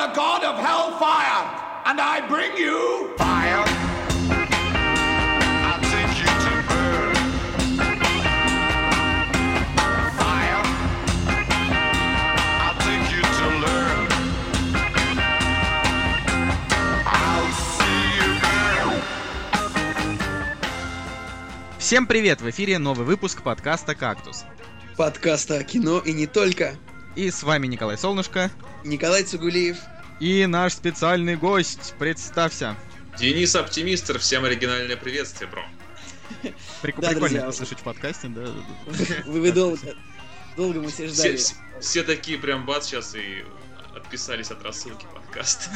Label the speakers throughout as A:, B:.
A: the god of hellfire, and I bring you fire.
B: I'll take you to burn. Fire. I'll take you to learn. I'll see you burn.
C: Всем привет! В эфире новый выпуск подкаста «Кактус».
D: подкаста о кино и не только.
C: И с вами Николай Солнышко
D: Николай Цугулиев.
C: и наш специальный гость. Представься.
E: Денис Оптимистр, всем оригинальное приветствие, бро.
C: Прикольно слышать в подкасте, да?
D: Вы, долго, долго мы все ждали.
E: все- все такие прям бац сейчас и отписались от рассылки подкаста.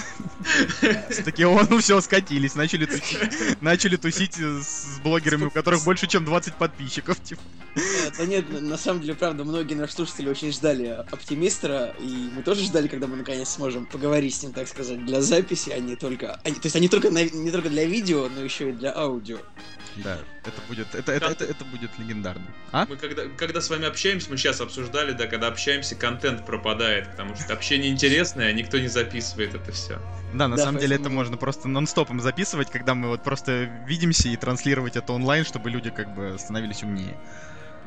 C: Такие, о, ну все, скатились, начали тусить, начали тусить с с блогерами, у которых больше, чем 20 подписчиков. Типа.
D: Э, Да нет, на- на самом деле, правда, многие наши слушатели очень ждали Оптимистра, и мы тоже ждали, когда мы наконец сможем поговорить с ним, так сказать, для записи, а не только... они- то есть они только на- не только для видео, но еще и для аудио.
C: Да, это будет, это, это, это, это будет легендарно. А?
E: Мы когда, когда с вами общаемся, мы сейчас обсуждали, да, когда общаемся, контент пропадает, потому что общение интересное, а никто не записывает это все.
C: Да, на
D: Да,
C: самом деле это можно просто нон-стопом записывать, когда мы вот просто видимся и транслировать это онлайн, чтобы люди как бы становились умнее.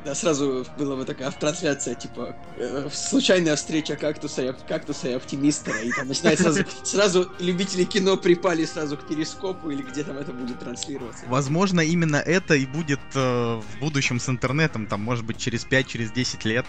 D: Да, сразу была бы такая трансляция, типа, э, случайная встреча кактуса и, кактуса и оптимистра, и там начинает сразу, сразу любители кино припали сразу к перископу или где там это будет транслироваться.
C: Возможно, именно это и будет э, в будущем с интернетом, там, может быть, через 5-10 через 10 лет.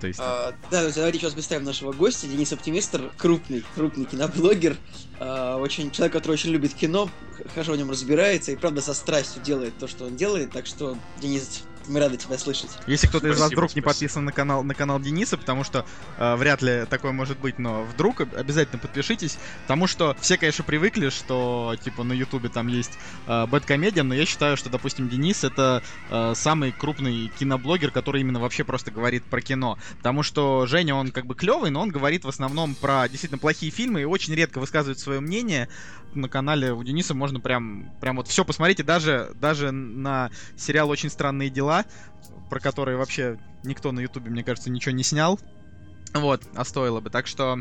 C: То есть,
D: А, да, друзья, давайте сейчас представим нашего гостя. Денис Оптимистр, крупный, крупный киноблогер, а, очень человек, который очень любит кино, хорошо в нем разбирается и, правда, со страстью делает то, что он делает. Так что, Денис, мы рады тебя слышать.
C: если кто-то из вас
E: Спасибо,
C: вдруг не
E: спасибо.
C: подписан на канал, на канал Дениса, потому что э, вряд ли такое может быть, но вдруг об- обязательно подпишитесь, потому что все, конечно, привыкли, что, типа, на Ютубе там есть э, бэткомедиан, но я считаю, что, допустим, Денис это э, самый крупный киноблогер, который именно вообще просто говорит про кино. Потому что Женя, он как бы клевый, но он говорит в основном про действительно плохие фильмы и очень редко высказывает свое мнение. На канале у Дениса можно прям, прям вот все посмотреть, и даже, даже на сериал «Очень странные дела», про который вообще никто на Ютубе, мне кажется, ничего не снял. Вот, а стоило бы. Так что,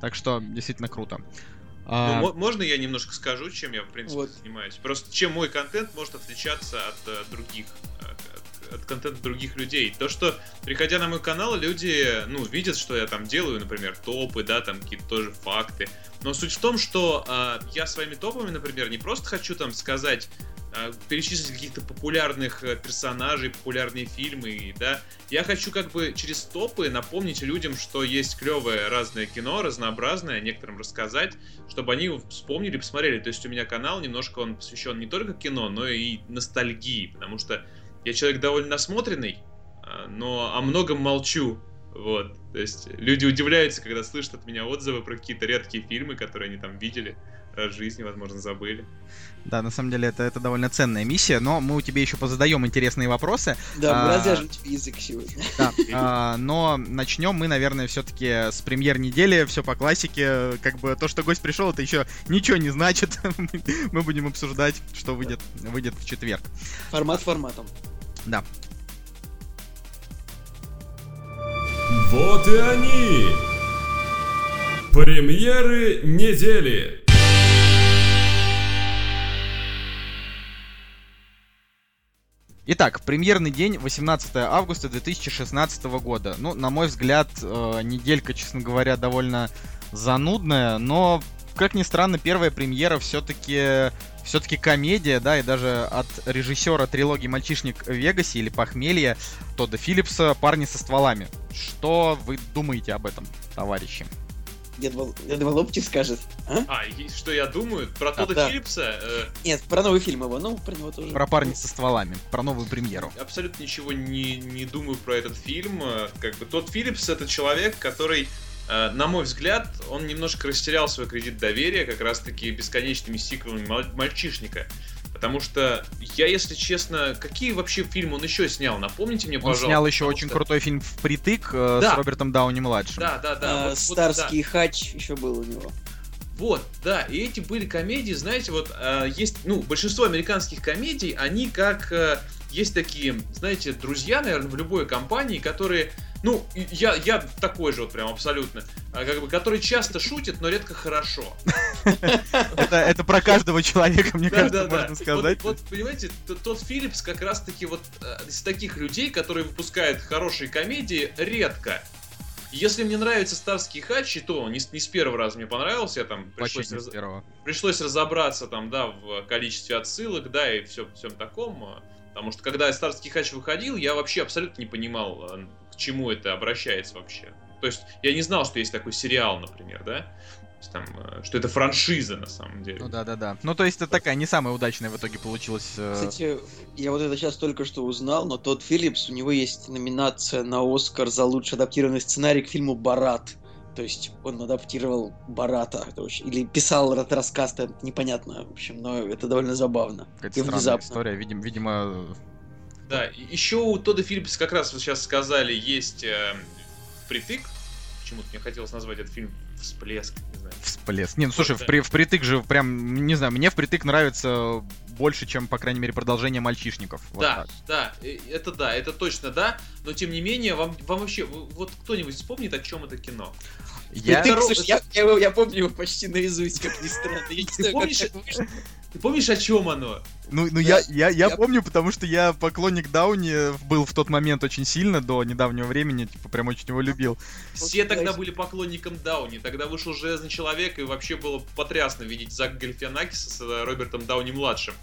C: так что действительно круто. А,
E: Ну, мо- можно я немножко скажу, чем я, в принципе,
D: Вот.
E: занимаюсь? Просто чем мой контент может отличаться от э, других, э, от, контента других людей. То, что, приходя на мой канал, люди, ну, видят, что я там делаю, например, топы, да, там какие-то тоже факты. Но суть в том, что э, я своими топами, например, не просто хочу там сказать, э, перечислить каких-то популярных э, персонажей, популярные фильмы, да. Я хочу как бы через топы напомнить людям, что есть клевое разное кино, разнообразное, некоторым рассказать, чтобы они вспомнили, посмотрели. То есть у меня канал немножко он посвящен не только кино, но и ностальгии, потому что я человек довольно насмотренный, а, но о многом молчу. Вот. То есть люди удивляются, когда слышат от меня отзывы про какие-то редкие фильмы, которые они там видели раз в жизни, возможно, забыли.
C: Да, на самом деле это, это довольно ценная миссия, но мы у тебя еще позадаем интересные вопросы.
D: Да, мы
C: А.
D: развяжем тебе язык сегодня.
C: Да, а, но начнем мы, наверное, все-таки с премьер недели, все по классике. Как бы то, что гость пришел, это еще ничего не значит. Мы будем обсуждать, что выйдет, выйдет в четверг.
D: Формат форматом.
C: Да.
F: Вот и они! Премьеры недели!
C: Итак, премьерный день 18 августа 2016 года. Ну, на мой взгляд, э, неделька, честно говоря, довольно занудная, но, как ни странно, первая премьера все-таки все-таки комедия, да, и даже от режиссера трилогии «Мальчишник в Вегасе» или «Похмелье» Тодда Филлипса «Парни со стволами». Что вы думаете об этом, товарищи?
D: Я думал, Опти скажет. А?
E: А, что я думаю? Про Тодда
D: да.
E: Филлипса э,
D: Нет, про новый фильм его, ну, про него тоже.
C: Про «Парни со стволами», про новую премьеру.
E: абсолютно ничего не, не думаю про этот фильм. Э, Как бы тот Филлипс это человек, который, на мой взгляд, он немножко растерял свой кредит доверия как раз-таки бесконечными сиквелами «Маль- «Мальчишника». Потому что я, если честно, какие вообще фильмы он еще снял? Напомните мне,
C: Он
E: пожалуйста.
C: снял еще очень
E: что-
C: крутой фильм «Впритык» э, с
E: Да.
C: Робертом Дауни-младшим.
E: Да, да, да.
D: А,
E: вот- вот,
D: Старский хач еще был у него.
E: Вот, да, и эти были комедии, знаете, вот э, есть, ну, большинство американских комедий, они как, э, есть такие, знаете, друзья, наверное, в любой компании, которые ну, я, я такой же вот прям абсолютно, а, как бы, который часто шутит, но редко хорошо.
C: Это, это про каждого человека, мне кажется, можно сказать.
E: Вот, понимаете, тот Филлипс как раз-таки вот э, из таких людей, которые выпускают хорошие комедии, редко. Если мне нравится Старский Хач, и то не, с- не с первого раза мне понравился, я там пришлось, раз- пришлось разобраться там, да, в количестве отсылок, да, и все, всем таком. Потому что когда Старский Хач выходил, я вообще абсолютно не понимал, э, к чему это обращается вообще. То есть я не знал, что есть такой сериал, например, да? То есть там, э, что это франшиза на самом деле.
C: Ну да, да, да. Ну то есть это такая не самая удачная в итоге получилась. э,
D: Кстати, я вот это сейчас только что узнал, но тот Филлипс, у него есть номинация на Оскар за лучший адаптированный сценарий к фильму «Барат». То есть он адаптировал Барата, очень- или писал этот рассказ, это непонятно, в общем, но это довольно забавно.
C: Какая-то странная
D: внезапно.
C: история. Видим, видимо,
E: Да, еще у Тодда Филлипса, как раз вы сейчас сказали, есть э, впритык. Почему-то мне хотелось назвать этот фильм «Всплеск», не знаю.
C: всплеск. Не, ну слушай,
E: да.
C: впри- впритык же прям, не знаю, мне впритык нравится больше, чем, по крайней мере, продолжение мальчишников. Вот
E: да,
C: так.
E: да, э, это да, это точно да, но тем не менее, вам, вам вообще, вот кто-нибудь вспомнит, о чем это кино?
C: Я...
D: Ты, слушай, я, я я помню его почти наизусть, как ни странно. Я не знаю,
E: помнишь. Ты помнишь, о чем оно?
C: Ну, ну я, я, я
D: Я-
C: помню, потому что я поклонник Дауни был в тот момент очень сильно, до недавнего времени, типа, прям очень его любил.
E: Все тогда
D: да,
E: были поклонником Дауни, тогда вышел Железный Человек, и вообще было потрясно видеть Зак Гальфианакиса с э, Робертом Дауни-младшим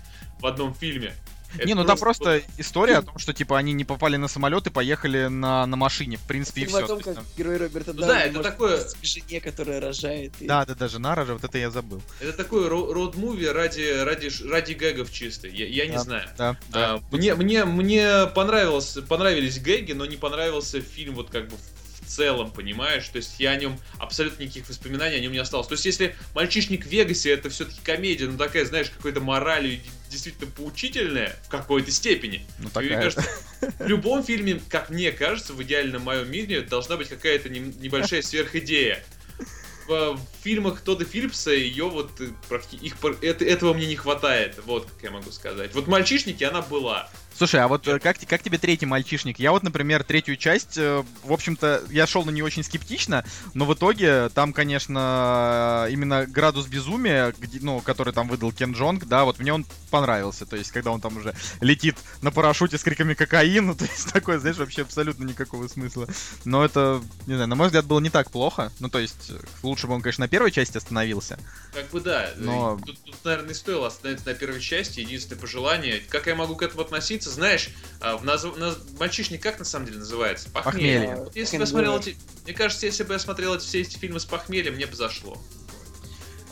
E: в одном фильме. Это
C: не, ну там просто история о том, что, типа, они не попали на самолет и поехали на, на машине, в принципе, и
D: о
C: все.
D: том, как герой Роберта
E: Ну
D: Дауни
E: да, это такое-
D: жене, которая рожает. и-
C: Да, да, да, жена рожа, вот это я забыл.
E: Это такой ро- род-муви ради, ради, ради гэгов чисто, я, я не
C: Да,
E: знаю.
C: Да, да.
E: А, мне, мне, мне понравилось, понравились гэги, но не понравился фильм вот как бы в целом, понимаешь? То есть я о нем абсолютно никаких воспоминаний о нем не осталось. То есть если «Мальчишник в Вегасе» это все-таки комедия, ну такая, знаешь, какой-то моралью действительно поучительная в какой-то степени.
C: Ну,
E: то мне
C: такая.
E: кажется, в любом фильме, как мне кажется, в идеальном моем мире должна быть какая-то нем- небольшая сверхидея. В, в фильмах Тодда Филлипса ее вот э, их, это, этого мне не хватает, вот как я могу сказать. Вот мальчишники она была.
C: Слушай, а вот э, как, как тебе третий мальчишник? Я вот, например, третью часть, э, в общем-то, я шел на нее очень скептично, но в итоге там, конечно, именно градус безумия, где- ну, который там выдал Кен Джонг, да, вот мне он понравился. То есть, когда он там уже летит на парашюте с криками кокаин, ну, то есть, такое, знаешь, вообще абсолютно никакого смысла. Но это, не знаю, на мой взгляд, было не так плохо. Ну, то есть, лучше бы он, конечно, на первой части остановился.
E: Как бы да.
C: Но-
E: Тут, тут, наверное, не стоило остановиться на первой части. Единственное пожелание. Как я могу к этому относиться? Знаешь, а, в назв... наз- мальчишник как на самом деле называется?
C: Похмелье.
E: Вот Если бы я смотрел эти... Мне кажется, если бы я смотрел эти, все эти фильмы с похмельем, мне бы зашло.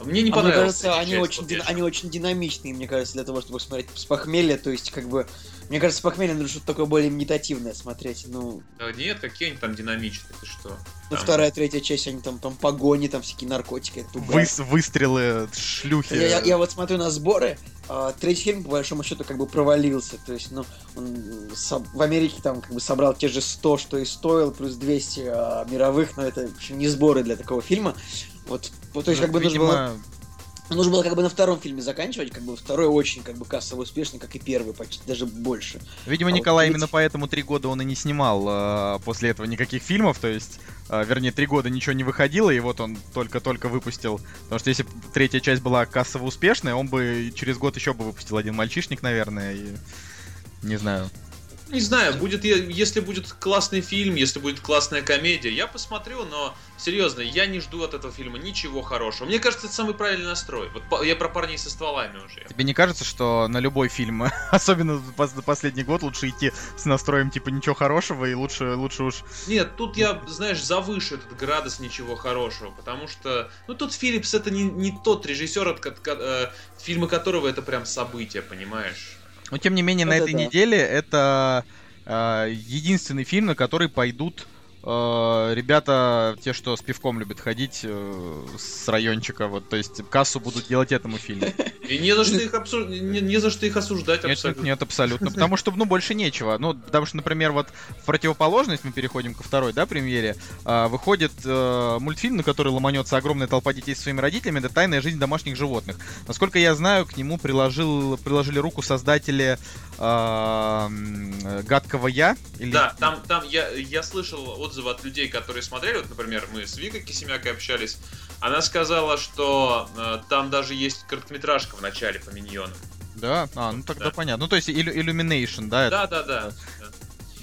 E: Мне не
D: А мне кажется, они
E: часть,
D: очень,
E: вот
D: дина-
E: я
D: они очень динамичные, мне кажется, для того, чтобы смотреть с похмелья. То есть, как бы, мне кажется, с похмелья нужно что-то такое более медитативное смотреть. Ну,
E: Да нет, какие они там динамичные, ты что?
D: ну
E: Там-
D: вторая, третья часть, они там, там погони, там всякие наркотики.
C: Выс- выстрелы, шлюхи.
D: Я, я- я вот смотрю на сборы, а, третий фильм, по большому счету, как бы провалился. То есть, ну, он со- в Америке там как бы собрал те же 100, что и стоил, плюс 200 а, мировых, но это, в общем, не сборы для такого фильма. Вот, вот, то есть,
C: Ну,
D: как бы нужно было
C: видимо,
D: Нужно было как бы на втором фильме заканчивать, как бы второй очень как бы кассово успешный, как и первый, почти даже больше.
C: Видимо,
D: А вот
C: Николай
D: третий-
C: именно поэтому три года он и не снимал э, после этого никаких фильмов, то есть, э, вернее, три года ничего не выходило, и вот он только-только выпустил. Потому что если третья часть была кассово успешной, он бы через год еще бы выпустил один мальчишник, наверное, и не знаю.
E: Не знаю, будет, если будет классный фильм, если будет классная комедия, я посмотрю, но серьезно, я не жду от этого фильма ничего хорошего. Мне кажется, это самый правильный настрой. Вот я про парней со стволами уже.
C: Тебе не кажется, что на любой фильм, особенно за пос- за последний год, лучше идти с настроем типа ничего хорошего и лучше, лучше уж
E: Нет, тут я, знаешь, завышу этот градус ничего хорошего, потому что, ну, тот Филлипс это не, не тот режиссер, от, ко- ко- э, фильмы которого это прям событие, понимаешь?
C: Но тем не менее, на
D: Это
C: этой
D: да.
C: неделе это э, единственный фильм, на который пойдут ребята, те, что с пивком любят ходить э, с райончика, вот, то есть кассу будут делать этому фильму.
E: И не за что их, обсу- не, не за что их осуждать
C: Нет,
E: абсолютно.
C: нет, абсолютно. Потому что, ну, больше нечего. Ну, потому что, например, вот в противоположность мы переходим ко второй, да, премьере, а, выходит э, мультфильм, на который ломанется огромная толпа детей со своими родителями, это «Тайная жизнь домашних животных». Насколько я знаю, к нему приложил, приложили руку создатели м, «Гадкого я». Или...
E: Да, там, там я, я слышал отзывы от людей, которые смотрели. Вот, например, мы с Викой Кисемякой общались. Она сказала, что э, там даже есть короткометражка в начале по миньонам.
C: Да? А, ну тогда
E: Да.
C: понятно. Ну, то есть Illu- Illumination, да? это-
E: Да, да, да. да.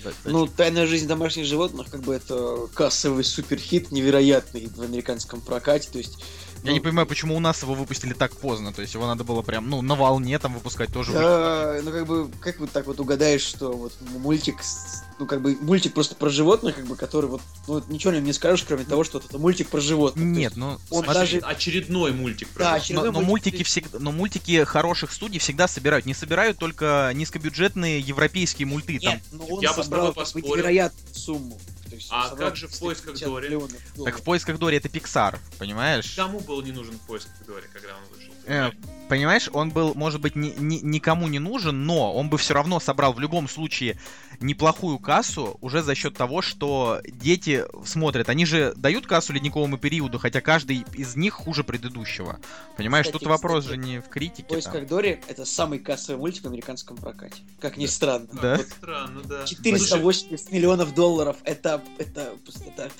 C: да, да,
D: Ну, «Тайная жизнь домашних животных», как бы это кассовый суперхит, невероятный в американском прокате, то есть...
C: Я
D: ну,
C: не понимаю, почему у нас его выпустили так поздно. То есть его надо было прям, ну, на волне там выпускать тоже.
D: Да, ну как бы, как вот так вот угадаешь, что вот мультик, с- ну как бы мультик просто про животных, как бы, который вот, ну вот ничего не скажешь, кроме того, что вот это мультик про животных.
C: Нет, ну,
D: он
C: смотри,
D: даже-
E: Очередной мультик.
D: Да,
E: правда.
D: очередной
C: но, но
D: мультик,
C: мультики всегда, но мультики хороших студий всегда собирают. Не собирают только низкобюджетные европейские мульты. Там
D: Нет, ну он
E: Я бы с
D: собрал
E: тобой поспорил.
D: невероятную сумму. Есть
E: А
D: собрал
E: как же в
D: 350
E: «Поисках Дори»?
D: миллионов
C: Так в поисках Дори это Pixar, понимаешь?
E: Кому был не нужен поиск Дори, когда он вышел?
C: Э, понимаешь, он был, может быть, ни- ни- никому не нужен, но он бы все равно собрал в любом случае неплохую кассу уже за счет того, что дети смотрят. Они же дают кассу ледниковому периоду, хотя каждый из них хуже предыдущего. Понимаешь,
D: Кстати,
C: тут вопрос
D: кстати,
C: же не в критике. Там.
D: поисках Дори это самый кассовый мультик в американском прокате. Как ни странно.
C: Да.
D: Вот
E: Странно, да.
D: 480 миллионов долларов. Это, это, просто это...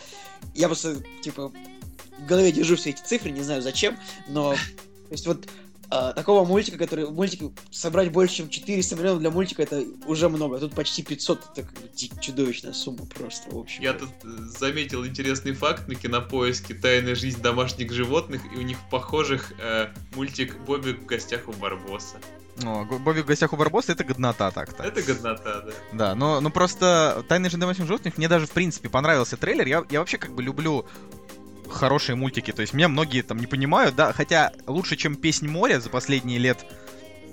D: Я просто, типа, в голове держу все эти цифры, не знаю зачем, но... То есть вот а, такого мультика, который... Мультики собрать больше, чем 400 миллионов для мультика, это уже много. А тут почти 500, это как бы чудовищная сумма просто, в общем.
E: Я тут э, заметил интересный факт на кинопоиске «Тайная жизнь домашних животных», и у них похожих э, мультик «Бобби в гостях у Барбоса».
C: О, Бобби в гостях у Барбоса это годнота так-то.
E: Это годнота, да.
C: Да, но, но просто «Тайны жизни домашних животных» мне даже в принципе понравился трейлер. Я, я вообще как бы люблю хорошие мультики. То есть меня многие там не понимают, да, хотя лучше, чем «Песнь моря» за последние лет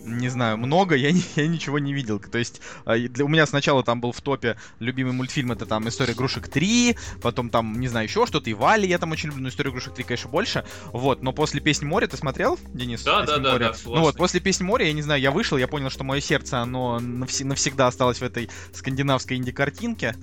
C: не знаю, много, я, не- я ничего не видел. То есть а, для, у меня сначала там был в топе любимый мультфильм, это там «История игрушек 3», потом там, не знаю, еще что-то, и «Вали» я там очень люблю, но «История игрушек 3», конечно, больше. Вот, но после «Песни моря» ты смотрел, Денис?
E: Да,
C: «Песнь
E: да, да,
C: моря»?
E: да,
C: Ну вот, после «Песни моря», я не знаю, я вышел, я понял, что мое сердце, оно навс- навсегда осталось в этой скандинавской инди-картинке.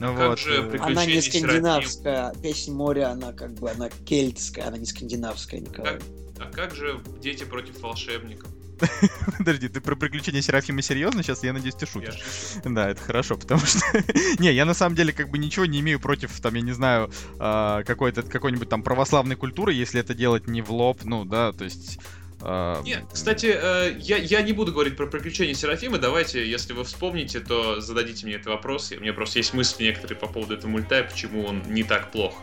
E: А
C: вот.
E: как же
C: э,
E: приключения
D: Она не
E: Серафим?
D: скандинавская. Песня моря, она как бы, она кельтская, она не скандинавская, Николай.
E: Как- А как же дети против волшебников?
C: Подожди, ты про приключения Серафима серьезно сейчас? Я надеюсь, ты шутишь. Да, это хорошо, потому что... не, я на самом деле как бы ничего не имею против, там, я не знаю, а, какой-то какой-нибудь там православной культуры, если это делать не в лоб, ну, да, то есть... а,
E: Нет, кстати, э, я, я не буду говорить про приключения Серафимы. Давайте, если вы вспомните, то зададите мне этот вопрос. У меня просто есть мысли некоторые по поводу этого мульта, и почему он не так плох.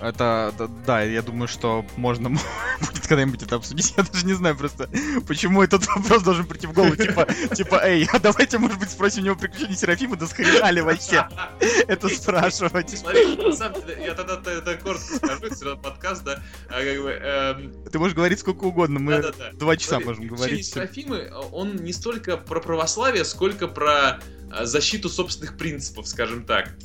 C: Это, да, я думаю, что можно будет когда-нибудь это обсудить. Я даже не знаю просто, почему этот вопрос должен прийти в голову. Типа, типа, эй, а давайте, может быть, спросим у него приключения Серафима, да схрена ли вообще это спрашивать?
E: Смотри, на самом деле, я тогда коротко скажу, всё равно подкаст, да, а как бы, эм,
C: Ты можешь говорить сколько угодно, мы два часа можем
E: «Приключения
C: говорить.
E: Серафимы, он не столько про православие, сколько про а, защиту собственных принципов, скажем так.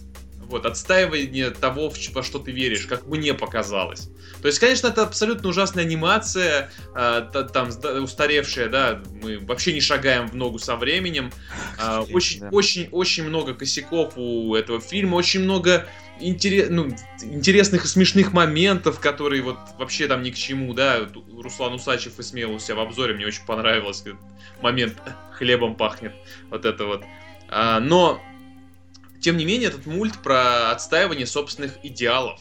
E: Вот, отстаивание того, во что ты веришь, как мне показалось. То есть, конечно, это абсолютно ужасная анимация, та- там устаревшая, да, мы вообще не шагаем в ногу со временем.
C: Кстати,
E: очень,
C: да.
E: очень, очень много косяков у этого фильма, очень много интере- ну, интересных и смешных моментов, которые вот вообще там ни к чему, да. Руслан Усачев и смел у себя в обзоре, мне очень понравилось этот момент хлебом пахнет, вот это вот. А, но, тем не менее, этот мульт про отстаивание собственных идеалов.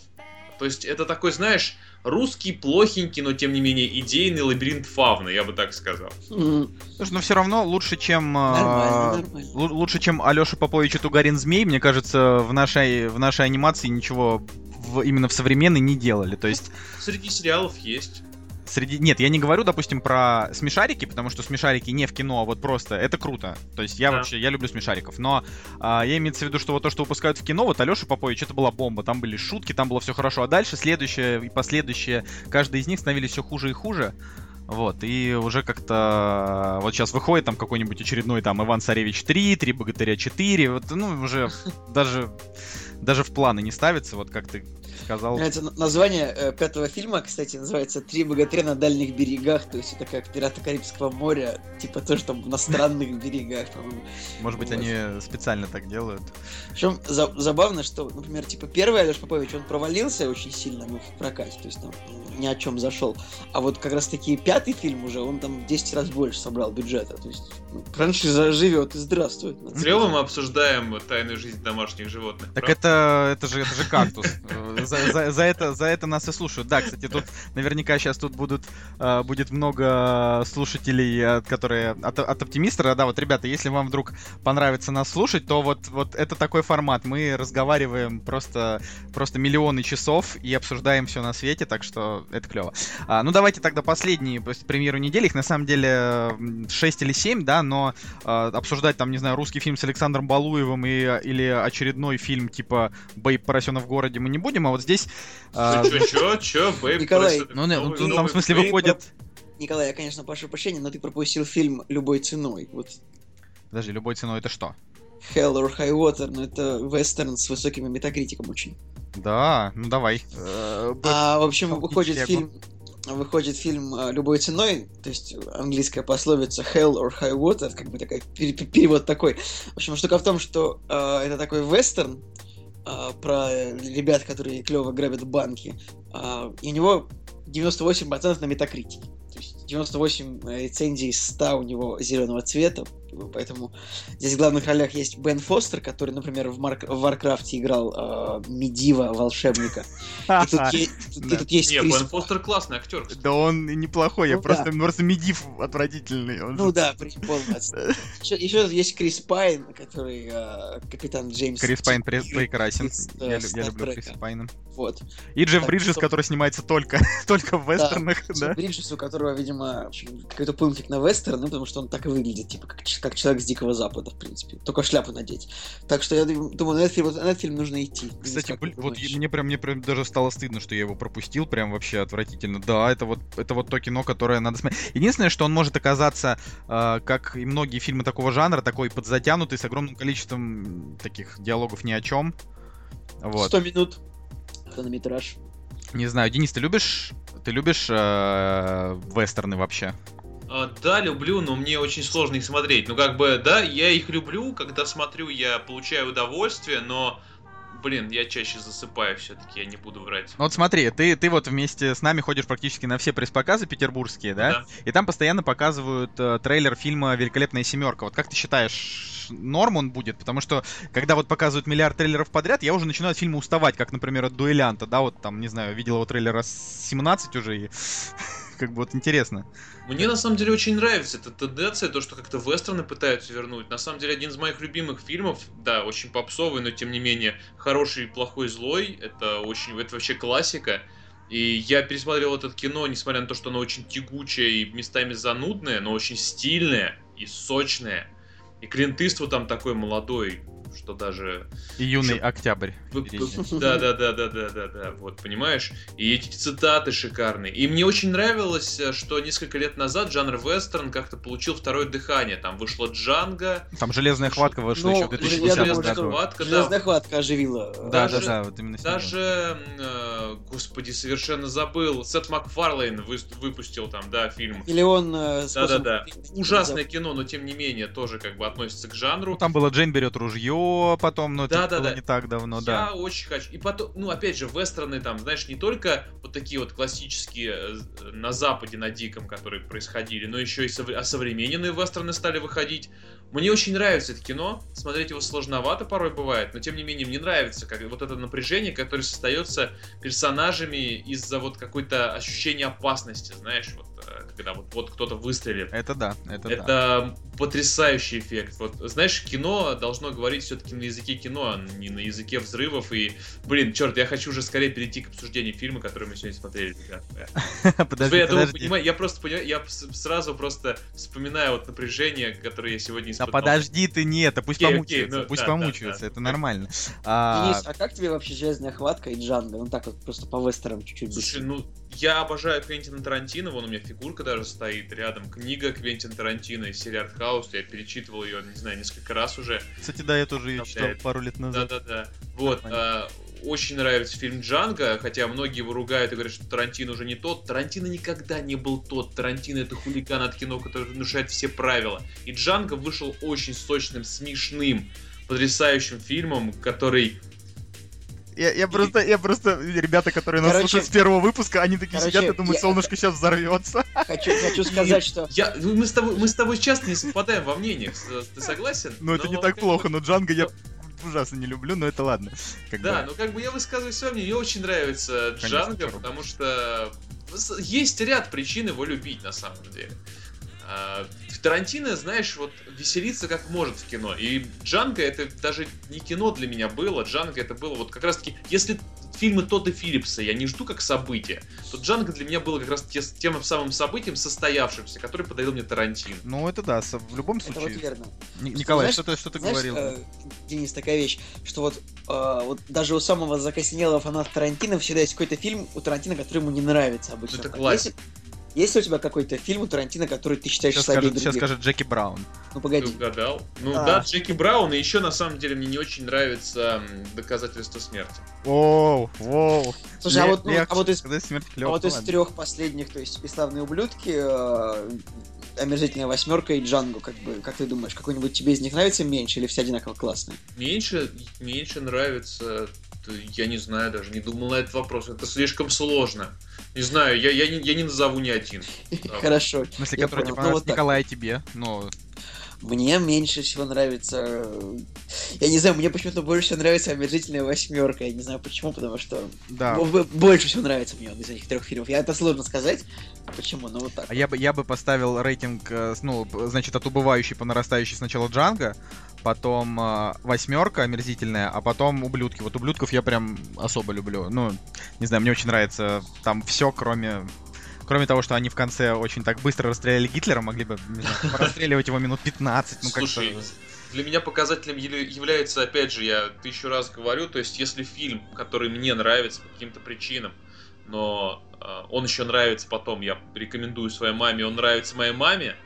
E: То есть это такой, знаешь, русский, плохенький, но тем не менее идейный лабиринт фавны, я бы так сказал.
C: Слушай, но все равно лучше, чем...
D: нормально.
C: лу- Лучше, чем Алёша Попович и Тугарин Змей, мне кажется, в нашей, в нашей анимации ничего в- именно в современной не делали. То есть
E: Среди сериалов есть.
C: Среди... Нет, я не говорю, допустим, про смешарики, потому что смешарики не в кино, а вот просто это круто. То есть я
E: Да.
C: вообще, я люблю смешариков. Но а, я имею в виду, что вот то, что выпускают в кино, вот Алёша Попович, это была бомба. Там были шутки, там было все хорошо. А дальше следующее и последующее, каждый из них становились все хуже и хуже. Вот, и уже как-то вот сейчас выходит там какой-нибудь очередной там Иван Царевич 3, Три богатыря 4, вот, ну, уже даже, даже в планы не ставится, вот как ты сказал...
D: Нравится на- название э, пятого фильма, кстати, называется «Три богатыря на дальних берегах», то есть это как «Пираты Карибского моря», типа тоже там на странных берегах, по-моему.
C: Может быть,
D: Вот.
C: они специально так делают.
D: Причем за- забавно, что, например, типа первый Алеш Попович, он провалился очень сильно ну, в прокате, то есть там ни о чем зашел. А вот как раз таки пятый фильм уже, он там в 10 раз больше собрал бюджета, то есть ну, франшиза живет и здравствует.
E: Клево мы обсуждаем тайную жизнь домашних животных.
C: Так
E: правда?
C: это, это же, это же кактус. За, за- за это, за это нас и слушают. Да, кстати, тут наверняка сейчас тут будут, э, будет много слушателей, э, которые от, от оптимистра. Да, вот, ребята, если вам вдруг понравится нас слушать, то вот, вот это такой формат. Мы разговариваем просто, просто миллионы часов и обсуждаем все на свете, так что это клево. А, ну, давайте тогда последние премьеру недели. Их на самом деле 6 или 7, да, но э, обсуждать там, не знаю, русский фильм с Александром Балуевым и, или очередной фильм типа «Бейб поросенок в городе» мы не будем, а вот здесь... э,
E: Чё, чё, чё, бэйб,
D: Николай,
C: ну, не, ну, там, в смысле, выходит...
D: Николай, я, конечно, прошу прощения, но ты пропустил фильм любой ценой. Вот
C: Подожди, любой ценой это что?
D: Hell or High Water, но это вестерн с высоким метакритиком очень.
C: Да, ну давай. Э,
D: А, в общем, выходит фильм выходит фильм а, любой ценой, то есть английская пословица Hell or High Water, как бы такой пере- пере- перевод такой. В общем, штука в том, что а, это такой вестерн а, про ребят, которые клево грабят банки, а, и у него 98% на метакритике. То есть 98 рецензий из 100 у него зеленого цвета, поэтому здесь в главных ролях есть Бен Фостер, который, например, в, Марк... в Варкрафте играл а, Медива, волшебника. И тут, е- тут- и
C: Да.
D: тут есть Крис
E: Бен Фостер классный актер. кстати.
C: Да он неплохой, я
D: Ну
C: просто,
D: да.
C: просто медив отвратительный. он
D: Ну да, при- полный. Еще, еще тут есть Крис Пайн, который э, капитан Джеймс.
C: Крис Пайн
D: Тигр
C: прекрасен.
D: из, э,
C: Я, лю- я люблю. Криса Пайна.
D: Вот.
C: И Джефф
D: Так
C: Бриджес,
D: что-
C: который снимается только, только в вестернах, да?
D: Бриджес, у которого, видимо, какой-то пунктик на вестерн, ну, потому что он так и выглядит, типа, как, как человек с Дикого Запада, в принципе. Только шляпу надеть. Так что я дум- думаю, на этот фильм, на этот фильм нужно идти.
C: Кстати, блин, вот мне прям, мне прям даже стало стыдно, что я его пропустил, прям вообще отвратительно. Да, это вот, это вот то кино, которое надо смотреть. Единственное, что он может оказаться, э, как и многие фильмы такого жанра, такой подзатянутый, с огромным количеством таких диалогов ни о чем. Вот.
D: 100 минут. Хронометраж.
C: Не знаю, Денис, ты любишь, ты любишь э, вестерны вообще?
E: А, Да, люблю, но мне очень сложно их смотреть. Ну, как бы, да, я их люблю, когда смотрю, я получаю удовольствие, но, блин, я чаще засыпаю все-таки, я не буду врать.
C: Ну вот смотри, ты, ты вот вместе с нами ходишь практически на все пресс-показы петербургские, да? И там постоянно показывают э, трейлер фильма «Великолепная семерка». Вот как ты считаешь, норм он будет? Потому что, когда вот показывают миллиард трейлеров подряд, я уже начинаю от фильма уставать, как, например, от «Дуэлянта», да? Вот там, не знаю, видел его трейлер раз 17 уже, и как бы вот интересно.
E: Мне на самом деле очень нравится эта тенденция, то, что как-то вестерны пытаются вернуть. На самом деле, один из моих любимых фильмов, да, очень попсовый, но тем не менее, хороший, плохой, злой, это очень, это вообще классика. И я пересмотрел это кино, несмотря на то, что оно очень тягучее и местами занудное, но очень стильное и сочное. И Клинт Иствуд там такой молодой, что даже
C: И «Юный
E: Чё?
C: октябрь».
E: Да, да, да, да, да, да, да, вот, понимаешь? И эти цитаты шикарные. И мне очень нравилось, э, что несколько лет назад жанр вестерн как-то получил второе дыхание. Там вышла Джанго.
C: Там «Железная хватка» вышла
D: Ну,
C: еще в
D: я
C: 2010
D: думаю,
E: «Железная
C: году.
E: хватка», да.
D: Железная хватка оживила.
C: Да, да,
E: даже-
C: да, вот именно.
E: Даже, э, господи, совершенно забыл, Сет Макфарлейн вы- выпустил там, да, фильм.
D: Миллион э, способов
E: Да-да-да.
D: перевести
E: Ужасное кино, но тем не менее тоже как бы относится к жанру.
C: Ну, там было «Джейн берет ружье», потом, но это
E: Да, да,
C: было
E: да.
C: не так давно,
E: я
C: да.
E: очень хочу. И потом, ну, опять же, вестерны там, знаешь, не только вот такие вот классические э, на Западе, на Диком, которые происходили, но еще и совре- осовремененные вестерны стали выходить. Мне очень нравится это кино. Смотреть его сложновато порой бывает, но тем не менее мне нравится как вот это напряжение, которое создается персонажами из-за вот какой-то ощущения опасности, знаешь, вот э, когда вот, вот кто-то выстрелит.
C: Это да, это, да.
E: Это потрясающий эффект. Вот, знаешь, кино должно говорить все-таки на языке кино, а не на языке взрывов. И, блин, черт, я хочу уже скорее перейти к обсуждению фильма, который мы сегодня смотрели.
C: Подожди,
E: я думаю,
C: подожди.
E: понимаю, я просто понимаю, я сразу просто вспоминаю вот напряжение, которое я сегодня
C: Да подожди ты, нет, а пусть помучаются,
E: ну,
C: пусть помучаются, это нормально. А,
D: Денис, а как тебе вообще Железная хватка и Джанго? Ну так вот, просто по вестерам чуть-чуть.
E: Слушай, ну, я обожаю Квентина Тарантино, вон у меня фигурка даже стоит рядом. Книга Квентина Тарантино из серии Артхаус, я перечитывал ее, не знаю, несколько раз уже.
C: Кстати, да, я тоже ее читал пару лет назад.
E: Да-да-да. Вот. А, очень нравится фильм Джанго, хотя многие его ругают и говорят, что Тарантино уже не тот. Тарантино никогда не был тот. Тарантино это хулиган от кино, который нарушает все правила. И Джанго вышел очень сочным, смешным, потрясающим фильмом, который
C: Я, я просто, я просто, ребята, которые нас
D: Короче-
C: слушают с первого выпуска, они такие
D: Короче,
C: сидят и думают,
D: я-
C: солнышко сейчас взорвется.
D: Хочу, хочу сказать, что
E: Я, мы, с тобой, мы с тобой часто не совпадаем во мнениях, ты согласен?
C: Ну, это не так плохо, но Джанго я ужасно не люблю, но это ладно. Как
E: Да,
C: бы.
E: ну как бы я высказываю свое мнение, мне очень нравится
C: Конечно,
E: Джанго, потому что с- есть ряд причин его любить на самом деле. А, Тарантино, знаешь, вот веселится как может в кино. И Джанго это даже не кино для меня было. Джанго это было вот как раз таки, если фильмы Тодда Филлипса я не жду как событие, то Джанго для меня было как раз те- тем самым событием состоявшимся, который подарил мне Тарантино.
C: Ну, это да, в любом
D: это вот
C: случае.
D: верно.
C: Ни- Николай,
D: знаешь-
C: что ты, что ты
D: Знаешь,
C: говорил?
D: э, Денис, такая вещь, что вот, э, вот даже у самого закоснелого фаната Тарантино всегда есть какой-то фильм у Тарантино, который ему не нравится обычно.
E: Это
D: Так,
E: классика.
D: Есть, ли у тебя какой-то фильм у Тарантино, который ты считаешь
C: Сейчас
D: слабее
C: скажет, сейчас скажет Джеки Браун.
D: Ну
E: Ты
D: погоди.
E: угадал. Ну
D: А.
E: да, Джеки Браун, и еще на самом деле мне не очень нравится доказательство смерти.
C: Воу, воу.
D: Слушай, а вот, ну, а вот из, а вот из трех последних, то есть «Бесславные ублюдки», э, «Омерзительная восьмерка» и «Джанго», как бы, как ты думаешь, какой-нибудь тебе из них нравится меньше или все одинаково классные?
E: Меньше, меньше нравится, я не знаю даже, не думал на этот вопрос, это слишком сложно. Не знаю, я, я, не, я не назову ни один.
D: Хорошо.
C: В смысле, который
D: понял.
C: типа
D: Ну, так.
C: Николай тебе. Ну,
D: Мне меньше всего нравится... Я не знаю, мне почему-то больше всего нравится «Омерзительная восьмерка». Я не знаю почему, потому что
C: да.
D: больше всего нравится мне он из этих трех фильмов. Я это сложно сказать, почему, но вот так.
C: А я бы, я бы поставил рейтинг, э, ну, значит, от убывающей по нарастающей сначала Джанго, потом э, восьмерка омерзительная, а потом ублюдки. Вот ублюдков я прям особо люблю. Ну, не знаю, мне очень нравится там все, кроме. Кроме того, что они в конце очень так быстро расстреляли Гитлера, могли бы, знаю, расстреливать его минут 15, ну.
E: Слушай, для меня показателем является, опять же, я тысячу раз говорю, то есть если фильм, который мне нравится по каким-то причинам, но э, он еще нравится потом, я рекомендую своей маме, он нравится моей маме,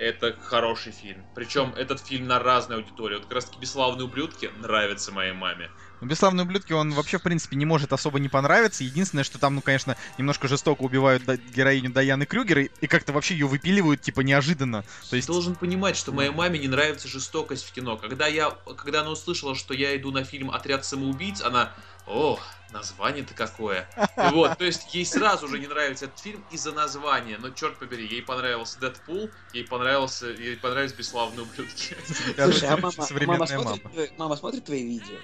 E: это хороший фильм. Причем этот фильм на разную аудиторию. Вот как раз таки «Бесславные ублюдки» нравится моей маме.
C: Ну, «Бесславные ублюдки» он вообще, в принципе, не может особо не понравиться. Единственное, что там, ну, конечно, немножко жестоко убивают героиню Даяны Крюгер и, и как-то вообще ее выпиливают, типа, неожиданно. То
E: Ты
C: есть...
E: должен понимать, что моей маме не нравится жестокость в кино. Когда, я, когда она услышала, что я иду на фильм «Отряд самоубийц», она... О, название-то какое. Вот, то есть ей сразу же не нравится этот фильм из-за названия. Но черт побери, ей понравился Дэдпул, ей понравился, ей понравились бесславные ублюдки.
D: Слушай, а мама,
C: Современная
D: мама,
C: мама.
D: смотрит, твои- мама смотрит твои видео?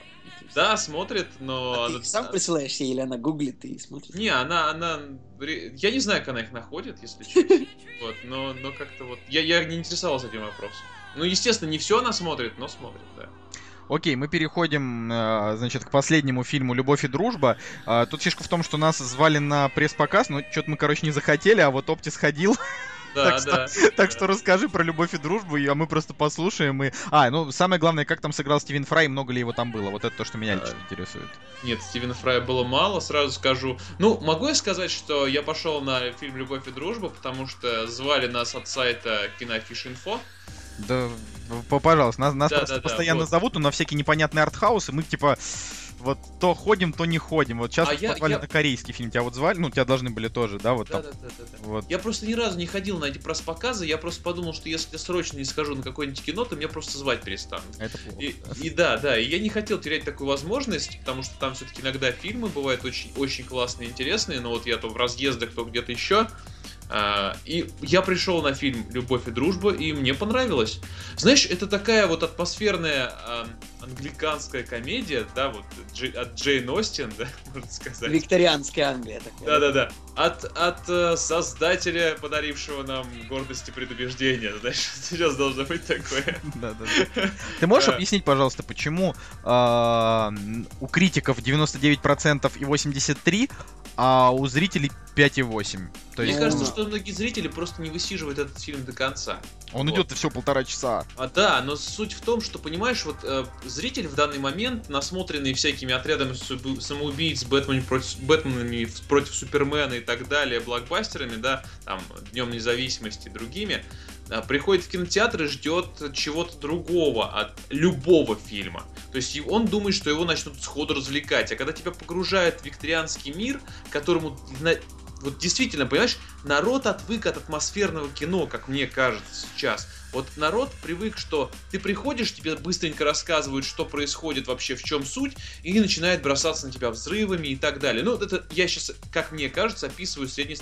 E: Да, смотрит, но...
D: А ты сам присылаешь ей или она гуглит и смотрит?
E: Не, она, она, я не знаю, как она их находит, если честно. Вот, но, но как-то вот, я, я не интересовался этим вопросом. Ну, естественно, не все она смотрит, но смотрит, да.
C: Окей, мы переходим, э, значит, к последнему фильму «Любовь и дружба». А, Тут фишка в том, что нас звали на пресс-показ, но что-то мы, короче, не захотели, а вот Опти сходил.
E: Да,
C: Так что-
E: да.
C: Так что расскажи про «Любовь и дружбу», а мы просто послушаем. И... А, ну, самое главное, как там сыграл Стивен Фрай, много ли его там было. Вот это то, что меня
E: Да.
C: лично интересует.
E: Нет, Стивена Фрая было мало, сразу скажу. Ну, могу я сказать, что я пошел на фильм «Любовь и дружба», потому что звали нас от сайта Кинофиш.инфо.
C: Да, п- пожалуйста, нас, нас
E: Да,
C: просто
E: да, да,
C: постоянно
E: вот.
C: зовут, но на всякие непонятные артхаусы, мы типа вот то ходим, то не ходим. Вот сейчас
E: А я-
C: позвали
E: я-
C: на корейский фильм, тебя вот звали, ну, тебя должны были тоже, да, вот
E: Да,
C: там.
E: да, да, да, да.
C: Вот.
E: Я просто ни разу не ходил на эти пресс-показы, я просто подумал, что если я срочно не схожу на какое-нибудь кино, то меня просто звать перестанут.
C: Это плохо.
E: И, и да, да, и я не хотел терять такую возможность, потому что там все-таки иногда фильмы бывают очень, очень классные, интересные, но вот я то в разъездах, то где-то еще. А, и я пришел на фильм «Любовь и дружба», и мне понравилось. Знаешь, это такая вот атмосферная англиканская комедия, да, вот Джей- от Джейн Остин, да, можно сказать.
D: Викторианская Англия такая.
E: Да-да-да. От, от э, создателя, подарившего нам гордость и предубеждение. Знаешь, сейчас должно быть такое.
C: Да, да, да. Ты можешь объяснить, пожалуйста, почему а, у критиков 99% и 83, а у зрителей 5,8? То
E: Мне
C: есть
E: кажется, что многие зрители просто не высиживают этот фильм до конца.
C: он
E: вот.
C: идет всего полтора часа.
E: А да, но суть в том, что, понимаешь, вот э, зритель в данный момент, насмотренный всякими отрядами самоубийц, Бэтмен против, Бэтменами против Супермена и так далее, блокбастерами, да, там, Днем Независимости и другими, э, приходит в кинотеатр и ждет чего-то другого от любого фильма. То есть он думает, что его начнут сходу развлекать. А когда тебя погружают в викторианский мир, которому вот действительно, понимаешь, народ отвык от атмосферного кино, как мне кажется сейчас. Вот народ привык, что ты приходишь, тебе быстренько рассказывают, что происходит вообще, в чем суть, и начинает бросаться на тебя взрывами и так далее. Ну, это я сейчас, как мне кажется, описываю средне-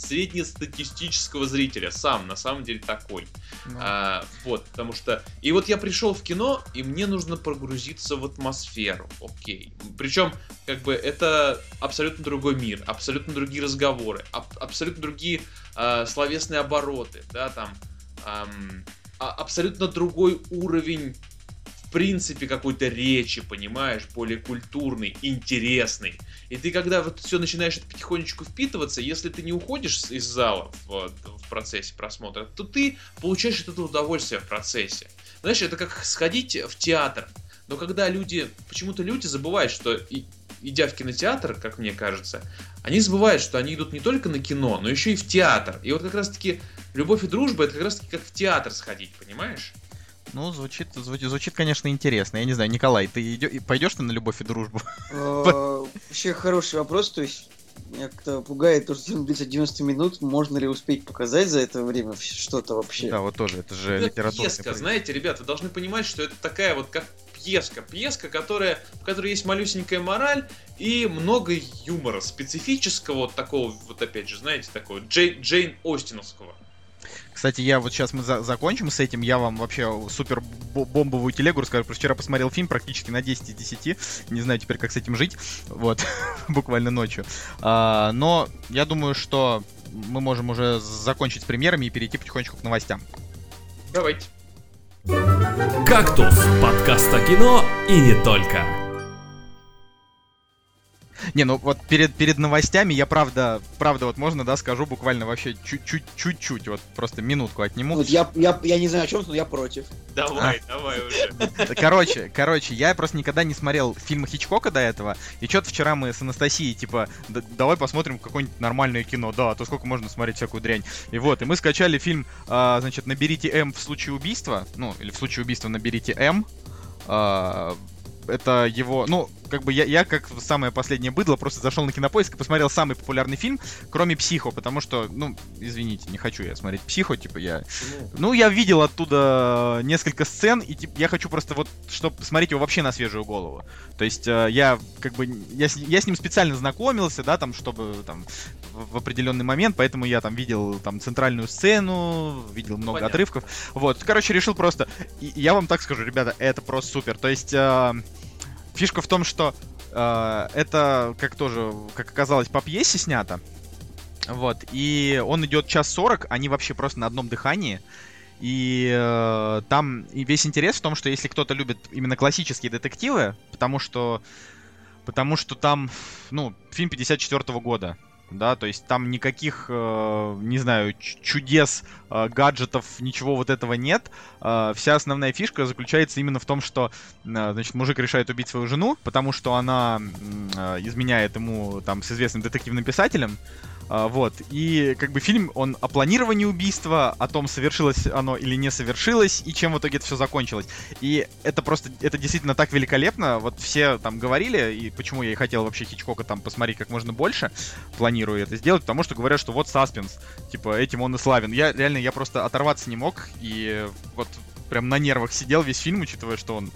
E: среднестатистического зрителя. Сам, на самом деле, такой.
C: Ну,
E: А, вот, потому что... И вот я пришел в кино, и мне нужно погрузиться в атмосферу. Окей. Причем, как бы, это абсолютно другой мир, абсолютно другие разговоры, аб- абсолютно другие а, словесные обороты, да, там... ам, а- абсолютно другой уровень в принципе какой-то речи, понимаешь, более культурный, интересный. И ты когда вот все начинаешь это потихонечку впитываться, если ты не уходишь из зала в, в процессе просмотра, то ты получаешь этого удовольствие в процессе. Знаешь, это как сходить в театр. Но когда люди, почему-то люди забывают, что и- идя в кинотеатр, как мне кажется, они забывают, что они идут не только на кино, но еще и в театр. И вот как раз-таки любовь и дружба это как раз-таки как в театр сходить, понимаешь?
C: Ну, звучит, звучит, звучит, конечно, интересно. Я не знаю, Николай, ты идё- пойдешь ты на любовь и дружбу?
D: Э, Вообще хороший вопрос, то есть меня как-то пугает то, что фильм длится 90 минут, можно ли успеть показать за это время что-то вообще?
C: Да, вот тоже, это же
E: Это
C: литература.
E: пьеска, знаете, ребят, вы должны понимать, что это такая вот как пьеска. Пьеска, которая, в которой есть малюсенькая мораль и много юмора, специфического, вот такого, вот опять же, знаете, такого Джей- Джейн Остиновского.
C: Кстати, я вот сейчас мы за- закончим с этим, я вам вообще супер бо- бомбовую телегу расскажу, что вчера посмотрел фильм практически на 10 из 10, не знаю теперь, как с этим жить, вот, буквально ночью. А, но я думаю, что мы можем уже закончить с премьерами и перейти потихонечку к новостям.
E: Давайте.
F: «Кактус» — подкаст о кино и не только.
C: Не, ну вот перед, перед новостями я правда, правда вот можно, да, скажу буквально вообще чуть-чуть, чуть-чуть, вот просто минутку отниму.
D: Вот я, я, я не знаю о чем, но я против.
E: Давай, давай уже.
C: Короче, короче, я просто никогда не смотрел фильмы Хичкока до этого, и что-то вчера мы с Анастасией, типа, «Да- давай посмотрим какое-нибудь нормальное кино, да, а то сколько можно смотреть всякую дрянь. И вот, и мы скачали фильм, а, значит, «Наберите М в случае убийства», ну, или «В случае убийства наберите М», А, это его, ну, как бы я, я как самое последнее быдло просто зашел на кинопоиск и посмотрел самый популярный фильм, кроме Психо, потому что, ну, извините, не хочу я смотреть Психо, типа я ну, я видел оттуда несколько сцен, и типа, я хочу просто вот, чтобы посмотреть его вообще на свежую голову. То есть э, я как бы, я с, я с ним специально знакомился, да, там, чтобы там в, в определенный момент, поэтому я там видел там центральную сцену, видел много
E: Понятно.
C: отрывков. Вот, короче, решил просто, и я вам так скажу, ребята, это просто супер. То есть э, фишка в том, что э, это, как тоже, как оказалось, по пьесе снято. Вот, и он идет час сорок, они вообще просто на одном дыхании. И э, там и весь интерес в том, что если кто-то любит именно классические детективы, потому что потому что там, ну, фильм 54 года, да, то есть там никаких, э, не знаю, чудес, э, гаджетов, ничего вот этого нет. Э, вся основная фишка заключается именно в том, что, значит, мужик решает убить свою жену, потому что она изменяет ему там с известным детективным писателем. А, Вот, и как бы фильм, он о планировании убийства, о том, совершилось оно или не совершилось, и чем в итоге это все закончилось. И это просто, это действительно так великолепно, вот все там говорили, и почему я и хотел вообще Хичкока там посмотреть как можно больше, планирую это сделать, потому что говорят, что вот саспенс, типа, этим он и славен. Я реально, я просто оторваться не мог, и вот прям на нервах сидел весь фильм, учитывая, что он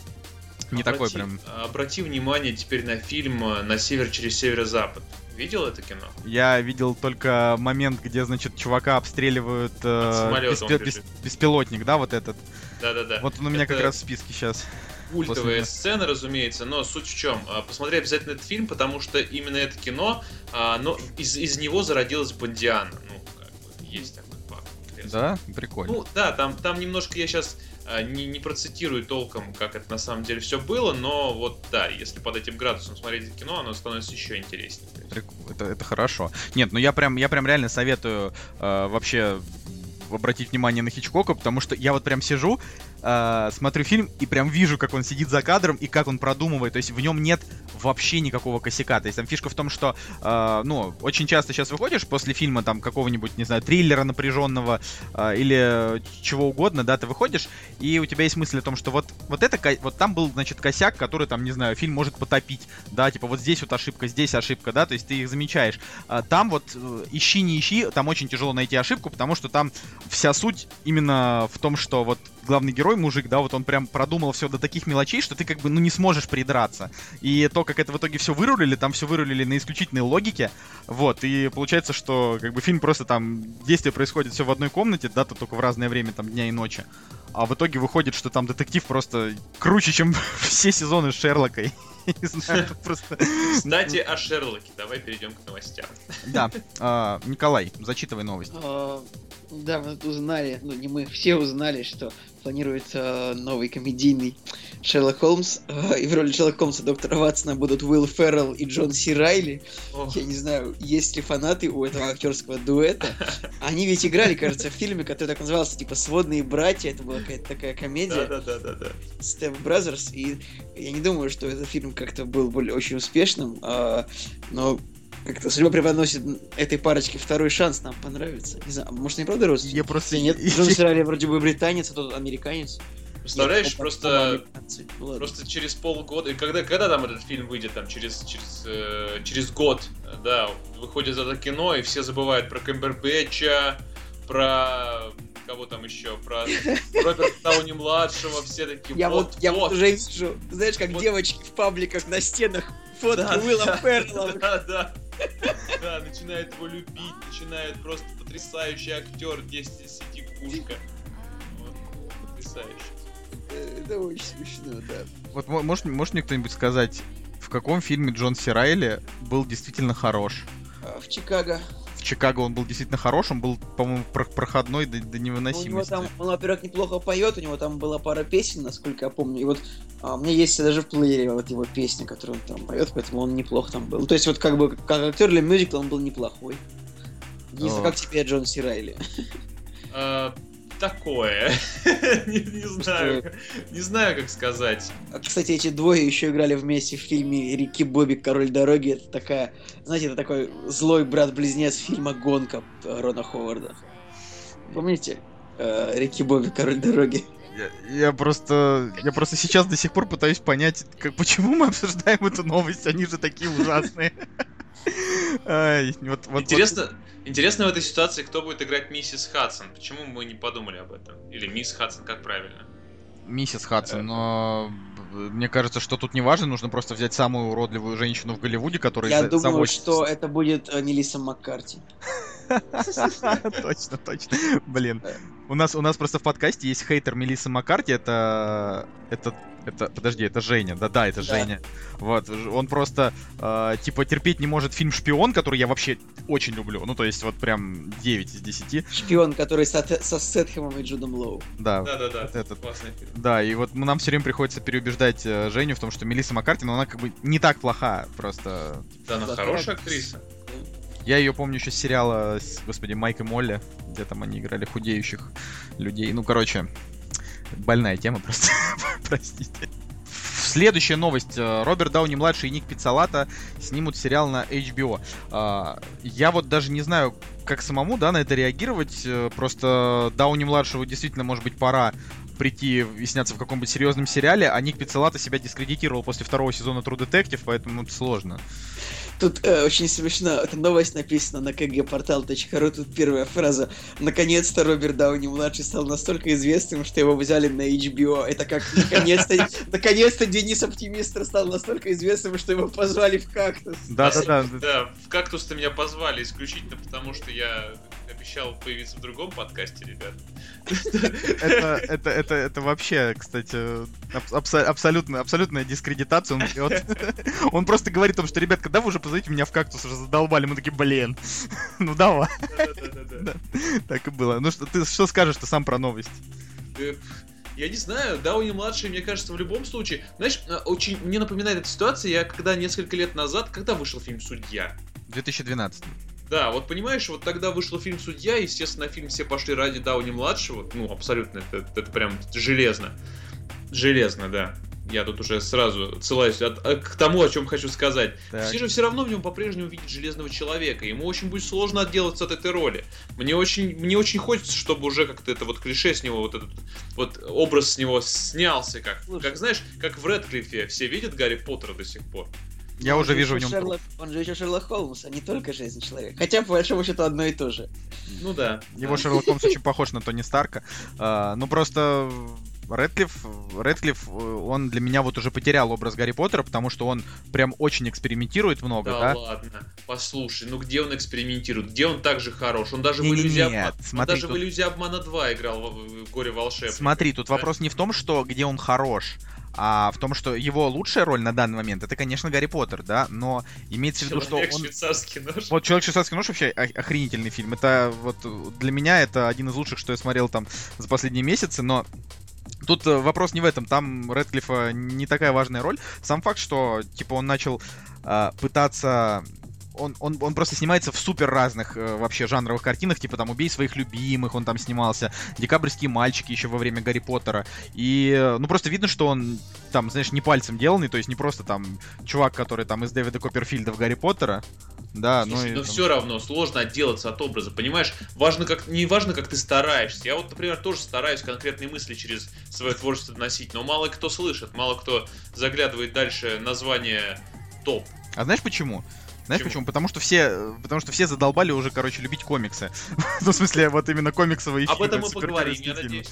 C: не такой
E: Обрати-
C: прям...
E: Обрати внимание теперь на фильм э, «На север через северо-запад». Видел это кино?
C: Я видел только момент, где, значит, чувака обстреливают э,
E: бежит.
C: бес- беспилотник, да, вот этот.
E: Да-да-да.
C: Вот он у меня как
E: Это
C: раз в списке сейчас.
E: Культовая
C: после-
E: сцена, разумеется, но суть в чем? А, Посмотри обязательно этот фильм, потому что именно это кино, а, но из, из него зародилась Бондиана. Ну, как бы, есть такой факт.
C: Да, прикольно.
E: Ну, да, там, там немножко я сейчас не, не процитирую толком, как это на самом деле все было, но вот да, если под этим градусом смотреть кино, оно становится еще интереснее.
C: Это, это хорошо. Нет, ну я прям, я прям реально советую э, вообще обратить внимание на Хичкока, потому что я вот прям сижу, э, смотрю фильм и прям вижу, как он сидит за кадром и как он продумывает. То есть в нем нет вообще никакого косяка. То есть там фишка в том, что, э, ну, очень часто сейчас выходишь после фильма там какого-нибудь, не знаю, триллера напряженного э, или чего угодно, да, ты выходишь, и у тебя есть мысль о том, что вот, вот это, вот там был, значит, косяк, который там, не знаю, фильм может потопить, да, типа вот здесь вот ошибка, здесь ошибка, да, то есть ты их замечаешь. А там вот э, ищи, не ищи, там очень тяжело найти ошибку, потому что там вся суть именно в том, что вот главный герой, мужик, да, вот он прям продумал все до таких мелочей, что ты как бы, ну, не сможешь придраться. И то, как это в итоге все вырулили, там все вырулили на исключительной логике, вот, и получается, что как бы фильм просто там, действие происходит все в одной комнате, да, то только в разное время, там, дня и ночи. А в итоге выходит, что там детектив просто круче, чем все сезоны знаю, просто...
E: Кстати, о Шерлоке. Давай перейдем к новостям.
C: Да, а, Николай, зачитывай новость.
D: Да, мы тут узнали, ну не мы, все узнали, что планируется новый комедийный Шерлок Холмс. А, И в роли Шерлока Холмса доктора Ватсона будут Уилл Феррелл и Джон Си Райли.
E: Ох,
D: Я не знаю, есть ли фанаты у этого актерского дуэта. Они ведь играли, кажется, в фильме, который так назывался, типа «Сводные братья». Это была какая-то такая комедия.
E: Да-да-да-да-да.
D: Step Brothers, и я не думаю, что этот фильм как-то был более очень успешным, а, но как-то судьба преподносит этой парочке второй шанс нам понравится. Не знаю, может, они правда родственники?
C: Я просто...
D: Нет, Джон Сирали вроде бы британец, а тот американец.
E: Представляешь,
D: Нет,
E: просто...
D: Ну.
E: Просто через полгода, и когда, когда там этот фильм выйдет, там через через э, через год, да, выходит это кино и все забывают про Кэмбербэтча, про кого там еще, про Роберта Тауни младшего, все такие.
D: Я вот, я вот
E: вот
D: уже вижу, знаешь, как
E: Вот.
D: девочки в пабликах на стенах фотки
E: Да,
D: Уилла
E: да,
D: Феррелла.
E: Да, да. Да, начинает его любить, начинает просто потрясающий актер, 10 из 10 пушка. Вот, потрясающе.
D: Э, Это очень смешно, да.
C: Вот мо- может, может мне кто-нибудь сказать, в каком фильме Джон Си Райли был действительно хорош?
D: А, В Чикаго.
C: Чикаго он был действительно хорош, он был, по-моему, про- проходной до, до
D: Ну, У него
C: невыносимости.
D: там, он, во-первых, неплохо поет, у него там была пара песен, насколько я помню. И вот а, у меня есть даже в плеере вот его песня, которую он там поет, поэтому он неплохо там был. Ну, То есть, вот как бы как актер для мюзикла он был неплохой. Не знаю,
C: О.
D: как тебе Джон Си Райли?
E: А, такое. не, не знаю. Не знаю, как сказать.
D: А, Кстати, эти двое еще играли вместе в фильме Рики Бобби Король дороги. Это такая, знаете, это такой злой брат-близнец фильма Гонка Рона Ховарда. Помните? Э, Рики Бобби Король дороги.
C: Я, я просто, я просто сейчас до сих пор пытаюсь понять, как, почему мы обсуждаем эту новость, они же такие ужасные. Ай, вот- вот-
E: интересно, интересно в этой ситуации, кто будет играть миссис Хадсон. Почему мы не подумали об этом? Или мисс Хадсон, как правильно?
C: Миссис Хадсон, но б- мне кажется, что тут не важно, нужно просто взять самую уродливую женщину в Голливуде, которая
D: Я
C: за,
D: думаю,
C: 80.
D: что это будет э, Мелисса Маккарти.
C: Точно, точно. Блин. У нас, у нас просто в подкасте есть хейтер Мелиссы Маккарти, это... Это... Это, подожди, это Женя, да-да, это
D: Да.
C: Женя. Вот, он просто, э, типа, терпеть не может фильм «Шпион», который я вообще очень люблю. Ну, то есть, вот прям 9 из 10.
D: Шпион, который со, со Сетхемом и Джудом Лоу.
C: Да,
E: Да-да-да.
C: вот этот.
E: Классный фильм.
C: Да, и вот нам все время приходится переубеждать э, Женю в том, что Мелисса Маккарти, но она как бы не так плоха, просто...
E: Да, она хорошая актриса.
C: Я ее помню еще с сериала, с, господи, Майк и Молли, где там они играли худеющих людей. Ну, короче, больная тема просто, простите. Следующая новость. Роберт Дауни-младший и Ник Пиццалата снимут сериал на HBO. А, Я вот даже не знаю, как самому, да, на это реагировать. Э, Просто Дауни-младшего действительно, может быть, пора прийти и сняться в каком-нибудь серьезном сериале, а Ник Пиццалата себя дискредитировал после второго сезона True Detective, поэтому это сложно.
D: Тут э, очень смешно. Эта новость написана на kgportal.ru. Тут первая фраза. Наконец-то Роберт Дауни-младший стал настолько известным, что его взяли на HBO. Это как наконец-то наконец-то Денис Оптимистр стал настолько известным, что его позвали в кактус.
C: Да-да-да.
E: Да, в кактус то меня позвали исключительно потому, что я обещал появиться в другом подкасте, ребят.
C: это, это, это, это вообще, кстати, аб- абсо- абсолютно, абсолютная дискредитация. Он, берет. он просто говорит о том, что, ребят, когда вы уже позовите меня в кактус, уже задолбали. Мы такие, блин, ну давай. Так и было. Ну что, ты что скажешь-то сам про новость?
E: Э, Я не знаю, Дауни младший, мне кажется, в любом случае. Знаешь, э, очень мне напоминает эта ситуация, я когда несколько лет назад, когда вышел фильм Судья?
C: 2012.
E: Да, вот понимаешь, вот тогда вышел фильм «Судья», естественно, фильм все пошли ради Дауни-младшего, ну, абсолютно, это, это прям железно. Железно, да. Я тут уже сразу ссылаюсь от- э, к тому, о чем хочу сказать.
C: Так.
E: Все же все равно в нем по-прежнему видят железного человека. Ему очень будет сложно отделаться от этой роли. Мне очень, мне очень хочется, чтобы уже как-то это вот клише с него, вот этот вот образ с него снялся, как,
D: Слушай.
E: как знаешь, как в Редклифе все видят Гарри Поттера до сих пор.
C: Я
D: Он
C: уже
D: же
C: вижу в нем
D: Шерлок- Он же еще Шерлок Холмс, а не только Железный человек. Хотя, по большому счету, одно и то же.
E: Ну да.
C: Его Шерлок Холмс очень похож на Тони Старка. А, ну просто Редклифф, Редклифф, э, он для меня вот уже потерял образ Гарри Поттера, потому что он прям очень экспериментирует много,
E: Да,
C: да?
E: ладно. Послушай, ну где он экспериментирует? Где он так же хорош? Он даже в
C: Не-не-не,
E: иллюзии обмана. Он
C: смотри,
E: даже в
C: тут-
E: иллюзии обмана 2 играл в, в горе волшебника.
C: Смотри, тут
E: Да.
C: вопрос не в том, что где он хорош, а в том, что его лучшая роль на данный момент это, конечно, Гарри Поттер, да, но имеется в виду, что он...
E: швейцарский нож.
C: Вот «Человек швейцарский нож» вообще охренительный фильм. Это вот для меня это один из лучших, что я смотрел там за последние месяцы, но Тут э, вопрос не в этом, там Редклифа не такая важная роль. Сам факт, что типа он начал э, пытаться он, он, он просто снимается в супер разных э, вообще жанровых картинах, типа там «Убей своих любимых», он там снимался, «Декабрьские мальчики» еще во время Гарри Поттера. И, э, ну, просто видно, что он там, знаешь, не пальцем деланный, то есть не просто там чувак, который там из Дэвида Копперфильда в Гарри Поттера, да, ну
E: Слушай,
C: и
E: но
C: там-
E: все равно сложно отделаться от образа, понимаешь? Важно как, не важно, как ты стараешься. Я вот, например, тоже стараюсь конкретные мысли через свое творчество доносить, но мало кто слышит, мало кто заглядывает дальше название топ.
C: А знаешь почему? Знаешь
E: Почему?
C: почему? Потому что все, э, потому что все задолбали уже, короче, любить комиксы. Ну, в смысле, вот именно комиксовые
E: Об
C: фильмы,
E: этом мы поговорим, я надеюсь.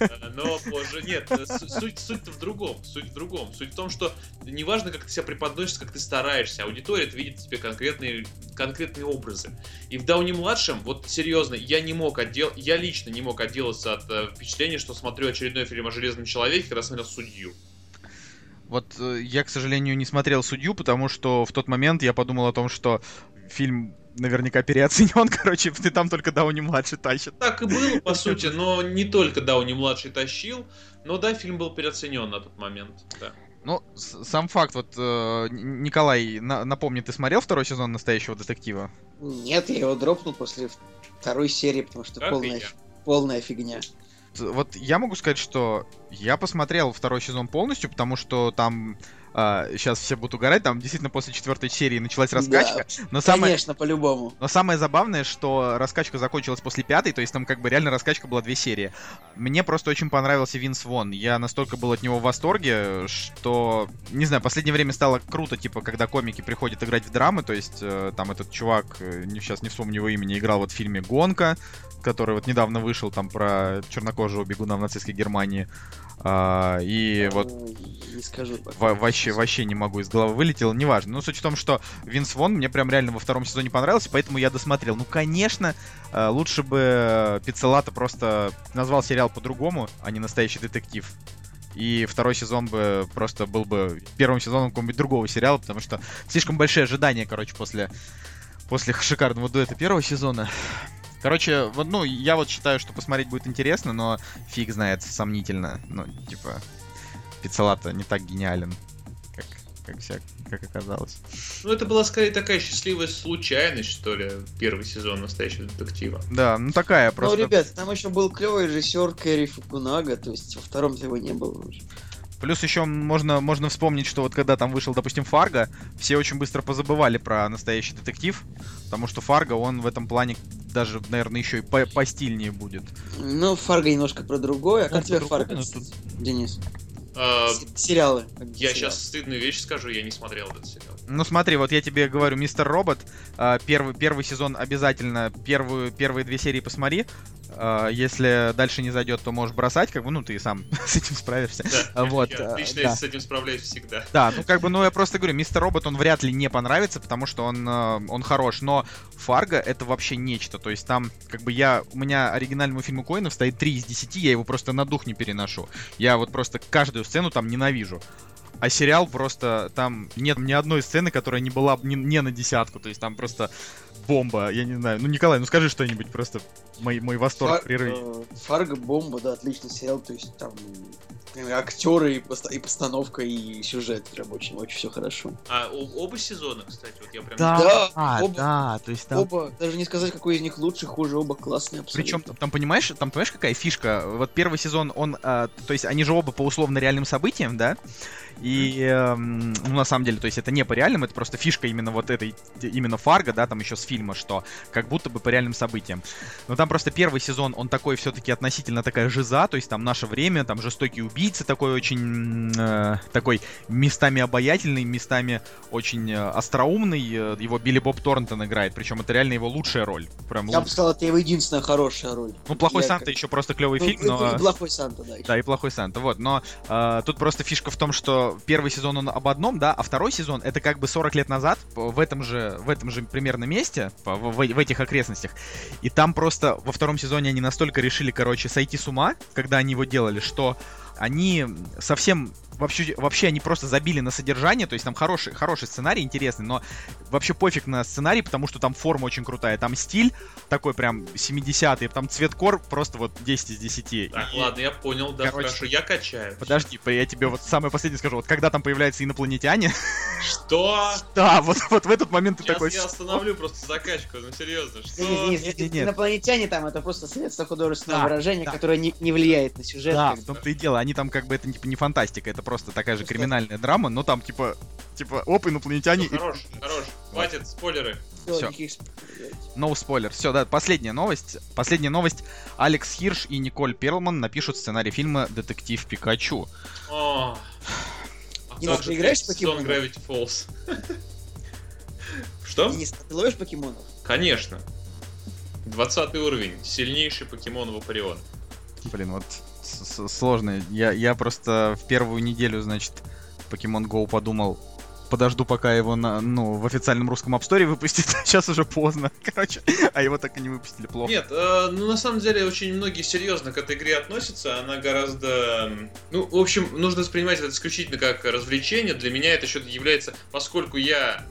E: Э, Но позже. Нет, э, су- суть, суть в другом. Суть в другом. Суть в том, что неважно, как ты себя преподносишь, как ты стараешься, аудитория видит тебе конкретные, конкретные образы. И в Дауни младшем, вот серьезно, я не мог отдел, я лично не мог отделаться от впечатления, что смотрю очередной фильм о Железном Человеке, когда смотрел Судью.
C: Вот э, я, к сожалению, не смотрел «Судью», потому что в тот момент я подумал о том, что фильм наверняка переоценен, короче, ты там только Дауни-младший тащит.
E: Так и было, по сути, но не только Дауни младший тащил, но да, фильм был переоценен на тот момент. Да.
C: Ну, сам факт, вот, э, Николай, на- напомни, ты смотрел второй сезон «Настоящего детектива»?
D: Нет, я его дропнул после второй серии, потому что
E: Как
D: полная, полная фигня.
C: Вот я могу сказать, что я посмотрел второй сезон полностью, потому что там сейчас все будут угорать, там действительно после четвертой серии началась раскачка. Но самое,
D: Конечно, по-любому.
C: но самое забавное, что раскачка закончилась после пятой, то есть там как бы реально раскачка была две серии. Мне просто очень понравился Винс Вон. Я настолько был от него в восторге, что, не знаю, последнее время стало круто, типа, когда комики приходят играть в драмы, то есть э, там этот чувак, э, не, сейчас не вспомню его имени, играл вот в фильме «Гонка», который вот недавно вышел там про чернокожего бегуна в нацистской Германии. А, и вот
D: Не скажу.
C: Во- вообще, вообще не могу из головы вылетело, неважно. Но суть в том, что Винс Вон мне прям реально во втором сезоне понравился, поэтому я досмотрел. Ну, конечно, э, лучше бы Пиццелата просто назвал сериал по-другому, а не настоящий детектив. И второй сезон бы просто был бы первым сезоном какого-нибудь другого сериала, потому что слишком большие ожидания, короче, после, после шикарного дуэта первого сезона. Короче, вот, ну, я вот считаю, что посмотреть будет интересно, но фиг знает, сомнительно. Ну, типа, Пиццелата не так гениален, как, как, вся, как оказалось.
E: Ну, это была скорее такая счастливая случайность, что ли, первый сезон настоящего детектива.
C: Да, ну такая просто...
D: Ну, ребят, там еще был клевый режиссер Кэрри Фукунага, то есть во втором его не было уже.
C: Плюс еще можно, можно вспомнить, что вот когда там вышел, допустим, Фарго, все очень быстро позабывали про настоящий детектив, потому что Фарго, он в этом плане даже, наверное, еще и по постильнее будет.
D: Ну, Фарго немножко про другое. А как тебе Фарго, Денис?
E: А,
D: С- Сериалы.
E: я
D: сериалы.
E: сейчас стыдную вещь скажу, я не смотрел этот сериал.
C: Ну смотри, вот я тебе говорю, Мистер Робот, а, первый, первый сезон обязательно, первую, первые две серии посмотри. А, Если дальше не зайдет, то можешь бросать, как бы, ну ты сам с этим справишься.
E: Да,
C: А, вот,
E: я
C: а,
E: отлично
C: да.
E: с этим справляюсь всегда.
C: Да, ну как бы, ну я просто говорю, Мистер Робот, он вряд ли не понравится, потому что он, он хорош, но Фарго это вообще нечто, то есть там, как бы я, у меня оригинальному фильму Коинов стоит 3 из 10, я его просто на дух не переношу. Я вот просто каждую сцену там ненавижу. А сериал просто, там нет ни одной сцены, которая не была не, не на десятку, то есть там просто бомба, я не знаю. Ну, Николай, ну скажи что-нибудь, просто мой, мой восторг
D: Фар-
C: прерыв.
D: э, Фарго бомба, да, отличный сериал, то есть там актеры, и, поста- и постановка, и сюжет. Прям очень-очень все хорошо.
E: А оба сезона, кстати, вот я прям...
D: Да,
C: а,
D: оба-
C: да, то есть там...
D: Оба, даже не сказать, какой из них лучше, хуже, оба классные абсолютно.
C: Причем там понимаешь, там понимаешь какая фишка? Вот первый сезон, он, а, то есть они же оба по условно реальным событиям, да? И, эм, ну, на самом деле, то есть это не по реальным, это просто фишка именно вот этой, именно Фарго, да, там еще с фильма, что как будто бы по реальным событиям. Но там просто первый сезон, он такой все-таки относительно такая жиза, то есть там наше время, там жестокий убийца такой очень, э, такой местами обаятельный, местами очень э, остроумный, э, его Билли Боб Торнтон играет, причем это реально его лучшая роль. Прям
D: Я
C: лу-
D: бы сказал, это его единственная хорошая роль.
C: Ну, плохой
D: Я
C: Санта
D: как-
C: еще просто клевый
D: Ну,
C: фильм,
D: и-
C: но...
D: и плохой Санта, да. ещё.
C: Да, и плохой Санта, вот. Но э, тут просто фишка в том, что первый сезон он об одном, да, а второй сезон это как бы 40 лет назад, в этом же, в этом же примерно месте, по- в, в- в этих окрестностях. И там просто во втором сезоне они настолько решили, короче, сойти с ума, когда они его делали, что они совсем вообще, вообще они просто забили на содержание, то есть там хороший, хороший сценарий, интересный, но вообще пофиг на сценарий, потому что там форма очень крутая, там стиль такой прям 70-й, там цвет кор просто вот 10 из 10.
E: Так,
C: И-
E: ладно, я понял, да,
C: Короче,
E: хорошо, я качаю.
C: Подожди, по- я тебе вот самое последнее скажу. Вот когда там появляются инопланетяне,
E: Что?
C: да, вот, вот в этот момент ты
E: Сейчас
C: такой...
E: я остановлю просто закачку, ну серьезно, что?
D: Не- не- не-
C: Нет, нет, нет.
D: Инопланетяне там это просто средство художественного
C: Да,
D: выражения,
C: да.
D: которое не, не влияет на сюжет.
C: Да, в том-то и дело. Они там как бы это типа не фантастика, это просто такая же
D: Просто-
C: криминальная драма, но там типа, типа, оп, инопланетяне.
E: Ну, хорош, хорош, хватит, спойлеры.
D: Сп-
C: No спойлер. Все, да, последняя новость. Последняя новость. Алекс Хирш и Николь Перлман напишут сценарий фильма «Детектив Пикачу».
E: О. А как
D: ты
E: же
D: играешь в покемонов?
E: Gravity Falls? Что?
D: Денис, ты ловишь покемонов?
E: Конечно. 20 уровень. Сильнейший покемон Вапарион.
C: Блин, вот сложно. Я, я просто в первую неделю, значит, Pokemon Go подумал, подожду, пока его на, ну, в официальном русском App Store выпустят. Сейчас уже поздно, короче. А его так и не выпустили, плохо.
E: Нет, э, ну на самом деле очень многие серьезно к этой игре относятся. Она гораздо... Ну, в общем, нужно воспринимать это исключительно как развлечение. Для меня это еще является, поскольку я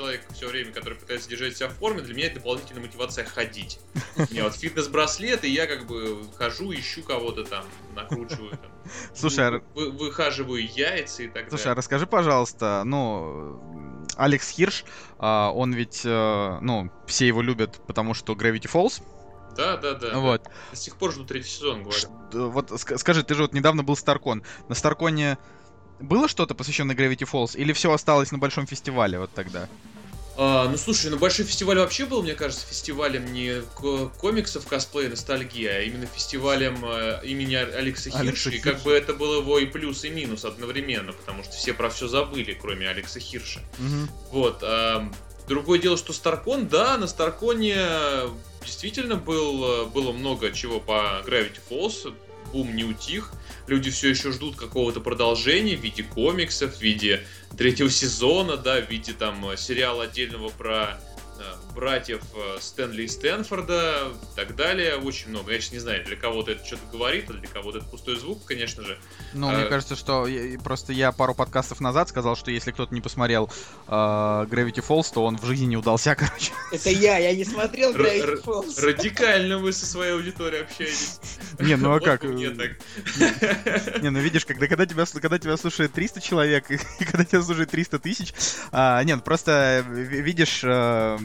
E: человек все время, который пытается держать себя в форме, для меня это дополнительная мотивация ходить. У меня вот фитнес-браслет, и я как бы хожу, ищу кого-то там, накручиваю там.
C: Слушай, а-
E: вы- выхаживаю яйца и так
C: Слушай, а
E: далее.
C: расскажи, пожалуйста, ну, Алекс Хирш, а, он ведь, э, ну, все его любят, потому что Gravity Falls,
E: Да, да, да.
C: вот.
E: До сих пор жду третий сезон, говорю.
C: Ш- Вот ска- скажи, ты же вот недавно был Старкон. На Старконе было что-то посвященное Gravity Falls, или все осталось на большом фестивале вот тогда?
E: А, ну слушай, ну большой фестиваль вообще был, мне кажется, фестивалем не ко- комиксов, косплея, ностальгия, а именно фестивалем э, имени А- Алекса
C: Алекса
E: Хирша. И как бы это был его и плюс, и минус одновременно, потому что все про все забыли, кроме Алекса Хирша. Вот. ам, другое дело, что Старкон, да, на Старконе действительно был, э, было много чего по Gravity Falls. Бум не утих. Люди все еще ждут какого-то продолжения в виде комиксов, в виде третьего сезона, да, в виде там э, сериала отдельного про братьев э, Стэнли и Стэнфорда и так далее. Очень много. Я сейчас не знаю, для кого-то это что-то говорит, а для кого-то это пустой звук, конечно же.
C: Ну,
E: А-
C: мне кажется, что я- просто я пару подкастов назад сказал, что если кто-то не посмотрел э, Gravity Falls, то он в жизни не удался, короче.
D: Это я, я не смотрел Gravity Falls.
E: Радикально вы со своей аудиторией общаетесь.
C: Не, ну а как? Не, ну видишь, когда, когда, тебя, слушает 300 человек, и, когда тебя слушает 300 тысяч, а, нет, просто э, ви- видишь, э,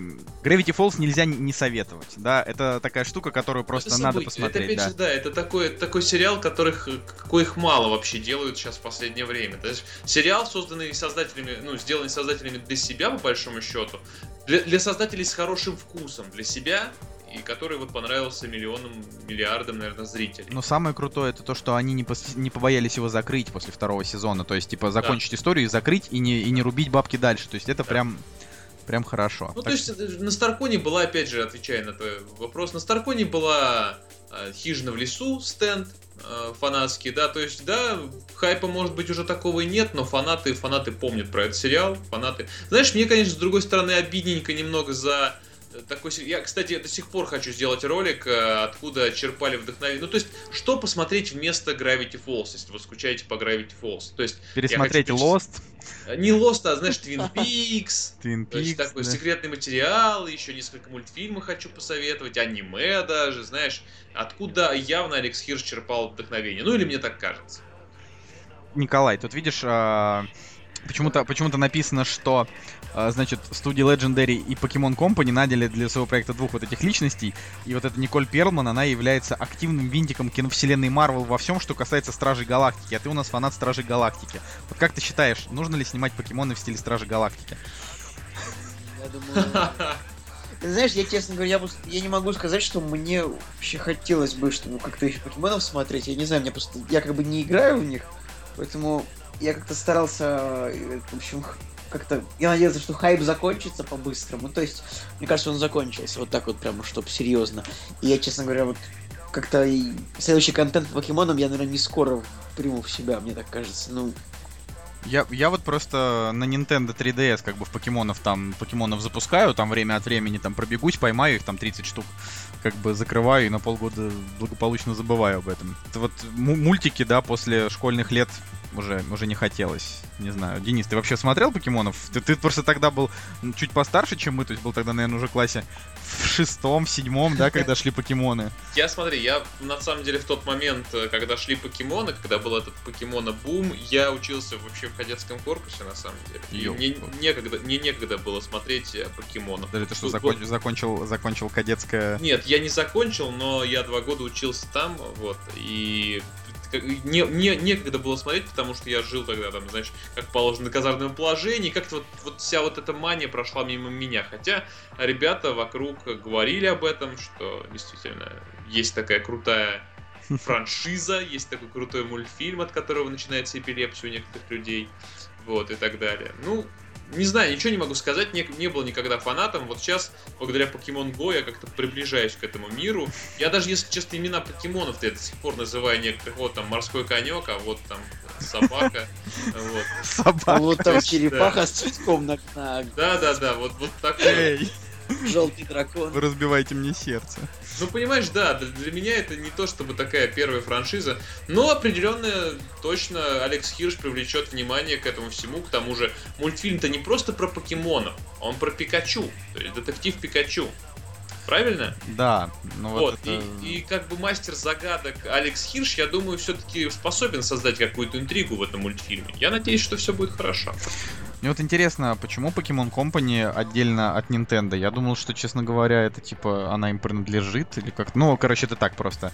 C: Gravity Falls нельзя не- советовать, да, это такая штука, которую просто
E: Это
C: надо
E: событие.
C: посмотреть,
E: Это, опять
C: да.
E: же, да, это такой, такой сериал, которых, какой их мало вообще делают сейчас в последнее время. То есть сериал, созданный создателями, ну, сделанный создателями для себя, по большому счету, для, для создателей с хорошим вкусом для себя, и который вот понравился миллионам, миллиардам, наверное, зрителей.
C: Но самое крутое это то, что они не, пос- не побоялись его закрыть после второго сезона, то есть, типа, закончить историю и закрыть, и не, и не рубить бабки дальше, то есть это
E: Да.
C: прям, прям хорошо.
E: Ну,
C: Так
E: то есть, э, на Старконе была, опять же, отвечая на твой вопрос, на Старконе была э, хижина в лесу, стенд э, фанатский, да, то есть, да, хайпа, может быть, уже такого и нет, но фанаты, фанаты помнят про этот сериал, фанаты... Знаешь, мне, конечно, с другой стороны, обидненько немного за э, такой... Я, кстати, до сих пор хочу сделать ролик, э, откуда черпали вдохновение. Ну, то есть, что посмотреть вместо Gravity Falls, если вы скучаете по Gravity Falls? То есть,
C: Пересмотреть
E: хочу
C: Lost,
E: не Lost, а, знаешь, Twin Peaks,
C: Twin
E: то есть
C: Peaks,
E: такой
C: да.
E: секретный материал, еще несколько мультфильмов хочу посоветовать, аниме даже, знаешь, откуда явно Алекс Хирш черпал вдохновение. Ну или мне так кажется.
C: Николай, тут видишь, а, почему-то почему написано, что, значит, студии Legendary и Pokemon Company наняли для своего проекта двух вот этих личностей, и вот эта Николь Перлман, она является активным винтиком киновселенной Марвел во всем, что касается Стражей Галактики, а ты у нас фанат Стражей Галактики. Вот как ты считаешь, нужно ли снимать покемоны в стиле Стражей Галактики?
D: Я думаю... Ты знаешь, я честно говоря, я, просто- я не могу сказать, что мне вообще хотелось бы, чтобы как-то их покемонов смотреть. Я не знаю, мне просто... Я как бы не играю в них, поэтому я как-то старался, э, в общем, как-то... Я надеялся, что хайп закончится по-быстрому. То есть, мне кажется, он закончился. Вот так вот прямо, чтобы серьезно. И я, честно говоря, вот как-то и следующий контент по покемонам я, наверное, не скоро приму в себя, мне так кажется. Ну,
C: Я, я вот просто на Nintendo 3DS как бы в покемонов там, покемонов запускаю, там время от времени там пробегусь, поймаю их там 30 штук, как бы закрываю и на полгода благополучно забываю об этом. Это вот му- мультики, да, после школьных лет уже, уже не хотелось. Не знаю. Денис, ты вообще смотрел покемонов? Ты, ты просто тогда был чуть постарше, чем мы, то есть был тогда, наверное, уже в классе в шестом, в седьмом, да, когда шли покемоны.
E: Я смотри, я на самом деле в тот момент, э, когда шли покемоны, когда был этот покемона бум, я учился вообще в кадетском корпусе на самом деле. И мне некогда, мне некогда было смотреть э, покемонов.
C: Подожди, ты что, закон- закончил, закончил кадетское...
E: Нет, я не закончил, но я два года учился там, вот, и не, не, некогда было смотреть, потому что я жил тогда, там, знаешь, как положено, на казарменном положении, как-то вот, вот вся вот эта мания прошла мимо меня, хотя ребята вокруг говорили об этом, что действительно есть такая крутая франшиза, есть такой крутой мультфильм, от которого начинается эпилепсия у некоторых людей, вот, и так далее. Ну, не знаю, ничего не могу сказать, не, не был никогда фанатом. Вот сейчас, благодаря Pokemon Go, я как-то приближаюсь к этому миру. Я даже, если честно, имена покемонов я до сих пор называю некоторых. Вот там морской конек, а вот там собака. Вот.
C: Собака.
D: вот там черепаха с цветком на, на
E: Да, да, да, вот, вот такой.
D: Желтый дракон.
C: вы разбиваете мне сердце.
E: Ну, понимаешь, да, для- меня это не то чтобы такая первая франшиза, но определенно точно Алекс Хирш привлечет внимание к этому всему. К тому же мультфильм-то не просто про покемонов, он про Пикачу, то есть детектив Пикачу. Правильно?
C: Да, ну вот,
E: Вот,
C: это...
E: и, и как бы мастер загадок Алекс Хирш, я думаю, все-таки способен создать какую-то интригу в этом мультфильме. Я надеюсь, что все будет хорошо.
C: Мне вот интересно, почему Pokemon Company отдельно от Nintendo? Я думал, что, честно говоря, это типа она им принадлежит или как. Ну, короче, это так просто.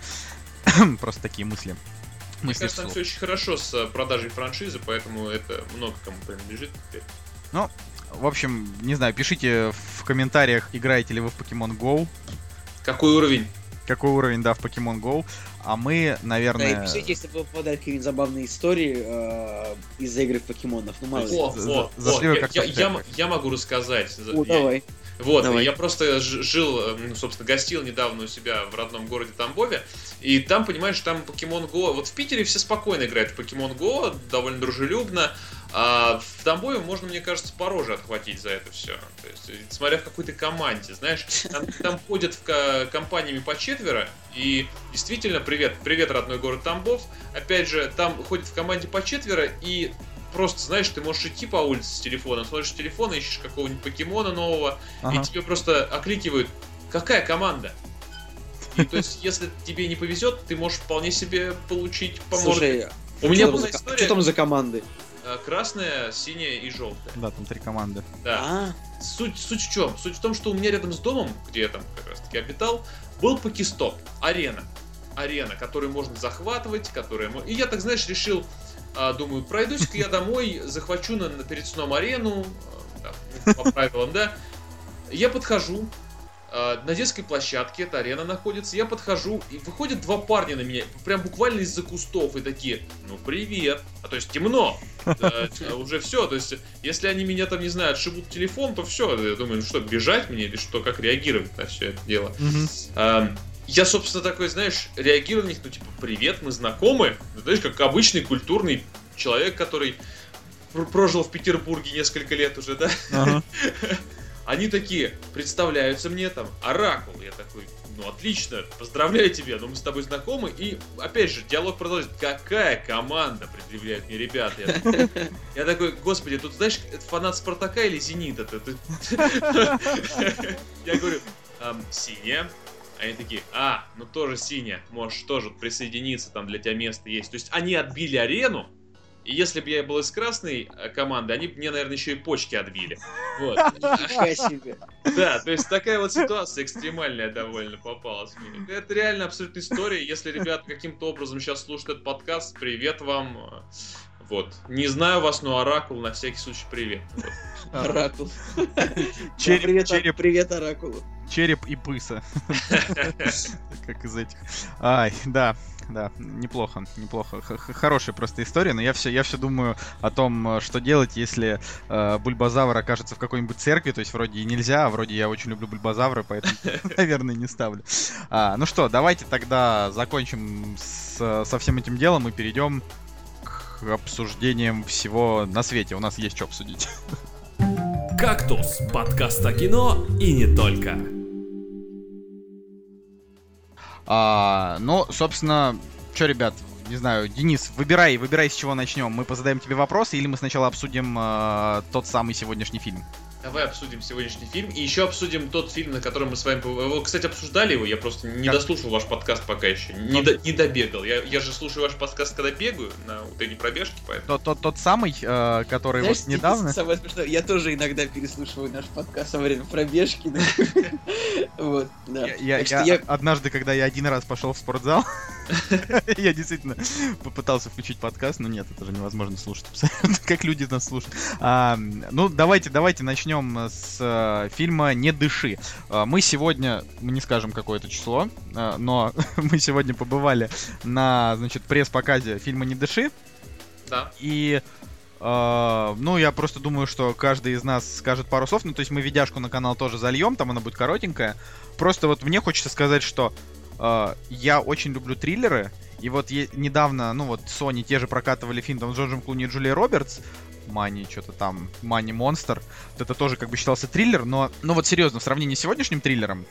C: просто такие мысли.
E: Мне
C: Мысли
E: кажется, там все очень хорошо с э, продажей франшизы, поэтому это много кому принадлежит теперь.
C: В общем, не знаю, пишите в комментариях, играете ли вы в Pokemon Go,
E: Какой уровень?
C: какой уровень, да, в Pokemon Go. А мы,
D: Да,
C: наверное...
D: и пишите, если вы попадали какие-нибудь забавные истории э, из-за игры в покемонов. Ну, мало ли.
E: О, о, о, я, я- я я могу рассказать. За-
D: О,
E: я-
D: давай.
E: Вот,
D: Давай.
E: я просто жил, ну, собственно, гостил недавно у себя в родном городе Тамбове, и там, понимаешь, там Pokemon Go, вот в Питере все спокойно играют в Pokemon Go, довольно дружелюбно, а в Тамбове можно, мне кажется, по роже отхватить за это все. То есть, смотря в какой-то команде, знаешь, там, там ходят в ко- компаниями по четверо, и действительно, привет, привет, родной город Тамбов, опять же, там ходят в команде по четверо, и просто, знаешь, ты можешь идти по улице с телефоном, смотришь телефон, ищешь какого-нибудь покемона нового,
C: Ага.
E: и тебе просто окликивают, какая команда? И, то есть, если тебе не повезет, ты можешь вполне себе получить по морде.
D: Слушай,
E: У меня была история
D: Что там за команды?
E: Э, красная, синяя и желтая.
C: Да, там три команды.
E: Да.
D: А,
E: Суть, суть в чем? Суть в том, что у меня рядом с домом, где я там как раз таки обитал, был покестоп, арена. Арена, которую можно захватывать, которая... И я так, знаешь, решил, а, думаю, пройдусь-ка я домой, захвачу на, на перед сном арену, а, там, ну, по правилам, да. Я подхожу, на детской площадке эта арена находится, я подхожу, и выходят два парня на меня, прям буквально из-за кустов, и такие, ну привет, а то есть темно, Да, а уже все, то есть если они меня там, не знаю, отшибут телефон, то все, я думаю, ну что, бежать мне или что, как реагировать на все это дело. Я, собственно, такой, знаешь, реагирую на них, ну, типа, привет, мы знакомы. Ну, Знаешь, как обычный культурный человек, который пр- прожил в Петербурге несколько лет уже, да? Они такие, представляются мне там, Оракул. Я такой, ну отлично, поздравляю тебя, ну мы с тобой знакомы. И опять же, диалог продолжит. Какая команда, предъявляют мне ребята. Я такой, я такой, господи, тут знаешь, это фанат Спартака или Зенита? Я говорю, «Ам, синяя. Они такие, а, ну тоже синяя, можешь тоже присоединиться, там для тебя место есть. То есть они отбили арену, И если бы я был из красной э, команды, они бы мне, наверное, еще и почки отбили. Вот. Да, то есть такая вот ситуация экстремальная довольно попалась мне. Это реально абсолютная история. Если ребят каким-то образом сейчас слушают этот подкаст, привет вам. Вот. Не знаю вас, но Оракул на всякий случай привет.
D: Оракул.
C: Череп,
D: привет, Оракулу.
C: череп и пыса. Как из этих. Ай, да, да, неплохо, неплохо. Х- х- Хорошая просто история, но я все, я все думаю о том, э, что делать, если э, бульбазавр окажется в какой-нибудь церкви, то есть вроде и нельзя, а вроде я очень люблю бульбазавры, поэтому, наверное, не ставлю. А, ну что, давайте тогда закончим с- со всем этим делом и перейдем к обсуждениям всего на свете. У нас есть что обсудить.
F: «Кактус» — подкаст о кино и не только.
C: А, ну, собственно, что, ребят, не знаю, Денис, выбирай, выбирай, с чего начнем. Мы позадаем тебе вопросы, или мы сначала обсудим э, тот самый сегодняшний фильм.
E: Давай обсудим сегодняшний фильм. И еще обсудим тот фильм, на котором мы с вами... Вы, кстати, обсуждали его, я просто не
C: Как?
E: дослушал ваш подкаст пока еще. Не, до- не добегал. Я, я же слушаю ваш подкаст, когда бегаю на утренней пробежке, поэтому...
C: Тот, тот, тот самый, э, который
D: Знаешь,
C: вот недавно.
D: Самое смешное, я тоже иногда переслушиваю наш подкаст во время пробежки. Вот, да.
C: Однажды, когда я один раз пошел в спортзал, я действительно попытался включить подкаст, но нет, это же невозможно слушать абсолютно, как люди нас слушают. А, ну, давайте, давайте начнем с э, фильма «Не дыши». А, Мы сегодня, мы не скажем какое это число, а, но мы сегодня побывали на, значит, пресс-показе фильма «Не дыши»,
E: Да.
C: и э, ну, я просто думаю, что каждый из нас скажет пару слов. Ну, то есть мы видяшку на канал тоже зальем, там она будет коротенькая. Просто вот мне хочется сказать, что э, я очень люблю триллеры. И вот е- недавно, ну вот Sony те же прокатывали фильм там с Джорджем Клуни и Джулией Робертс. Мани, что-то там, Мани Монстр. Вот это тоже как бы считался триллер, но, ну вот серьезно, в сравнении с сегодняшним триллером,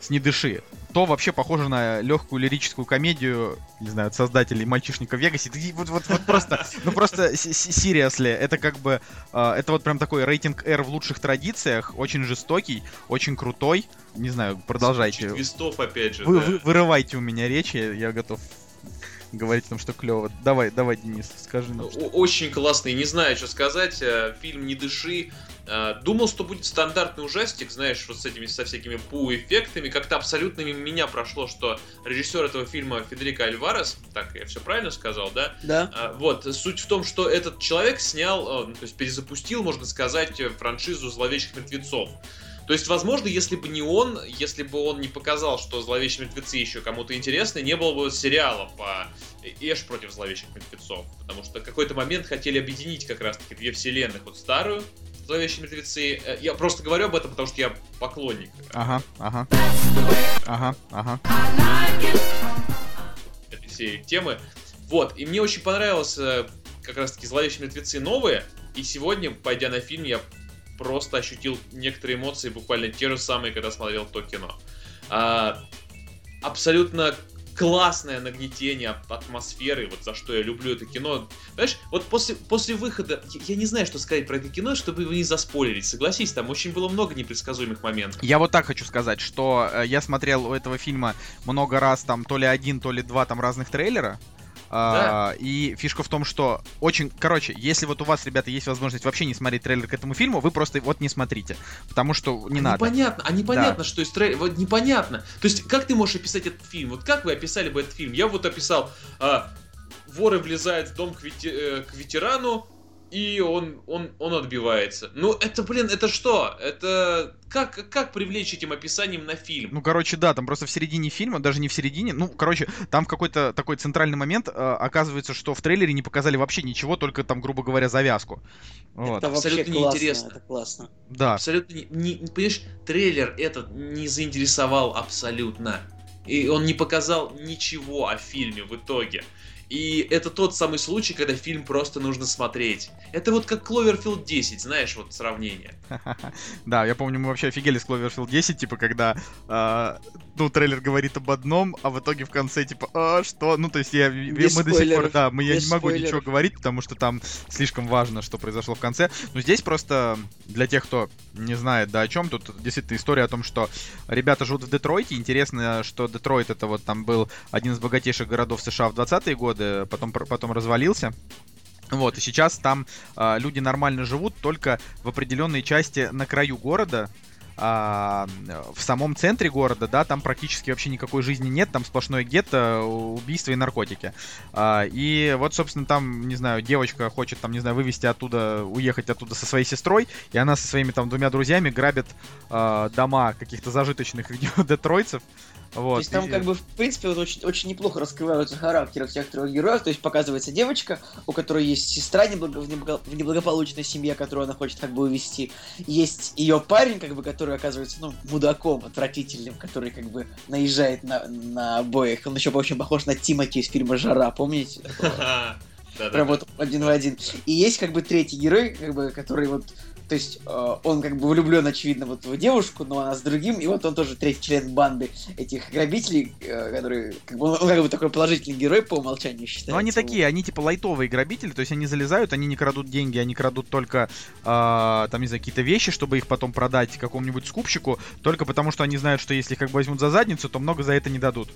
C: с «Не дыши», то вообще похоже на легкую лирическую комедию, не знаю, от создателей «Мальчишника в Вегасе». Вот, вот, вот просто, ну просто, серьезно, это как бы, э, это вот прям такой рейтинг R в лучших традициях, очень жестокий, очень крутой. Не знаю, продолжайте.
E: Твистов, опять же,
C: Вы,
E: да.
C: вы- вырывайте у меня речи, я готов говорить о том, что клево. Давай, давай, Денис, скажи нам. что-
E: Очень классный, не знаю, что сказать. э, Фильм «Не дыши». Э, Думал, что будет стандартный ужастик, знаешь, вот с этими, со всякими пу-эффектами. Как-то абсолютно мимо меня прошло, что режиссер этого фильма Федерико Альварес, так я все правильно сказал, да?
D: Да.
E: А, Вот, суть в том, что этот человек снял, э, ну, то есть перезапустил, можно сказать, франшизу «Зловещих мертвецов». То есть, возможно, если бы не он, если бы он не показал, что «Зловещие мертвецы» еще кому-то интересны, не было бы сериала по Эш против «Зловещих мертвецов». Потому что в какой-то момент хотели объединить как раз-таки две вселенных. Вот старую «Зловещие мертвецы». э, Я просто говорю об этом, потому что я поклонник
C: Ага, ага. Ага, ага.
E: этой всей темы. Вот, и мне очень понравилось э, как раз-таки «Зловещие мертвецы» новые, и сегодня, пойдя на фильм, я просто ощутил некоторые эмоции, буквально те же самые, когда смотрел то кино. А, абсолютно классное нагнетение ат- атмосферы, вот за что я люблю это кино. Знаешь, вот после, после выхода, я, я не знаю, что сказать про это кино, чтобы его не заспойлерить, согласись, там очень было много непредсказуемых моментов.
C: Я вот так хочу сказать, что э, я смотрел у этого фильма много раз, там, то ли один, то ли два там разных трейлера. А, и фишка в том, что очень, короче, если вот у вас, ребята, есть возможность вообще не смотреть трейлер к этому фильму, вы просто вот не смотрите, потому что не
E: а
C: надо.
E: Непонятно, а непонятно, что из трейлера, вот непонятно. То есть, как ты можешь описать этот фильм? Вот как вы описали бы этот фильм? Я вот описал, а, воры влезают в дом к, вете- э, к ветерану, и он, он, он отбивается. Ну, это, блин, это что? Это как, как привлечь этим описанием на фильм?
C: Ну, короче, да, там просто в середине фильма, даже не в середине, ну, короче, там в какой-то такой центральный момент э, оказывается, что в трейлере не показали вообще ничего, только там, грубо говоря, завязку. Вот.
D: Это
E: Абсолютно
D: классно,
E: неинтересно.
D: это классно.
C: Да.
E: Абсолютно не, не- понимаешь, трейлер этот не заинтересовал абсолютно. И он не показал ничего о фильме в итоге. И это тот самый случай, когда фильм просто нужно смотреть. Это вот как Cloverfield 10, знаешь, вот сравнение.
C: Да, я помню, мы вообще офигели с Cloverfield 10, типа, когда, а, ну, трейлер говорит об одном, а в итоге в конце, типа, а, что? Ну, то есть я, мы до сих пор, да, мы, я не могу ничего говорить, потому что там слишком важно, что произошло в конце. Но здесь просто, для тех, кто не знает, да, о чем, тут действительно история о том, что ребята живут в Детройте. Интересно, что Детройт это вот там был один из богатейших городов США в 20-е годы, потом, пр- потом развалился. Вот, и сейчас там а, люди нормально живут только в определенной части на краю города, а, в самом центре города, да, там практически вообще никакой жизни нет, там сплошное гетто, убийства и наркотики. А, и вот, собственно, там, не знаю, девочка хочет, там, не знаю, вывести оттуда, уехать оттуда со своей сестрой, и она со своими там двумя друзьями грабит а, дома каких-то зажиточных видеодетройцев. Вот,
D: То есть там
C: и-
D: как бы, в принципе, вот очень, очень неплохо раскрываются характеры всех трех героев. То есть показывается девочка, у которой есть сестра неблаго- в, неблаго- в неблагополучной семье, которую она хочет как бы увести. Есть ее парень, как бы, который оказывается, ну, мудаком отвратительным, который как бы наезжает на, на обоих. Он еще очень похож на Тимати из фильма «Жара», помните? Прям вот один в один. И есть как бы третий герой, как бы, который вот то есть э, он как бы влюблен, очевидно, вот в девушку, но она с другим, и вот он тоже третий член банды этих грабителей, э, которые, как бы, он, он как бы такой положительный герой по умолчанию считается.
C: Ну, они такие, они типа лайтовые грабители, то есть они залезают, они не крадут деньги, они крадут только, а, там, не знаю, какие-то вещи, чтобы их потом продать какому-нибудь скупщику, только потому что они знают, что если их как бы возьмут за задницу, то много за это не дадут.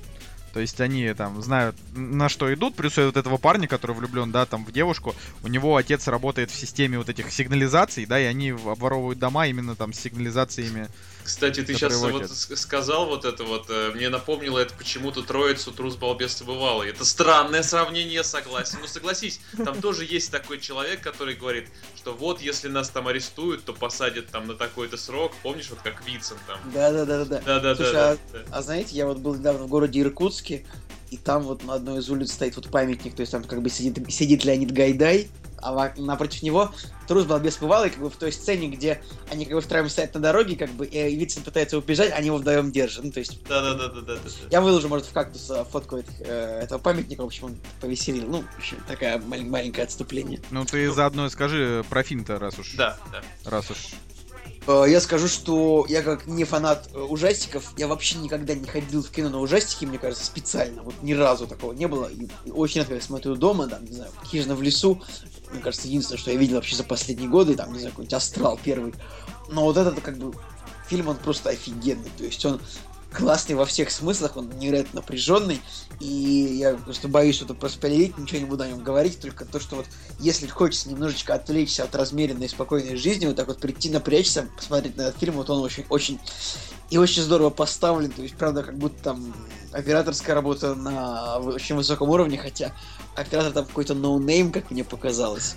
C: То есть они там знают, на что идут, плюс вот этого парня, который влюблен, да, там в девушку, у него отец работает в системе вот этих сигнализаций, да, и они обворовывают дома именно там с сигнализациями.
E: Кстати, ты сейчас вот сказал вот это вот, э, мне напомнило это почему-то троицу трус балбес и бывалый. Это странное сравнение, согласен. Ну согласись, там тоже есть такой человек, который говорит, что вот если нас там арестуют, то посадят там на такой-то срок. Помнишь, вот как Вицин там?
D: Да, да, да, да.
E: Да, да,
D: Слушай,
E: да.
D: а- А знаете, я вот был недавно в городе Иркутске, и там вот на одной из улиц стоит вот памятник, то есть там как бы сидит, сидит Леонид Гайдай, а напротив него трус балбес бывалый, как бы в той сцене, где они как бы втроем стоят на дороге, как бы, и Вицин пытается убежать, они его вдвоем держат. Ну, то есть
E: Да, да, да, да, да, да. да.
D: Я выложу, может, в кактус э, фотку этих, э, этого памятника, в общем, он повеселил. Ну, в общем, такая маль- маленькое отступление.
C: Ну ты заодно скажи про фильм-то, раз уж.
E: Да, да.
C: Раз уж.
D: Э, Я скажу, что я как не фанат э, ужастиков, я вообще никогда не ходил в кино на ужастики, мне кажется, специально. Вот ни разу такого не было. И очень редко я смотрю дома, там, не знаю, хижина в лесу. Мне кажется, единственное, что я видел вообще за последние годы, там, не знаю, какой-нибудь астрал первый. Но вот этот, как бы, фильм, он просто офигенный. То есть он классный во всех смыслах, он невероятно напряженный. И я просто боюсь что-то проспойлерить, ничего не буду о нем говорить, только то, что вот если хочется немножечко отвлечься от размеренной и спокойной жизни, вот так вот прийти напрячься, посмотреть на этот фильм, вот он очень, очень и очень здорово поставлен, то есть, правда, как будто там операторская работа на очень высоком уровне, хотя оператор там какой-то ноунейм, как мне показалось.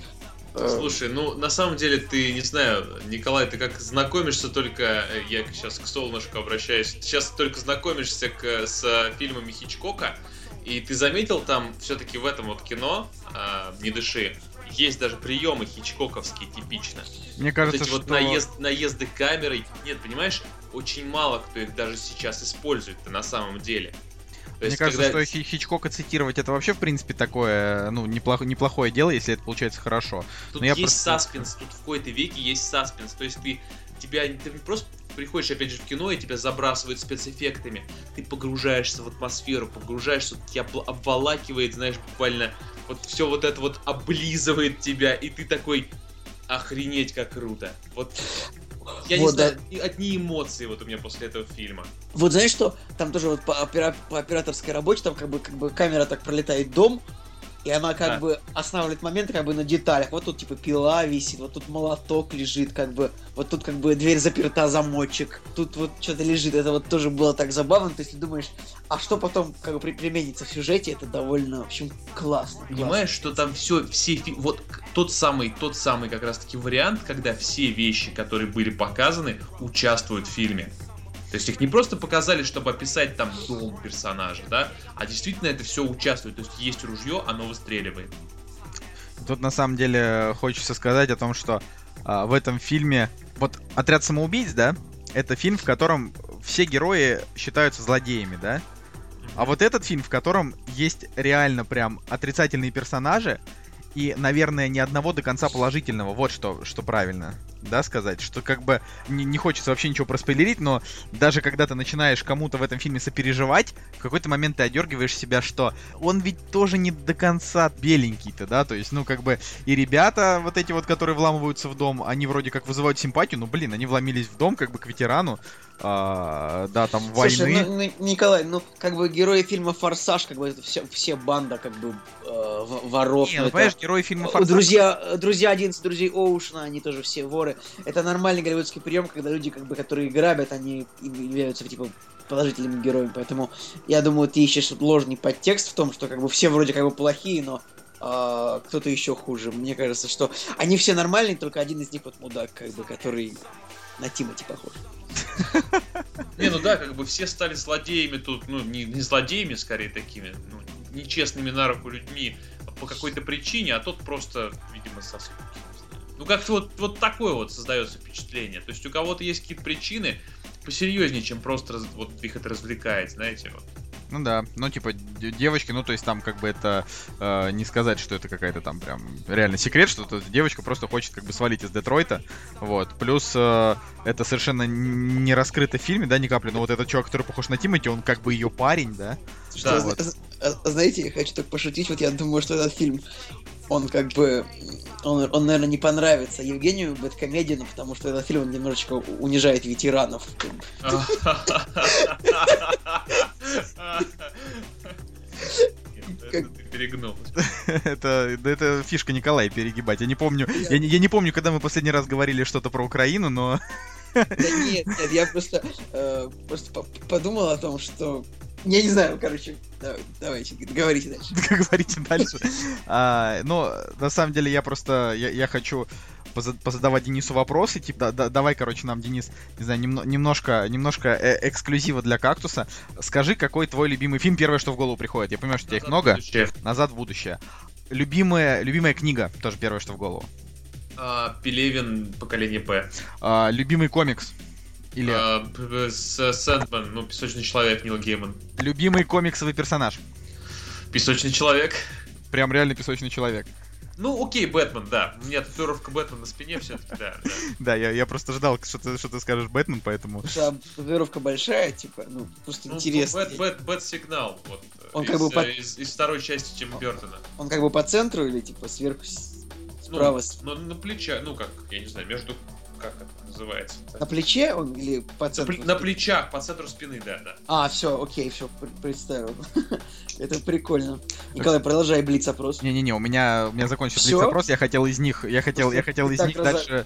D: Э,
E: Слушай, ну на самом деле ты, не знаю, Николай, ты как знакомишься только, э, я сейчас к солнышку обращаюсь, ты сейчас только знакомишься к, с э, фильмами Хичкока, и ты заметил там все-таки в этом вот кино а, «Не дыши» есть даже приемы хичкоковские типично.
C: Мне
E: Вот
C: кажется,
E: эти вот
C: что...
E: наезд, наезды камерой. Нет, понимаешь, очень мало кто их даже сейчас использует на самом деле. То
C: Мне
E: есть,
C: кажется,
E: когда-
C: что Хи- Хичкока цитировать это вообще, в принципе, такое, ну, неплохо, неплохое дело, если это получается хорошо.
E: Тут
C: Но я
E: есть
C: просто-
E: саспенс, тут в какой-то веке есть саспенс. То есть ты тебя ты не просто приходишь опять же в кино и тебя забрасывают спецэффектами. Ты погружаешься в атмосферу, погружаешься, тебя обволакивает, знаешь, буквально вот все вот это вот облизывает тебя, и ты такой охренеть как круто. Вот я не
D: Вот,
E: знаю, и одни эмоции вот у меня после этого фильма.
D: Вот знаешь что, там тоже вот по, опера- по операторской работе, там как бы, как бы камера так пролетает дом, и она как
E: Да.
D: бы останавливает момент как бы на деталях. Вот тут типа пила висит, вот тут молоток лежит, как бы, вот тут как бы дверь заперта, замочек, тут вот что-то лежит. Это вот тоже было так забавно. То есть ты думаешь, а что потом как бы при- применится в сюжете, это довольно, в общем, классно.
E: Понимаешь, что там все, все, вот тот самый, тот самый как раз таки вариант, когда все вещи, которые были показаны, участвуют в фильме. То есть их не просто показали, чтобы описать там дом персонажа, да, а действительно это все участвует. То есть есть ружье, оно выстреливает.
C: Тут на самом деле хочется сказать о том, что а, в этом фильме вот отряд самоубийц, да, это фильм, в котором все герои считаются злодеями, да. А вот этот фильм, в котором есть реально прям отрицательные персонажи и, наверное, ни одного до конца положительного. Вот что, что правильно. Да, сказать, что как бы не, не хочется вообще ничего проспойлерить, но даже когда ты начинаешь кому-то в этом фильме сопереживать, в какой-то момент ты одергиваешь себя, что он ведь тоже не до конца беленький-то, да, то есть, ну, как бы, и ребята вот эти вот, которые вламываются в дом, они вроде как вызывают симпатию, ну, блин, они вломились в дом, как бы, к ветерану, а, да, там,
D: Слушай,
C: войны.
D: ну, ну, Николай, ну, как бы герои фильма «Форсаж», как бы, это все, все банда, как бы, э, воров.
C: Не,
D: ну, это-
C: понимаешь, герои фильма «Форсаж»
D: Друзья, друзья 11 друзей Оушена, они тоже все воры. Это нормальный голливудский прием, когда люди, как бы, которые грабят, они являются типа положительными героями. Поэтому я думаю, ты ищешь ложный подтекст в том, что как бы все вроде как бы плохие, но а, кто-то еще хуже. Мне кажется, что они все нормальные, только один из них вот мудак, как бы, который на Тимати похож.
E: Не, ну да, как бы все стали злодеями тут, ну, не, не злодеями, скорее такими, ну, нечестными на руку людьми по какой-то причине, а тот просто, видимо, со скуки. Ну, как-то вот, вот такое вот создается впечатление. То есть у кого-то есть какие-то причины посерьезнее, чем просто раз- вот их это развлекает, знаете. Вот.
C: Ну да, ну типа девочки, ну то есть там как бы это э, не сказать, что это какая-то там прям реально секрет, что то девочка просто хочет как бы свалить из Детройта, вот. Плюс э, это совершенно не раскрыто в фильме, да, ни капли, но вот этот чувак, который похож на Тимати, он как бы ее парень, да.
D: Что,
C: вот.
D: зна- а- знаете, я хочу так пошутить, вот я думаю, что этот фильм, он как бы, он, он наверное, не понравится Евгению Бэткомедину, потому что этот фильм он немножечко унижает ветеранов. как
E: это ты перегнул.
C: это, да это фишка Николая перегибать. Я не помню, я, не- я не помню, когда мы последний раз говорили что-то про Украину, но
D: Да нет, нет, я просто, э, просто по- подумал о том, что... Я не знаю, короче, да- давайте, говорите дальше.
C: говорите дальше. А, но на самом деле я просто я, я хочу поза- позадавать Денису вопросы. Типа, да- да- давай, короче, нам, Денис, не знаю, немно- немножко, немножко э, эксклюзива для кактуса. Скажи, какой твой любимый фильм, первое, что в голову приходит. Я понимаю, что у тебя их много.
E: Будущее.
C: Назад в будущее. Любимая, любимая книга, тоже первое, что в голову.
E: А, Пелевин, поколение П.
C: А, любимый комикс. Или
E: А, с Сэндман, ну, Песочный человек, Нил Гейман.
C: любимый комиксовый персонаж.
E: Песочный человек.
C: Прям реально песочный человек.
E: Ну, окей, Бэтмен, да. У меня татуировка Бэтмен на спине все-таки, да. да.
C: Да, я, я просто ждал, что ты, что ты скажешь Бэтмен, поэтому...
D: Что татуировка большая, типа, ну, просто
E: Ну,
D: интересно.
E: Бэт, Бэт, Бэт сигнал. Вот, э,
D: Он
E: из,
D: как бы
E: э,
D: под-
E: из, из второй части Тима Бертона.
D: Он как бы по центру или, типа, сверху,
E: Ну,
D: справа, с-
E: Ну, на плечах, ну как, я не знаю, между. Как это называется?
D: на плече он или по
E: На,
D: центру?
E: пле- на плечах, по центру спины, да, да.
D: А, все, окей, все, представил. Это прикольно. Николай, продолжай блиц опрос.
C: Не-не-не, у меня, у меня закончился
D: Всё?
C: блиц-опрос, я хотел из них, я хотел, я хотел из них дальше...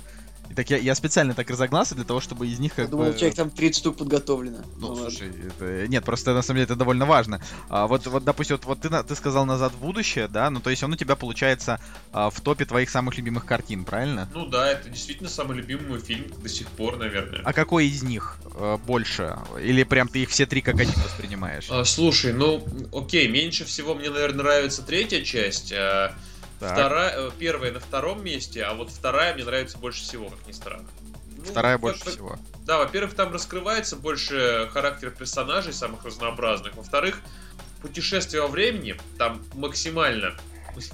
C: Так я, я специально так разогнался для того, чтобы из них
D: Я
C: как
D: думал,
C: бы...
D: у человека там 30 штук подготовлено.
C: Ну,
D: ладно.
C: слушай, это... нет, просто на самом деле это довольно важно. А, вот, вот, допустим, вот, вот ты, на- ты сказал «Назад в будущее», да, ну, то есть он у тебя получается а, в топе твоих самых любимых картин, правильно?
E: Ну да, это действительно самый любимый мой фильм до сих пор, наверное.
C: А какой из них э, больше? Или прям ты их все три как один воспринимаешь?
E: А, слушай, ну, окей, меньше всего мне, наверное, нравится третья часть. а
C: Так.
E: вторая, э, первая на втором месте, а вот вторая мне нравится больше всего, как ни странно. Ну,
C: Вторая
E: во-
C: больше
E: во-
C: всего.
E: Да, во-первых, там раскрывается больше характер персонажей самых разнообразных. Во-вторых, путешествие во времени там максимально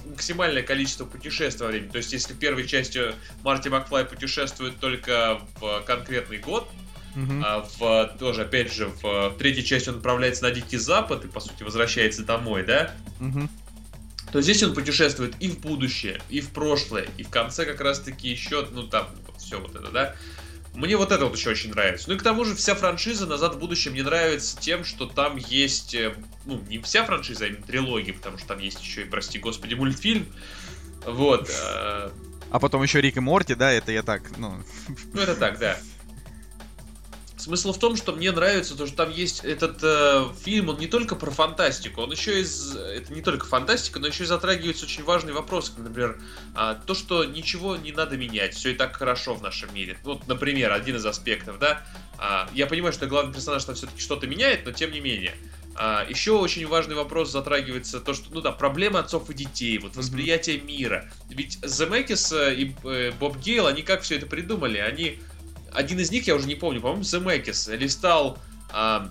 E: максимальное количество путешествий во времени. То есть, если первой части Марти Макфлай путешествует только в конкретный год,
C: Мгм.
E: а в тоже, опять же, в третьей части он отправляется на Дикий Запад и, по сути, возвращается домой, да?
C: Мгм.
E: То здесь он путешествует и в будущее, и в прошлое, и в конце как раз-таки еще, ну там, вот все вот это, да. Мне вот это вот еще очень нравится. Ну и к тому же вся франшиза «Назад в будущее» мне нравится тем, что там есть, э, ну не вся франшиза, а именно трилогия, потому что там есть еще и, прости господи, мультфильм. Вот. э,
C: А потом еще Рик и Морти, да, это я так, ну...
E: Ну, это так, да. Смысл в том, что мне нравится то, что там есть этот э, фильм, он не только про фантастику, он еще из... Это не только фантастика, но еще и затрагивается очень важные вопросы, как, например, а, то, что ничего не надо менять, все и так хорошо в нашем мире. Вот, например, один из аспектов, да. А, я понимаю, что главный персонаж там все-таки что-то меняет, но тем не менее. А, еще очень важный вопрос затрагивается то, что, ну да, проблемы отцов и детей, вот восприятие мира. Ведь Земекис и э, Боб Гейл, они как все это придумали? Они один из них, я уже не помню, по-моему, Земекис, листал а,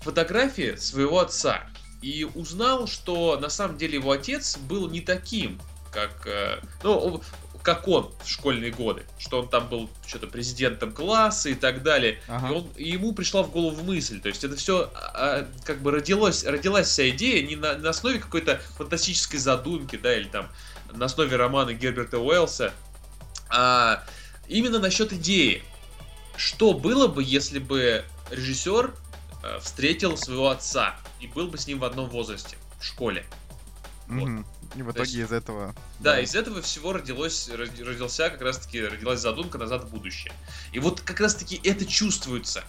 E: фотографии своего отца и узнал, что на самом деле его отец был не таким, как... э, ну, как он в школьные годы, что он там был что-то президентом класса и так далее.
C: Ага.
E: И, он- и ему пришла в голову мысль, то есть это все как бы родилось, родилась вся идея не на, на основе какой-то фантастической задумки, да, или там на основе романа Герберта Уэллса, а именно насчет идеи. Что было бы, если бы режиссер э, встретил своего отца и был бы с ним в одном возрасте в школе?
C: Мгм. И в
E: То есть-
C: итоге из этого...
E: Да, из этого всего родилось, роди- родился как раз-таки, родилась задумка «Назад в будущее». И вот как раз-таки это чувствуется,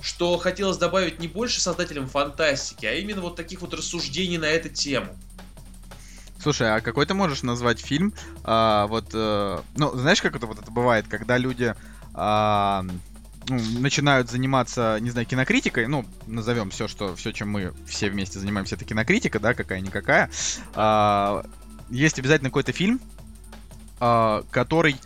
E: что хотелось добавить не больше создателям фантастики, а именно вот таких вот рассуждений на эту тему.
C: Слушай, а какой ты можешь назвать фильм? а, вот, э, ну, знаешь, как это вот это бывает, когда люди а, ну, начинают заниматься, не знаю, кинокритикой, ну, назовем все, что все, чем мы все вместе занимаемся, это кинокритика, да, какая-никакая. А, есть обязательно какой-то фильм, а, который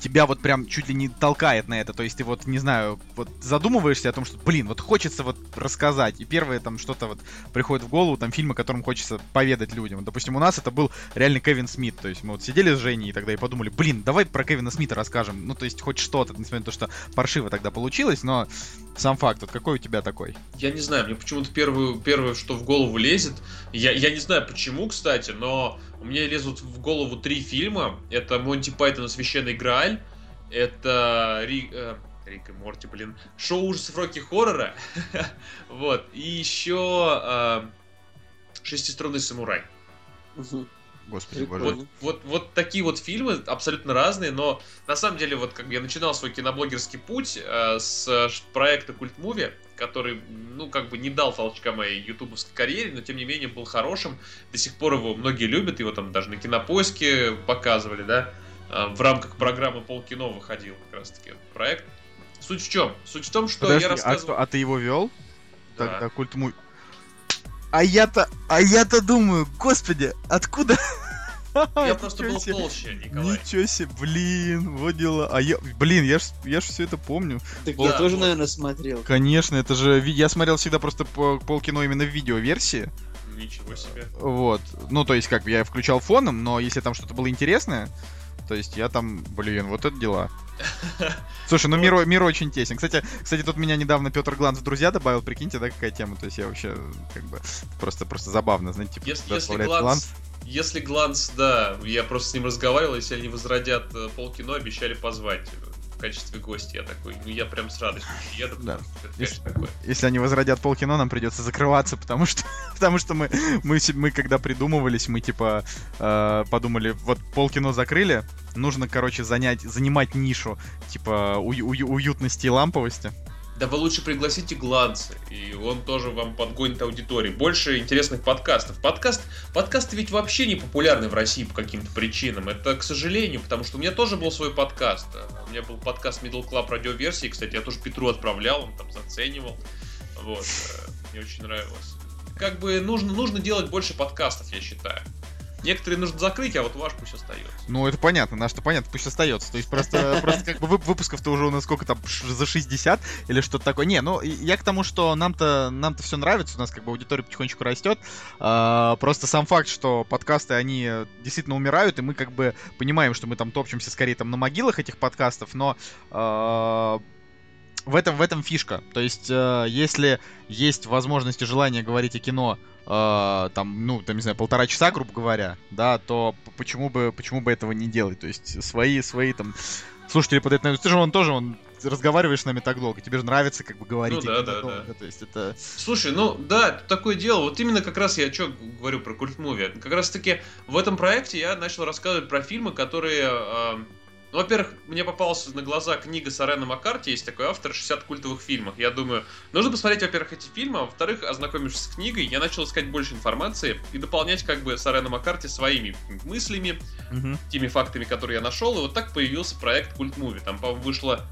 C: тебя вот прям чуть ли не толкает на это. То есть ты вот, не знаю, вот задумываешься о том, что, блин, вот хочется вот рассказать. И первое там что-то вот приходит в голову, там фильм, о котором хочется поведать людям. Допустим, у нас это был реально Кевин Смит. То есть мы вот сидели с Женей и тогда и подумали, блин, давай про Кевина Смита расскажем. Ну, то есть хоть что-то, несмотря на то, что паршиво тогда получилось, но сам факт, вот какой у тебя такой?
E: Я не знаю, мне почему-то первое, первое, что в голову лезет, я, я не знаю почему, кстати, но у меня лезут в голову три фильма. Это Монти Пайтон и Священный Грааль, это Ри- э, Рик и Морти, блин, шоу ужасов Рокки Хоррора, вот, и еще э, Шестиструнный самурай.
C: Господи, боже.
E: Вот, вот, вот такие вот фильмы абсолютно разные, но на самом деле вот как бы я начинал свой киноблогерский путь э, с проекта Культ Муви, который, ну, как бы не дал толчка моей ютубовской карьере, но тем не менее был хорошим. До сих пор его многие любят, его там даже на кинопоиске показывали, да. Э, в рамках программы Полкино выходил как раз таки этот проект. Суть в чем? Суть в том, что
C: Подожди,
E: я
C: а,
E: рассказывал...
C: кто- а ты его вел?
E: Да.
C: Тогда культ му- А я-то, а я-то думаю, господи, откуда?
E: Я просто
C: Ничего
E: был
C: себе.
E: толще, Николай.
C: Ничего себе, блин, вот дела. А я, блин, я ж, я ж все это помню.
D: Так
E: Да,
D: я тоже,
E: вот.
D: наверное, смотрел.
C: Конечно, это же, я смотрел всегда просто по- полкино именно в видеоверсии.
E: Ничего себе.
C: Вот. Ну, то есть, как бы я включал фоном, но если там что-то было интересное, то есть я там, блин, вот это дела. Слушай, ну мир, мир очень тесен. Кстати, кстати, тут меня недавно Петр Гланс в друзья добавил, прикиньте, да, какая тема. То есть я вообще, как бы, просто, просто забавно, знаете, типа,
E: Если, если
C: добавляет
E: гланс, если гланс, да, я просто с ним разговаривал, если они возродят э, полкино, обещали позвать э, в качестве гостя. Я такой, ну я прям с радостью еду,
C: Да.
E: это,
C: Если-
E: конечно, такое.
C: Если они возродят полкино, нам придется закрываться, потому что, потому что мы, мы, мы когда придумывались, мы типа э, подумали, вот полкино закрыли, нужно, короче, занять, занимать нишу, типа ую- ую- уютности и ламповости.
E: Да вы лучше пригласите Гланца, и он тоже вам подгонит аудиторию. Больше интересных подкастов. Подкаст, подкасты ведь вообще не популярны в России по каким-то причинам. Это, к сожалению, потому что у меня тоже был свой подкаст. У меня был подкаст Middle Club радиоверсии, кстати, я тоже Петру отправлял, он там заценивал. Вот, э, мне очень нравилось. Как бы нужно, нужно делать больше подкастов, я считаю. Некоторые нужно закрыть, а вот ваш пусть остается.
C: Ну, это понятно, наш-то понятно, пусть остается. То есть просто, просто как бы вып- выпусков-то уже у нас сколько там, за 60 или что-то такое. Не, ну, я к тому, что нам-то нам-то все нравится, у нас как бы аудитория потихонечку растет. А, просто сам факт, что подкасты, они действительно умирают, и мы как бы понимаем, что мы там топчемся скорее там на могилах этих подкастов, но а, в этом, в этом фишка. То есть, э, если есть возможность и желание говорить о кино э, там, ну, там, не знаю, полтора часа, грубо говоря, да, то почему бы, почему бы этого не делать? То есть свои, свои там слушатели под это, ты же он тоже, он разговариваешь с нами так долго, тебе же нравится как бы говорить.
E: Ну
C: о
E: да,
C: кино
E: да,
C: долго,
E: да.
C: То есть это...
E: Слушай, ну да, такое дело. Вот именно как раз я что говорю про культ муви. Как раз таки в этом проекте я начал рассказывать про фильмы, которые. э, ну, во-первых, мне попалась на глаза книга Сарена Маккарти, есть такой автор 60 культовых фильмов. Я думаю, нужно посмотреть, во-первых, эти фильмы, а во-вторых, ознакомившись с книгой, я начал искать больше информации и дополнять как бы Сарена Маккарти своими мыслями,
C: Мгм.
E: теми фактами, которые я нашел, и вот так появился проект Культ Муви. Там, по-моему, вышло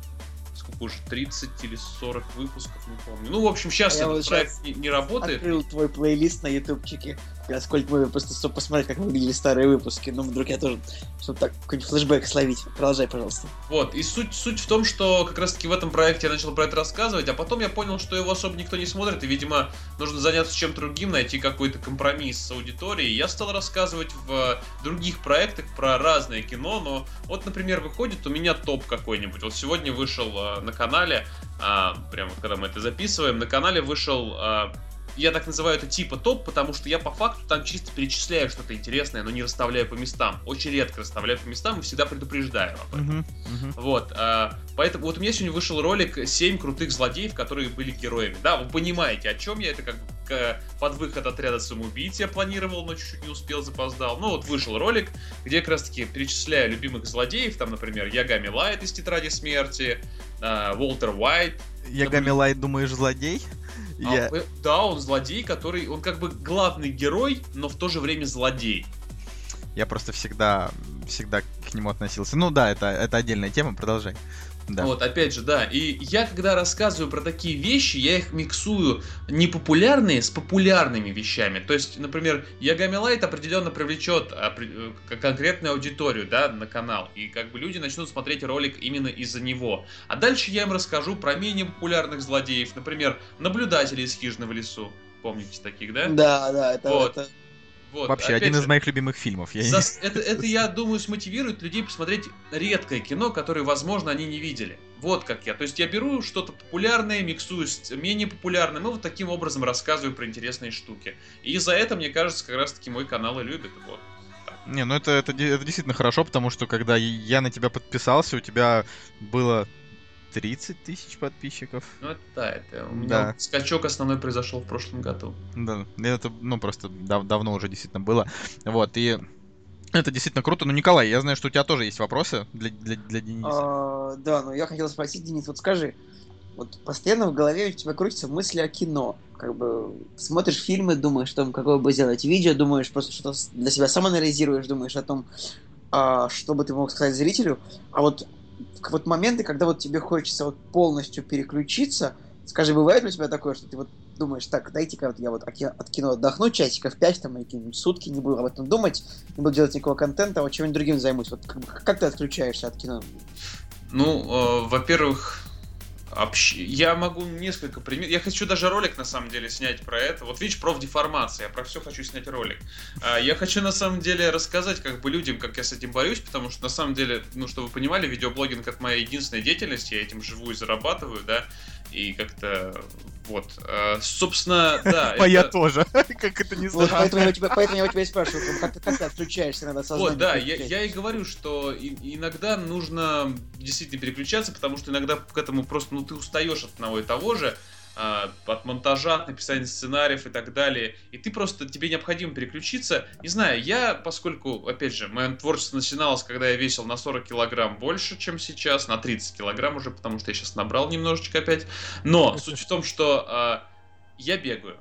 E: сколько уже, 30 или 40 выпусков, не помню. Ну, в общем, сейчас
D: Я
E: этот
D: вот
E: проект не, не работает.
D: Открыл твой плейлист на ютубчике. Я сколько мы просто чтобы посмотреть, как выглядели старые выпуски. Ну, вдруг я тоже, чтобы так какой-нибудь флешбэк словить. Продолжай, пожалуйста.
E: Вот, и суть, суть в том, что как раз таки в этом проекте я начал про это рассказывать, а потом я понял, что его особо никто не смотрит, и, видимо, нужно заняться чем-то другим, найти какой-то компромисс с аудиторией. Я стал рассказывать в других проектах про разное кино, но вот, например, выходит у меня топ какой-нибудь. Вот сегодня вышел э, на канале, а, прямо когда мы это записываем, на канале вышел я так называю это типа топ, потому что я по факту там чисто перечисляю что-то интересное, но не расставляю по местам. Очень редко расставляю по местам и всегда предупреждаю об этом.
C: Мгм, мгм.
E: Вот, а, поэтому вот у меня сегодня вышел ролик 7 крутых злодеев, которые были героями. Да, вы понимаете, о чем я, это как бы под выход отряда самоубийц я планировал, но чуть-чуть не успел, запоздал. Ну вот вышел ролик, где я как раз таки перечисляю любимых злодеев, там, например, Ягами Лайт из Тетради Смерти, а, Уолтер Уайт.
C: Ягами Лайт, думаешь, злодей?
E: А,
C: Я...
E: э, Да, он злодей, который, он как бы главный герой, но в то же время злодей.
C: Я просто всегда, всегда к нему относился. Ну да, это, это отдельная тема, продолжай. Да.
E: Вот, опять же, да. И я, когда рассказываю про такие вещи, я их миксую непопулярные с популярными вещами. То есть, например, Ягами Лайт определенно привлечет опре- э, конкретную аудиторию, да, на канал. И как бы люди начнут смотреть ролик именно из-за него. А дальше я им расскажу про менее популярных злодеев. Например, наблюдатели из Хижины в лесу. Помните таких, да?
D: Да, да, это...
E: Вот.
D: это-
E: Вот,
C: Вообще, один
E: же,
C: из моих любимых фильмов. Я...
E: Зас- Это, это, я думаю, смотивирует людей посмотреть редкое кино, которое, возможно, они не видели. Вот как я. То есть я беру что-то популярное, миксую с менее популярным, и вот таким образом рассказываю про интересные штуки. И за это, мне кажется, как раз-таки мой канал и любит. Вот.
C: Не, ну это, это, это действительно хорошо, потому что когда я на тебя подписался, у тебя было 30 тысяч подписчиков.
E: Ну, это да, это у меня
C: Да.
E: скачок основной произошел в прошлом году.
C: Да, это, ну, просто дав- давно уже действительно было. Вот, и это действительно круто. Но, Николай, я знаю, что у тебя тоже есть вопросы для, для, для Дениса.
D: А, да, но я хотел спросить, Денис, вот скажи, вот постоянно в голове у тебя крутятся мысли о кино. Как бы смотришь фильмы, думаешь, там, какое бы сделать видео, думаешь, просто что-то для себя сам анализируешь, думаешь о том, а, что бы ты мог сказать зрителю. А вот вот моменты, когда вот тебе хочется вот полностью переключиться, скажи, бывает у тебя такое, что ты вот думаешь, так, дайте-ка вот я вот от ки- от кино отдохну часиков 5 там или сутки, не буду об этом думать, не буду делать никакого контента, вот чем-нибудь другим займусь. Вот как, как ты отключаешься от кино?
E: Ну, э, во-первых, я могу несколько примеров. Я хочу даже ролик на самом деле снять про это. Вот видишь, профдеформация. Я про все хочу снять ролик. А, Я хочу на самом деле рассказать как бы людям, как я с этим борюсь, потому что на самом деле, ну, чтобы вы понимали, видеоблогинг это моя единственная деятельность, я этим живу и зарабатываю, да, и как-то вот. А, Собственно, да.
C: Моя
E: это-
C: тоже. Как это не странно.
D: поэтому я у тебя, я спрашиваю, как, ты, отключаешься иногда сознание.
E: Вот, да, я, я и говорю, что иногда нужно действительно переключаться, потому что иногда к этому просто, ну, ты устаешь от одного и того же, а, от монтажа, от написания сценариев и так далее, и ты просто, тебе необходимо переключиться. Не знаю, я, поскольку, опять же, мое творчество начиналось, когда я весил на 40 килограмм больше, чем сейчас, на 30 килограмм уже, потому что я сейчас набрал немножечко опять, но суть в том, что а, я бегаю.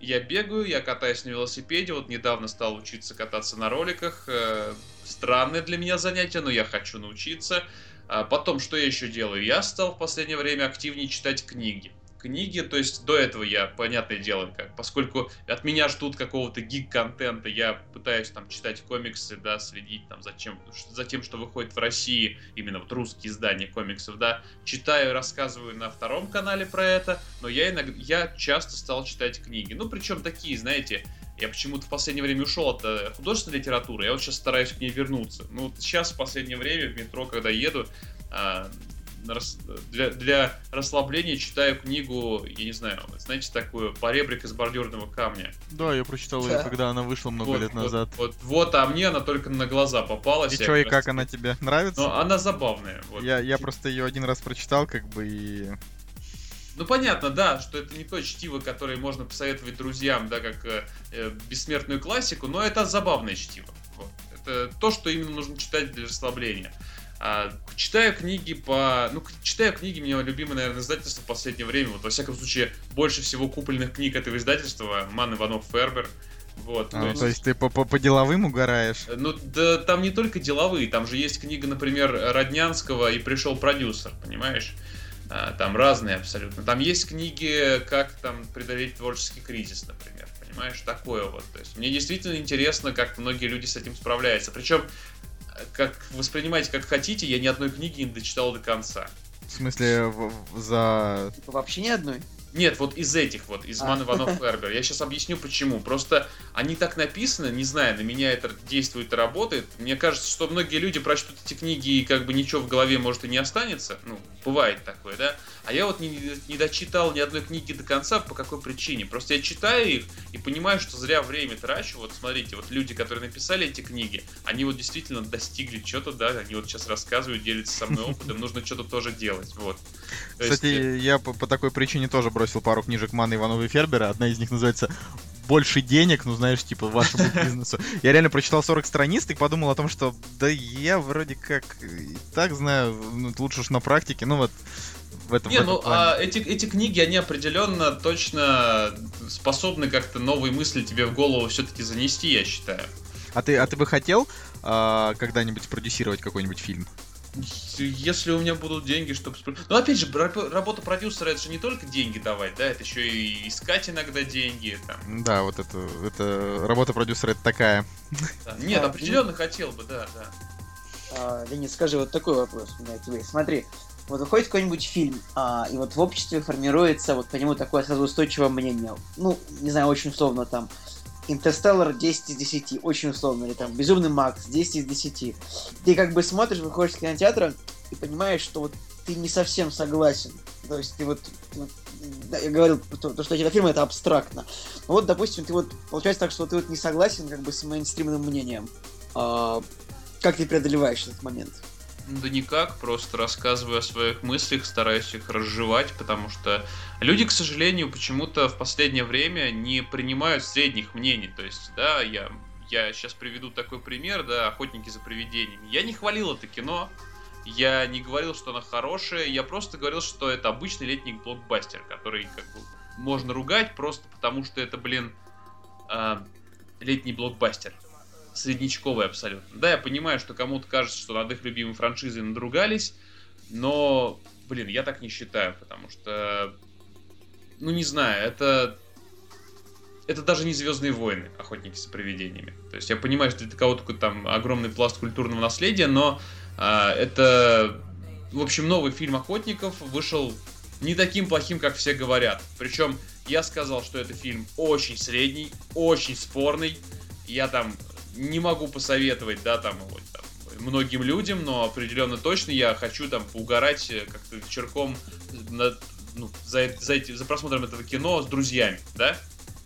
E: Я бегаю, я катаюсь на велосипеде, вот недавно стал учиться кататься на роликах. э, Странное для меня занятие, но я хочу научиться. А Потом, что я еще делаю? Я стал в последнее время активнее читать книги. Книги, то есть до этого я, понятное дело, как, поскольку от меня ждут какого-то гик-контента, я пытаюсь там читать комиксы, да, следить там за, чем, за тем, что выходит в России, именно вот русские издания комиксов, да, читаю, рассказываю на втором канале про это, но я иногда, я часто стал читать книги. Ну, причем такие, знаете, я почему-то в последнее время ушел от э, художественной литературы, я вот сейчас стараюсь к ней вернуться. Ну, вот сейчас в последнее время в метро, когда еду, а, для, для расслабления читаю книгу, я не знаю, знаете, такую «Поребрик из бордюрного камня».
C: Да, я прочитал
D: Да.
C: ее, когда она вышла много
E: Вот,
C: лет
E: вот,
C: назад.
E: Вот, вот, а мне она только на глаза попалась.
C: И чё, и
E: как
C: как
E: раз-
C: она тебе? Нравится?
E: Ну, она забавная. вот.
C: Я, я просто ее один раз прочитал, как бы, и...
E: Ну понятно, да, что это не то чтиво, которое можно посоветовать друзьям, да, как э, э, бессмертную классику, но это забавное чтиво. Вот. Это то, что именно нужно читать для расслабления. А, читаю книги по... Ну, читаю книги, мне любимое, наверное, издательство в последнее время. Вот, во всяком случае, больше всего купленных книг этого издательства Ман Иванов Фербер. Вот,
C: А, то есть ты по, по, по деловым угораешь?
E: Ну, да, там не только деловые, там же есть книга, например, Роднянского и пришел продюсер, понимаешь? А, Там разные абсолютно. Там есть книги, как там преодолеть творческий кризис, например, понимаешь, такое вот. То есть мне действительно интересно, как многие люди с этим справляются. Причем, э, как воспринимайте как хотите, я ни одной книги не дочитал до конца.
C: В смысле, в- в- за...
D: Типа, Вообще ни одной.
E: Нет, вот из этих вот, из
D: А.
E: Ман Иванов Фербер. Я сейчас объясню почему. Просто они так написаны, не знаю, на меня это действует и работает. Мне кажется, что многие люди прочтут эти книги и как бы ничего в голове может и не останется. Ну, бывает такое, да? А я вот не, не дочитал ни одной книги до конца, по какой причине? Просто я читаю их и понимаю, что зря время трачу. Вот смотрите, вот люди, которые написали эти книги, они вот действительно достигли чего-то, да, они вот сейчас рассказывают, делятся со мной опытом, нужно что-то тоже делать, вот.
C: Кстати, я по, по такой причине тоже бросил пару книжек Маны Иванова и Фербера. Одна из них называется больше денег, ну знаешь, типа вашему бизнесу. Я реально прочитал 40 страниц и подумал о том, что да я вроде как и так знаю, ну, лучше уж на практике, ну вот в этом,
E: Не,
C: в этом
E: ну
C: плане.
E: а эти, эти книги, они определенно точно способны как-то новые мысли тебе в голову все-таки занести, я считаю.
C: А ты, а ты бы хотел а, когда-нибудь продюсировать какой-нибудь фильм?
E: Если у меня будут деньги, чтобы... Ну, опять же, раб- работа продюсера, это же не только деньги давать, да, это еще и искать иногда деньги, там.
C: Да, вот это, это работа продюсера это такая.
E: да. Нет,
D: А,
E: определенно хотел бы, да, да.
D: А, Денис, скажи вот такой вопрос у меня тебе. Смотри, вот выходит какой-нибудь фильм, а, и вот в обществе формируется вот по нему такое сразу устойчивое мнение. Ну, не знаю, очень условно там. Интерстеллар 10 из 10, очень условно, или там Безумный Макс 10 из 10. Ты как бы смотришь, выходишь из кинотеатра и понимаешь, что вот ты не совсем согласен. То есть ты вот, вот, да, я говорил, то, то, что фильмы это абстрактно. Ну вот, допустим, ты вот, получается так, что ты вот не согласен как бы с мейнстримным мнением. А, как ты преодолеваешь этот момент?
E: Да никак, просто рассказываю о своих мыслях, стараюсь их разжевать, потому что люди, к сожалению, почему-то в последнее время не принимают средних мнений. То есть, да, я, я сейчас приведу такой пример, да, «Охотники за привидениями». Я не хвалил это кино, я не говорил, что оно хорошее, я просто говорил, что это обычный летний блокбастер, который как бы можно ругать просто потому, что это, блин, а, летний блокбастер среднячковый абсолютно. Да, я понимаю, что кому-то кажется, что над их любимой франшизой надругались, но, блин, я так не считаю, потому что, ну не знаю, это это даже не Звездные войны, охотники за привидениями. То есть я понимаю, что для кого-то там огромный пласт культурного наследия, но а, это, в общем, новый фильм охотников вышел не таким плохим, как все говорят. Причем я сказал, что это фильм очень средний, очень спорный. Я там не могу посоветовать, да, там, вот, там, многим людям, но определенно точно я хочу там поугарать э, как-то вечерком на- ну, за, за, эти- за просмотром этого кино с друзьями, да?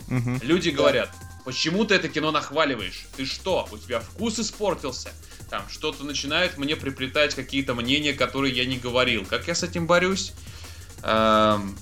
C: Мгм.
E: Люди говорят, почему ты это кино нахваливаешь? Ты что, у тебя вкус испортился? Там что-то начинает мне приплетать какие-то мнения, которые я не говорил. Как я с этим борюсь? Эм,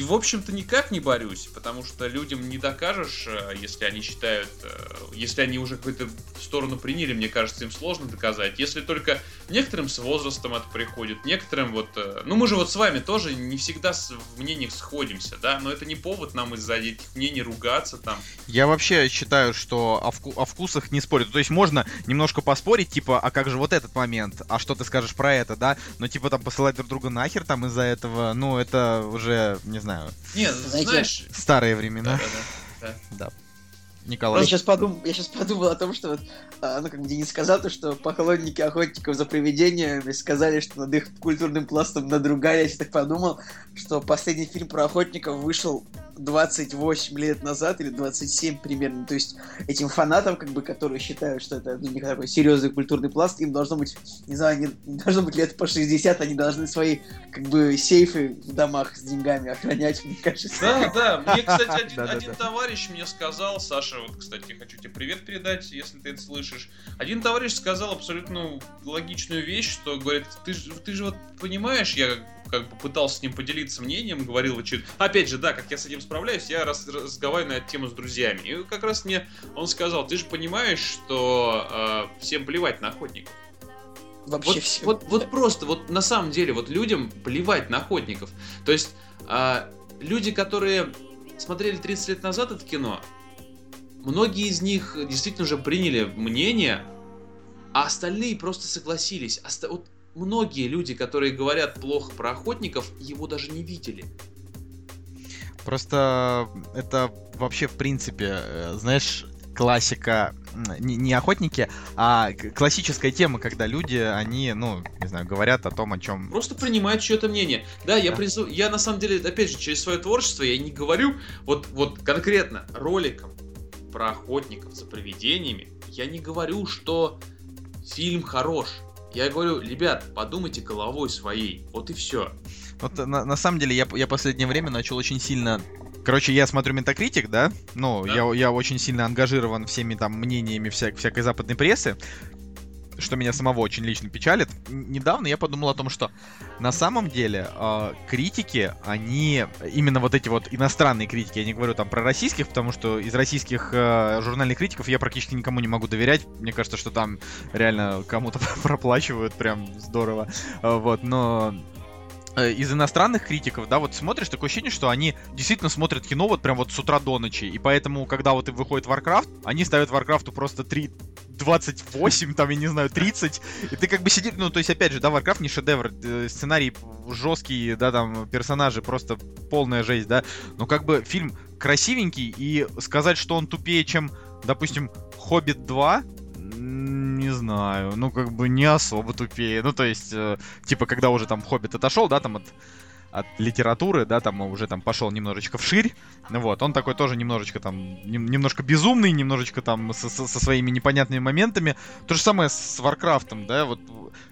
E: В общем-то, никак не борюсь, потому что людям не докажешь, э, если они считают, э, если они уже какую-то сторону приняли, мне кажется, им сложно доказать. Если только некоторым с возрастом это приходит, некоторым вот... э, Ну, мы же вот с вами тоже не всегда в мнениях сходимся, да, но это не повод нам из-за этих мнений ругаться там.
C: Я вообще считаю, что о, вку- о вкусах не спорят. То есть можно немножко поспорить, типа, а как же вот этот момент, а что ты скажешь про это, да? Но типа там посылать друг друга нахер там из-за этого, ну это уже, не знаю,
E: Нет,
D: Знаете,
E: знаешь...
C: старые времена.
E: Да-да-да.
C: Да.
D: Я
C: Николай.
D: сейчас, подум... я сейчас подумал о том, что вот, а, ну, как Денис сказал, то, что поклонники охотников за привидениями сказали, что над их культурным пластом надругались. Я так подумал, что последний фильм про охотников вышел 28 лет назад или 27 примерно. То есть этим фанатам, как бы, которые считают, что это ну, не такой серьезный культурный пласт, им должно быть, не знаю, не, не должно быть лет по 60, они должны свои, как бы, сейфы в домах с деньгами охранять, мне кажется.
E: Да, да. Мне, кстати, один, товарищ мне сказал, Саша, вот, кстати, хочу тебе привет передать, если ты это слышишь. Один товарищ сказал абсолютно логичную вещь, что говорит, ты, ты же вот понимаешь, я как бы пытался с ним поделиться мнением, говорил, вот чё- опять же, да, как я с этим справляюсь, я раз, разговариваю на эту тему с друзьями. И как раз мне он сказал, ты же понимаешь, что э, всем плевать на охотников.
D: Вообще
E: Вот,
D: все.
E: вот, вот просто, вот на самом деле, вот людям плевать на охотников. То есть, а, люди, которые смотрели 30 лет назад это кино, многие из них действительно уже приняли мнение, а остальные просто согласились. Оста- вот многие люди, которые говорят плохо про охотников, его даже не видели.
C: Просто это вообще, в принципе, э, знаешь, классика, не, не охотники, а классическая тема, когда люди, они, ну, не знаю, говорят о том, о чем...
E: Просто принимают чье-то мнение. Да, я
C: Да.
E: призу... я на самом деле, опять же, через свое творчество я не говорю вот, вот конкретно роликом про охотников за привидениями. Я не говорю, что фильм хорош. Я говорю, ребят, подумайте головой своей. Вот и все.
C: Вот на, на самом деле я, я последнее время начал очень сильно... Короче, я смотрю Метакритик, да? Ну,
E: Да.
C: Я, я очень сильно ангажирован всеми там мнениями вся- всякой западной прессы, что меня самого очень лично печалит. Недавно я подумал о том, что на самом деле э, критики, они... Именно вот эти вот иностранные критики, я не говорю там про российских, потому что из российских э, журнальных критиков я практически никому не могу доверять. Мне кажется, что там реально кому-то проплачивают прям здорово. Э, Вот, но из иностранных критиков, да, вот смотришь, такое ощущение, что они действительно смотрят кино вот прям вот с утра до ночи, и поэтому, когда вот и выходит Warcraft, они ставят Warcraft просто 3, 28, там, я не знаю, 30, и ты как бы сидишь, ну, то есть, опять же, да, Warcraft не шедевр, э, сценарий жесткий, да, там, персонажи просто полная жесть, да, но как бы фильм красивенький, и сказать, что он тупее, чем, допустим, Хоббит 2, м, не знаю, ну как бы не особо тупее. Ну то есть, э, типа, когда уже там Хоббит отошел, да, там от, от литературы, да, там уже там пошел немножечко вширь, вот, он такой тоже немножечко там, нем- немножко безумный, немножечко там со, со- со своими непонятными моментами. То же самое с Варкрафтом, да, вот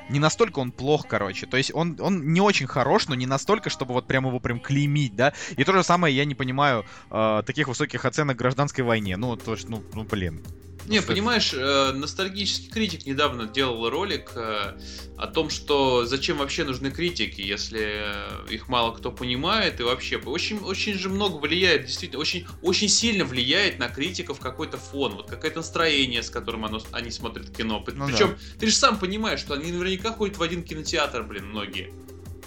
C: не настолько он плох, короче. То есть он, он не очень хорош, но не настолько, чтобы вот прям его прям клеймить, да. И то же самое я не понимаю э, таких высоких оценок гражданской войне. Ну, то есть, ну, ну блин.
E: Не,
C: Ну,
E: понимаешь, э, ностальгический критик недавно делал ролик э, о том, что зачем вообще нужны критики, если э, их мало кто понимает и вообще очень, очень же много влияет, действительно, очень, очень сильно влияет на критиков какой-то фон, вот какое-то настроение, с которым оно, они смотрят кино.
C: Ну
E: Причем ты же сам понимаешь, что они наверняка ходят в один кинотеатр, блин, многие.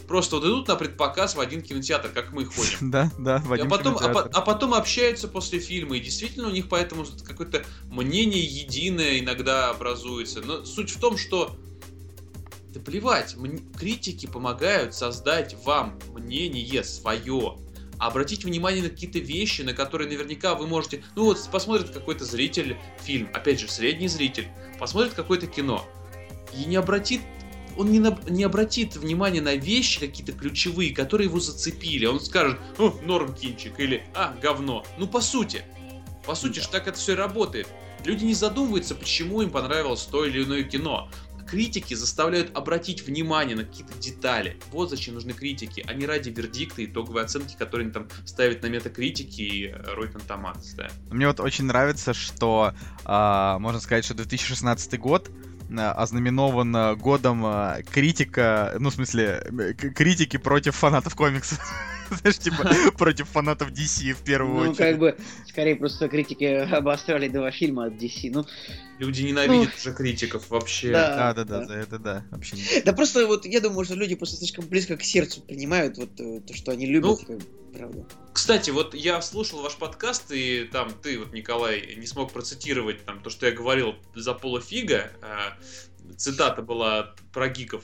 E: Просто вот идут на предпоказ в один кинотеатр, как мы ходим.
C: Да, да, в
E: А
C: один
E: потом, а,
C: кинотеатр.
E: а потом общаются после фильма, и действительно у них поэтому какое-то мнение единое иногда образуется. Но суть в том, что да плевать, критики помогают создать вам мнение свое. Обратить внимание на какие-то вещи, на которые наверняка вы можете... Ну вот посмотрит какой-то зритель фильм, опять же, средний зритель, посмотрит какое-то кино и не обратит он не, на- не обратит внимания на вещи какие-то ключевые, которые его зацепили. Он скажет, ну, норм кинчик, или, а, говно. Ну, по сути. По сути же так это все и работает. Люди не задумываются, почему им понравилось то или иное кино. Критики заставляют обратить внимание на какие-то детали. Вот зачем нужны критики, а не ради вердикта и итоговой оценки, которые они там ставят на метакритики и э, Rotten Tomatoes, да.
C: Мне вот очень нравится, что а, можно сказать, что 2016 год ознаменован а, годом а, критика, ну, в смысле, э, критики против фанатов комиксов. Знаешь, типа, против фанатов DC в первую
D: Ну,
C: очередь.
D: как бы, скорее просто критики обосрали два фильма от DC. Ну,
E: Люди ненавидят уже критиков вообще.
D: да.
C: Да, да, да, за это да, вообще.
D: Да просто вот я думаю, что люди просто слишком близко к сердцу принимают вот э, то, что они любят,
E: Ну,
D: как бы, правда.
E: Кстати, вот я слушал ваш подкаст, и там ты, вот, Николай, не смог процитировать там то, что я говорил за Пола Фига. А, цитата была про гиков.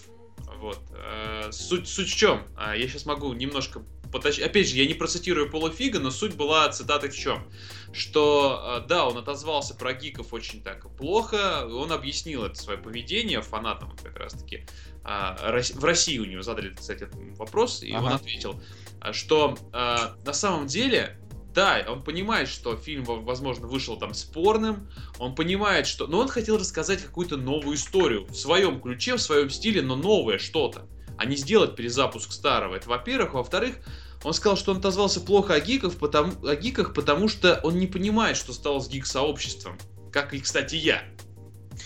E: Вот. А, суть, суть в чем? А, я сейчас могу немножко потащить. Опять же, я не процитирую Пола Фига, но суть была цитаты в чем? Что, а, да, он отозвался про гиков очень так плохо, он объяснил это свое поведение фанатам как раз-таки. А, Рос- в России у него задали, кстати, этот вопрос, и он
C: Ага.
E: ответил, а, что а, на самом деле, да, он понимает, что фильм, во- возможно, вышел там спорным, он понимает, что... Но он хотел рассказать какую-то новую историю в своем ключе, в своем стиле, но новое что-то, а не сделать перезапуск старого. Это во-первых. Во-вторых, он сказал, что он отозвался плохо о, гиков, потому, о гиках, потому что он не понимает, что стало с гик-сообществом. Как и, кстати, я.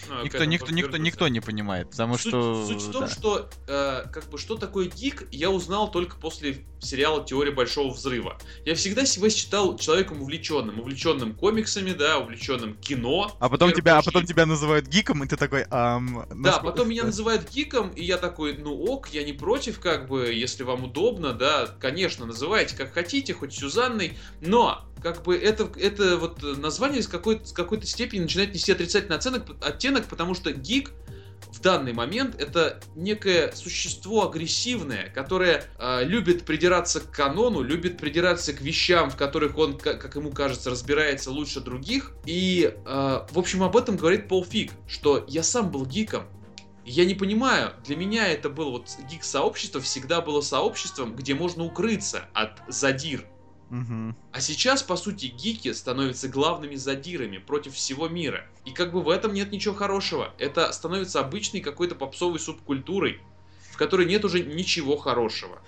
E: Ну, к
C: Никто, никто, никто, никто не понимает, потому
E: Суть,
C: что...
E: суть в том,
C: да.
E: что э, как бы что такое гик, я узнал только после сериала Теория большого взрыва. Я всегда себя считал человеком увлеченным, увлеченным комиксами, да, увлеченным кино.
C: А потом тебя, а потом тебя называют гиком, и ты такой, ам...
E: Да, потом меня называют гиком, и я такой, ну ок, я не против, как бы, если вам удобно, да, конечно, называйте как хотите, хоть Сюзанной, но, как бы, это, это вот название с какой-то, с какой-то степени начинает нести отрицательный оценок, оттенок, потому что гик в данный момент это некое существо агрессивное, которое э, любит придираться к канону, любит придираться к вещам, в которых он, как, ему кажется, разбирается лучше других. И, э, в общем, об этом говорит Пол Фиг, что я сам был гиком. Я не понимаю, для меня это было вот гик-сообщество всегда было сообществом, где можно укрыться от задир.
C: Мгм.
E: А сейчас, по сути, гики становятся главными задирами против всего мира. И как бы в этом нет ничего хорошего. Это становится обычной какой-то попсовой субкультурой, в которой нет уже ничего хорошего.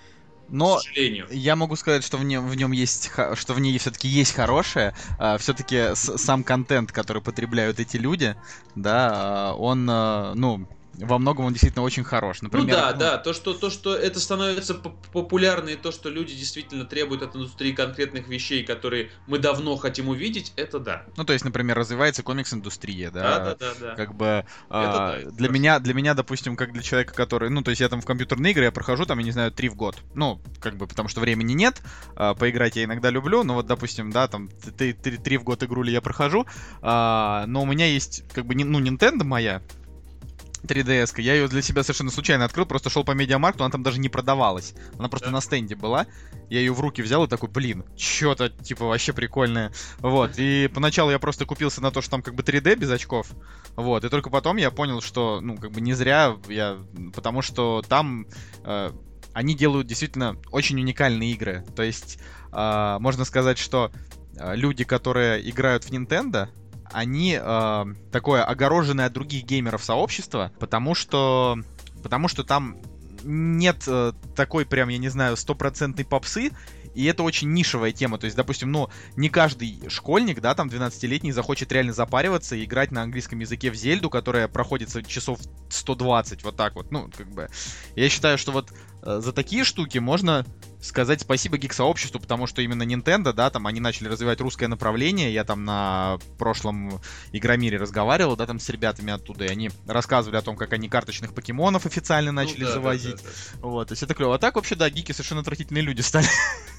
C: Но
E: К сожалению.
C: Я могу сказать, что в нем, в нем есть, что в ней все-таки есть хорошее. все-таки сам контент, который потребляют эти люди, да, а, он, а, ну, во многом он действительно очень хорош. Например,
E: ну да, да, то что, то, что это становится поп- популярно, и то, что люди действительно требуют от индустрии конкретных вещей, которые мы давно хотим увидеть, это да.
C: Ну, то есть, например, развивается комикс-индустрия, да.
E: Да, да, да, да.
C: Как бы а,
E: да, это
C: для
E: хорошо.
C: меня, для меня, допустим, как для человека, который, ну, то есть я там в компьютерные игры я прохожу там, я не знаю, три в год. Ну, как бы, потому что времени нет. а, поиграть я иногда люблю, но вот, допустим, да, там три, три- три в год игру ли я прохожу. а, но у меня есть, как бы, ну, Nintendo моя. 3DS, -ка. я ее для себя совершенно случайно открыл, просто шел по медиамаркту, она там даже не продавалась. Она просто
E: Да.
C: на стенде была. Я ее в руки взял и такой, блин, что-то типа вообще прикольное. Вот. И поначалу я просто купился на то, что там как бы 3D без очков. Вот. И только потом я понял, что, ну, как бы не зря я. Потому что там э, они делают действительно очень уникальные игры. То есть, э, можно сказать, что э, люди, которые играют в Nintendo, они э, такое огороженное от других геймеров сообщество, потому что, потому что там нет э, такой прям, я не знаю, стопроцентной попсы, и это очень нишевая тема. То есть, допустим, ну, не каждый школьник, да, там, 12-летний, захочет реально запариваться и играть на английском языке в Зельду, которая проходится часов 120, вот так вот. Ну, как бы, я считаю, что вот за такие штуки можно сказать спасибо гик-сообществу, потому что именно Nintendo, да, там они начали развивать русское направление. Я там на прошлом Игромире разговаривал, да, там с ребятами оттуда, и они рассказывали о том, как они карточных покемонов официально начали
E: Ну да, да,
C: завозить.
E: да, да.
C: Вот, то есть это клево. А так вообще, да, гики совершенно отвратительные люди стали.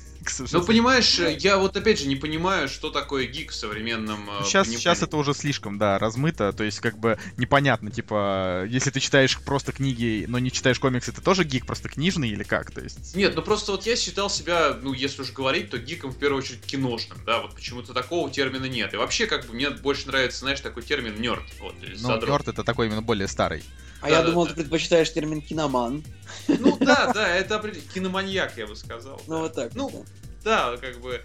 E: Ну, понимаешь, я вот опять же не понимаю, что такое гик в современном э,
C: Сейчас,
E: понимании.
C: сейчас это уже слишком, да, размыто, то есть как бы непонятно, типа, если ты читаешь просто книги, но не читаешь комиксы, ты тоже гик, просто книжный или как, то есть...
E: Нет, ну просто вот я считал себя, ну если уж говорить, то гиком в первую очередь киношным, да, вот почему-то такого термина нет. И вообще, как бы, мне больше нравится, знаешь, такой термин нерд, вот,
C: Ну, нёрд это такой именно более старый.
D: А я
E: Да-да-да.
D: думал, ты предпочитаешь термин киноман.
E: Ну да, да, это киноманьяк, я бы сказал.
D: Ну
E: да.
D: вот так.
E: Ну, Да, как бы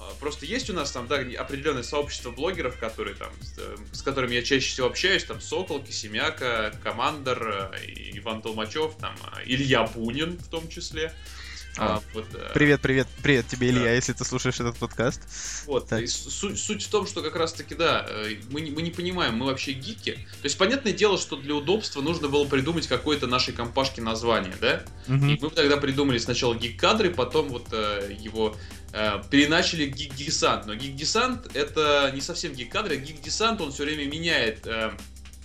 E: а, просто есть у нас там, да, определенное сообщество блогеров, которые там, с, э, с которыми я чаще всего общаюсь, там, Соколки, Семяка, Командер, э, Иван Толмачев, там, а, Илья Бунин в том числе. А, вот, э,
C: Привет, привет, привет тебе,
E: Да.
C: Илья, если ты слушаешь этот подкаст.
E: Вот,
C: Так.
E: и су- суть, в том, что как раз таки, да, э, мы, не- мы не понимаем, мы вообще гики. То есть, понятное дело, что для удобства нужно было придумать какое-то нашей компашке название, да?
C: Мгм.
E: И мы тогда придумали сначала гик-кадры, потом вот э, его э, переначали гик-десант. Но гик-десант это не совсем гик-кадры, гик-десант он все время меняет, э,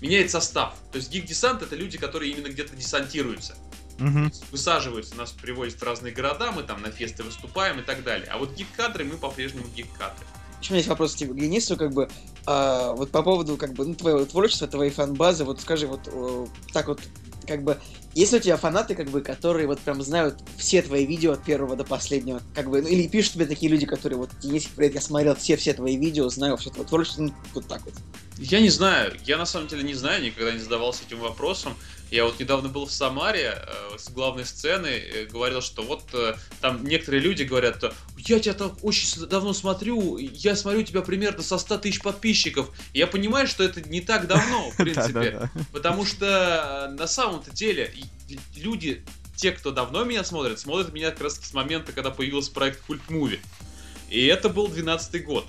E: меняет состав. То есть гик-десант это люди, которые именно где-то десантируются.
C: Мгм.
E: Высаживаются, нас привозят в разные города, мы там на фесты выступаем и так далее. А вот гик-кадры мы по-прежнему гик-кадры.
D: Еще у меня есть вопрос к тебе, к Денису, как бы, а, вот по поводу, как бы, ну, твоего творчества, твоей фан-базы, вот скажи, вот э, так вот, как бы, есть ли у тебя фанаты, как бы, которые вот прям знают все твои видео от первого до последнего, как бы, ну, или пишут тебе такие люди, которые вот, Денис, привет, я смотрел все-все твои видео, знаю вообще твое творчество, ну, вот так вот.
E: Я не знаю, я на самом деле не знаю, никогда не задавался этим вопросом. Я вот недавно был в Самаре э, с главной сцены, э, говорил, что вот э, там некоторые люди говорят, я тебя так очень давно смотрю, я смотрю тебя примерно со 100 тысяч подписчиков. И я понимаю, что это не так давно, в принципе. Потому что э, на самом-то деле люди, те, кто давно меня смотрит, смотрят меня как раз с момента, когда появился проект Cult Movie. И это был 12 год.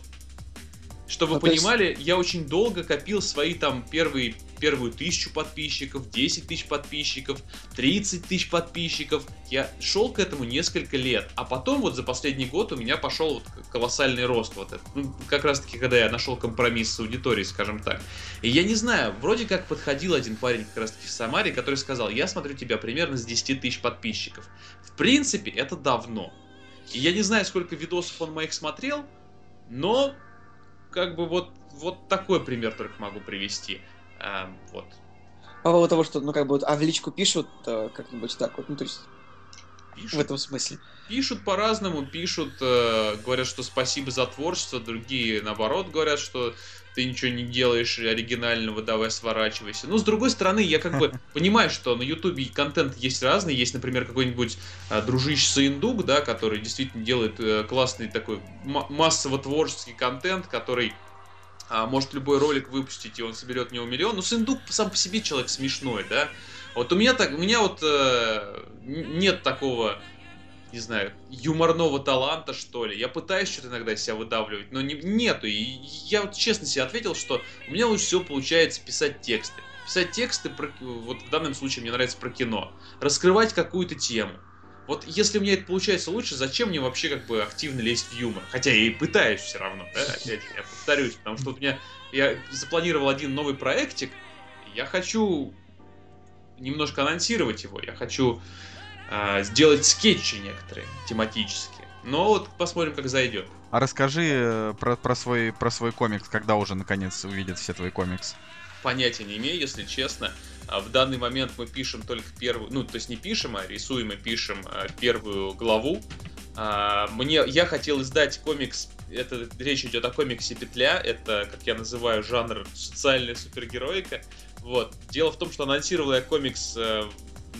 E: Чтобы вы
D: Ну, есть-
E: понимали, я очень долго копил свои там первые, первую тысячу подписчиков, 10 тысяч подписчиков, 30 тысяч подписчиков. Я шел к этому несколько лет. А потом вот за последний год у меня пошел вот колоссальный рост. Вот этот. Ну, как раз таки, когда я нашел компромисс с аудиторией, скажем так. И я не знаю, вроде как подходил один парень как раз таки в Самаре, который сказал, я смотрю тебя примерно с 10 тысяч подписчиков. В принципе, это давно. И я не знаю, сколько видосов он моих смотрел, но как бы вот, вот такой пример только могу привести. А, вот.
D: По поводу того, что, ну, как бы, вот, а в личку пишут э, как-нибудь так вот, ну, то есть, в
E: Пишут,
D: этом смысле.
E: пишут по-разному, пишут, э, говорят, что спасибо за творчество, другие, наоборот, говорят, что ты ничего не делаешь оригинального, давай сворачивайся. Ну, с другой стороны, я как бы понимаю, что на Ютубе контент есть разный. Есть, например, какой-нибудь а, дружище Саиндук, да, который действительно делает э, классный такой ма- массово-творческий контент, который а, может любой ролик выпустить, и он соберет в него миллион. Ну, Саиндук сам по себе человек смешной, да. Вот у меня так, у меня вот э, нет такого не знаю, юморного таланта, что ли. Я пытаюсь что-то иногда из себя выдавливать, но не, нету. И я вот честно себе ответил, что у меня лучше всего получается писать тексты. Писать тексты, про, вот в данном случае мне нравится про кино. Раскрывать какую-то тему. Вот если у меня это получается лучше, зачем мне вообще как бы активно лезть в юмор? Хотя я и пытаюсь все равно, да, опять я повторюсь, потому что вот у меня, я запланировал один новый проектик, я хочу немножко анонсировать его, я хочу сделать скетчи некоторые тематические. Но вот посмотрим, как зайдет.
C: А расскажи э, про, про, свой, про свой комикс, когда уже наконец увидят все твои комиксы.
E: Понятия не имею, если честно. А В данный момент мы пишем только первую, ну, то есть не пишем, а рисуем и пишем а, первую главу. А, Мне, я хотел издать комикс, это речь идет о комиксе «Петля», это, как я называю, жанр социальная супергероика. Вот. Дело в том, что анонсировал я комикс э,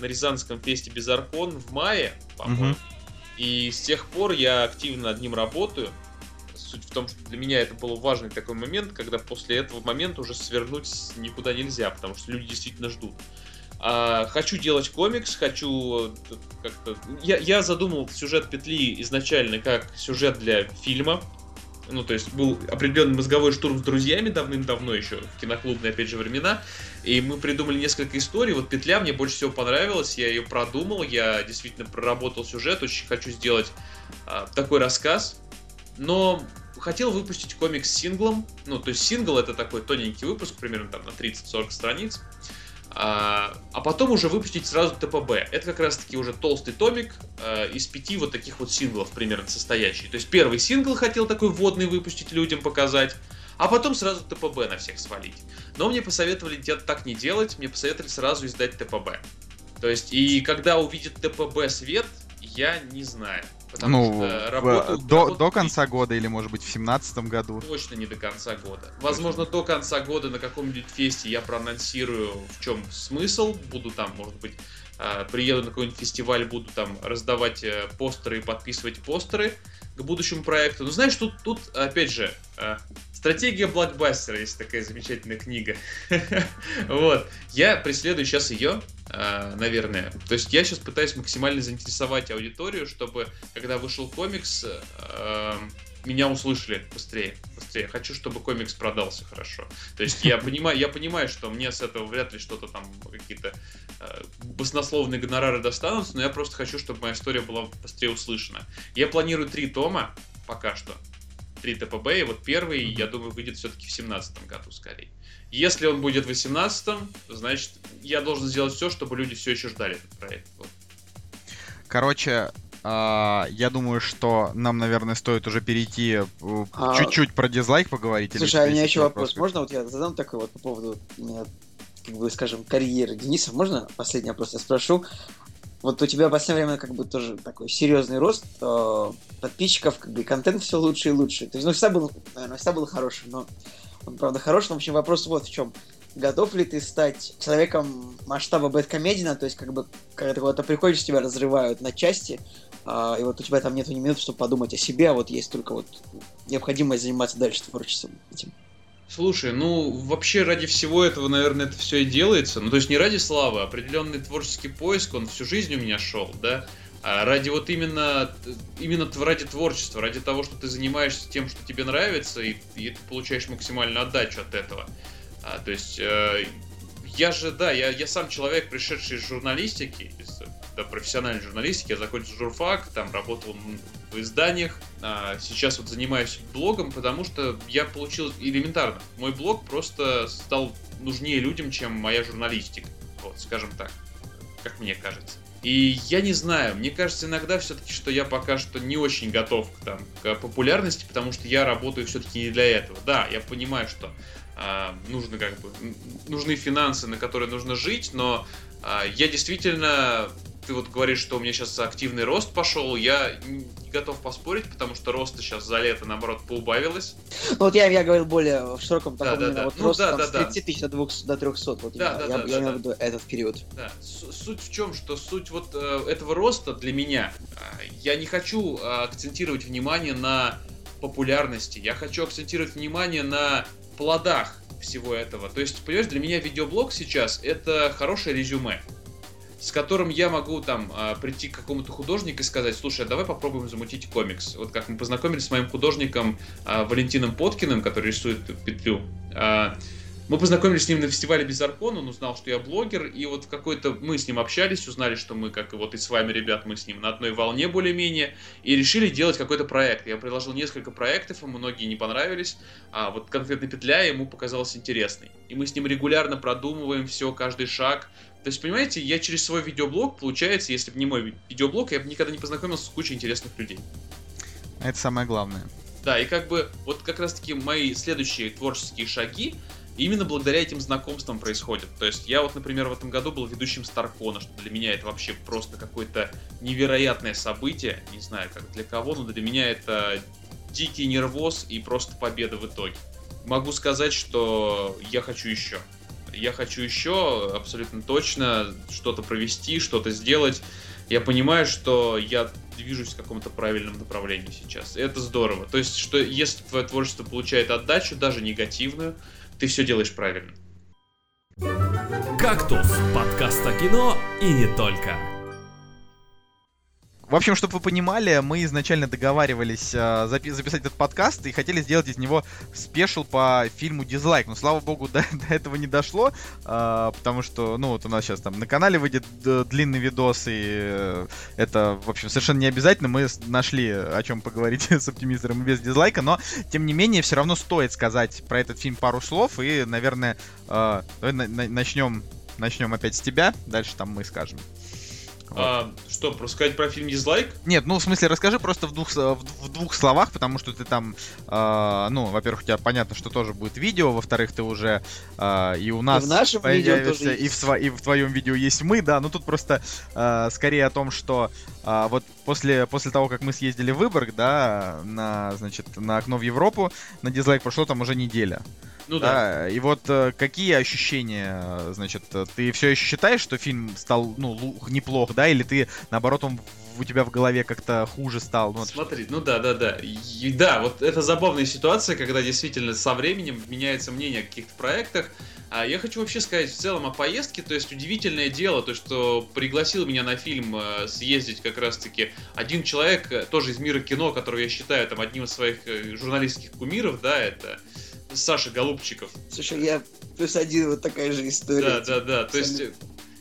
E: на Рязанском фесте Безаркон в мае, по-моему.
C: Мгм.
E: И с тех пор я активно над ним работаю. Суть в том, что для меня это был важный такой момент, когда после этого момента уже свернуть никуда нельзя, потому что люди действительно ждут. А, хочу делать комикс, хочу э, как-то... Я, я задумал сюжет петли изначально как сюжет для фильма. Ну, то есть был определенный мозговой штурм с друзьями давным-давно еще, в киноклубные, опять же, времена. И мы придумали несколько историй. Вот «Петля» мне больше всего понравилась, я ее продумал, я действительно проработал сюжет, очень хочу сделать а, такой рассказ. Но хотел выпустить комикс синглом. Ну, то есть сингл это такой тоненький выпуск, примерно там на 30-40 страниц. А, а потом уже выпустить сразу ТПБ. Это как раз таки уже толстый томик э, из пяти вот таких вот синглов примерно состоящий. То есть первый сингл хотел такой вводный выпустить людям показать, а потом сразу ТПБ на всех свалить. Но мне посоветовали так не делать, мне посоветовали сразу издать ТПБ. То есть, и когда увидит ТПБ свет, я не знаю. Потому
C: ну,
E: что
C: в-
E: работу-
C: до,
E: работу
C: до конца года или, может быть, в семнадцатом году.
E: Точно не до конца года. Возможно, до конца года на каком-нибудь фесте я проанонсирую, в чем смысл. Буду там, может быть, э, приеду на какой-нибудь фестиваль, буду там раздавать э, постеры и подписывать постеры к будущему проекту. Но знаешь, тут, тут опять же, э, стратегия блокбастера, есть такая замечательная книга. Вот. Я преследую сейчас ее, э, наверное. То есть я сейчас пытаюсь максимально заинтересовать аудиторию, чтобы, когда вышел комикс, э, меня услышали быстрее, быстрее. Хочу, чтобы комикс продался хорошо. То есть я понимаю, я понимаю, что мне с этого вряд ли что-то там какие-то э, баснословные гонорары достанутся, но я просто хочу, чтобы моя история была быстрее услышана. Я планирую три тома пока что. Три ТПБ, и вот первый, я думаю, выйдет все-таки в семнадцатом году скорее. Если он будет в 18 значит, я должен сделать все, чтобы люди все еще ждали этот проект. Вот.
C: Короче, а, я думаю, что нам, наверное, стоит уже перейти э,
D: А,
C: чуть-уть про дизлайк поговорить. или
D: Слушай, а у меня еще вопрос.
C: вопросы?
D: Можно вот я задам такой вот по поводу, как бы, скажем, карьеры Дениса? Можно последний вопрос я спрошу? Вот у тебя в последнее время как бы тоже такой серьезный рост э, подписчиков, как бы и контент все лучше и лучше. То есть, ну, всегда был, наверное, всегда был хороший, но он, правда, хороший. Но, в общем, вопрос вот в чем. Готов ли ты стать человеком масштаба Бэткомедина, то есть, как бы, когда ты куда-то приходишь, тебя разрывают на части, а, и вот у тебя там нету ни минуты, чтобы подумать о себе, а вот есть только вот необходимость заниматься дальше творчеством этим.
E: Слушай, ну вообще ради всего этого, наверное, это все и делается. Ну, то есть не ради славы, а определенный творческий поиск, он всю жизнь у меня шел, да. А ради вот именно, именно ради творчества, ради того, что ты занимаешься тем, что тебе нравится, и, и ты получаешь максимальную отдачу от этого. А, то есть э, я же, да, я, я сам человек, пришедший из журналистики, из да, профессиональной журналистики, я закончил журфак, там работал м, в изданиях, а сейчас вот занимаюсь блогом, потому что я получил элементарно. Мой блог просто стал нужнее людям, чем моя журналистика. Вот, скажем так, как мне кажется. И я не знаю, мне кажется иногда все-таки, что я пока что не очень готов к, там, к популярности, потому что я работаю все-таки не для этого. Да, я понимаю, что а, нужно как бы нужны финансы, на которые нужно жить, но я действительно ты вот говоришь, что у меня сейчас активный рост пошел, я не готов поспорить, потому что роста сейчас за лето, наоборот, поубавилось.
D: Ну, вот я, я говорил более в широком
E: Да,
D: таком,
E: да,
D: именно
E: да.
D: вот
E: Ну,
D: рост
E: да,
D: там,
E: да,
D: с
E: да.
D: 30 тысяч до, 200, до 300, вот
E: Да, да,
D: я,
E: да,
D: я
E: да,
D: имею
E: да.
D: в виду этот период.
E: Да, су- суть в чем, что суть вот э, этого роста для меня, а, я не хочу а, акцентировать внимание на популярности, я хочу акцентировать внимание на плодах всего этого. То есть, понимаешь, для меня видеоблог сейчас это хорошее резюме с которым я могу там а, прийти к какому-то художнику и сказать, слушай, а давай попробуем замутить комикс. Вот как мы познакомились с моим художником а, Валентином Поткиным, который рисует петлю. Мы познакомились с ним на фестивале Безаркон, он узнал, что я блогер, и вот в какой-то мы с ним общались, узнали, что мы, как и вот и с вами, ребят, мы с ним на одной волне более-менее, и решили делать какой-то проект. Я предложил несколько проектов, ему многие не понравились, а вот конкретно петля ему показалась интересной. И мы с ним регулярно продумываем все, каждый шаг. То есть, понимаете, я через свой видеоблог, получается, если бы не мой ви- видеоблог, я бы никогда не познакомился с кучей интересных людей.
C: Это самое главное.
E: Да, и как бы вот как раз-таки мои следующие творческие шаги именно благодаря этим знакомствам происходят. То есть я вот, например, в этом году был ведущим Старкона, что для меня это вообще просто какое-то невероятное событие. Не знаю, как для кого, но для меня это дикий нервоз и просто победа в итоге. Могу сказать, что я хочу еще. Я хочу еще абсолютно точно что-то провести, что-то сделать. Я понимаю, что я движусь в каком-то правильном направлении сейчас. Это здорово. То есть, что если твое творчество получает отдачу, даже негативную, ты все делаешь правильно.
F: «Кактус» — подкаст о кино и не только.
C: В общем, чтобы вы понимали, мы изначально договаривались э, запи- записать этот подкаст и хотели сделать из него спешл по фильму Дизлайк. Но, слава богу, до, до этого не дошло, э, потому что, ну, вот у нас сейчас там на канале выйдет д- длинный видос, и э, это, в общем, совершенно не обязательно. Мы нашли о чем поговорить с оптимистером без дизлайка, но, тем не менее, все равно стоит сказать про этот фильм пару слов, и, наверное, э, давай на- на- начнем, начнем опять с тебя, дальше там мы скажем. Вот.
E: А, что, просто сказать про фильм Дизлайк?
C: Нет, ну в смысле расскажи просто в двух, в, в двух словах, потому что ты там, э, ну, во-первых, у тебя понятно, что тоже будет видео, во-вторых, ты уже э, и у нас
D: в нашем видео
C: появишься,
D: тоже
C: и, в сва- и в твоем видео есть мы, да, но тут просто э, скорее о том, что э, вот после, после того, как мы съездили в Выборг, да, на, значит, на окно в Европу, на дизлайк прошло там уже неделя.
E: Ну да.
C: Да, и вот э, какие ощущения, э, значит, э, ты все еще считаешь, что фильм стал, ну, неплох, да, или ты, наоборот, он у тебя в голове как-то хуже стал? Ну,
E: Смотри, ну да, да, да. И да, вот это забавная ситуация, когда действительно со временем меняется мнение о каких-то проектах. А я хочу вообще сказать в целом о поездке, то есть удивительное дело, то, что пригласил меня на фильм съездить как раз-таки один человек, тоже из мира кино, которого я считаю там одним из своих журналистских кумиров, да, это Саша Голубчиков.
D: Слушай, я плюс один вот такая же история.
E: Да, да, да. То есть,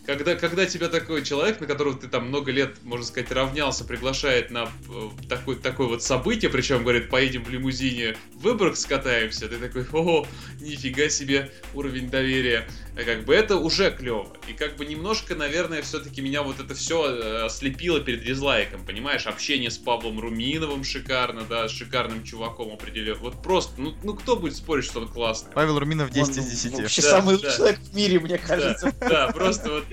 E: когда, когда тебя такой человек, на которого ты там много лет, можно сказать, равнялся, приглашает на э, такой, такое вот событие, причем говорит, поедем в лимузине в Выборг скатаемся, ты такой, о, нифига себе уровень доверия. Как бы это уже клево. И как бы немножко, наверное, все-таки меня вот это все ослепило перед дизлайком, понимаешь? Общение с Павлом Руминовым шикарно, да, с шикарным чуваком определенно. Вот просто, ну, ну кто будет спорить, что он классный?
C: Павел Руминов 10 из
D: Он
C: 10.
D: Вообще
E: Да,
D: самый
E: да.
D: лучший человек в мире, мне кажется.
E: Да, да, просто вот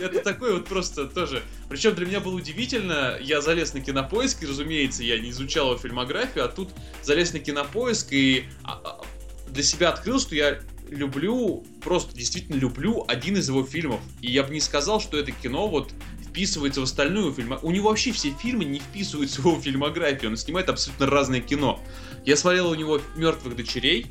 E: это такой вот просто тоже. Причем для меня было удивительно, я залез на кинопоиск, и, разумеется, я не изучал его фильмографию, а тут залез на кинопоиск и а, а, для себя открыл, что я люблю, просто действительно люблю один из его фильмов. И я бы не сказал, что это кино вот вписывается в остальную фильмографию. У него вообще все фильмы не вписываются в его фильмографию, он снимает абсолютно разное кино. Я смотрел у него «Мертвых дочерей»,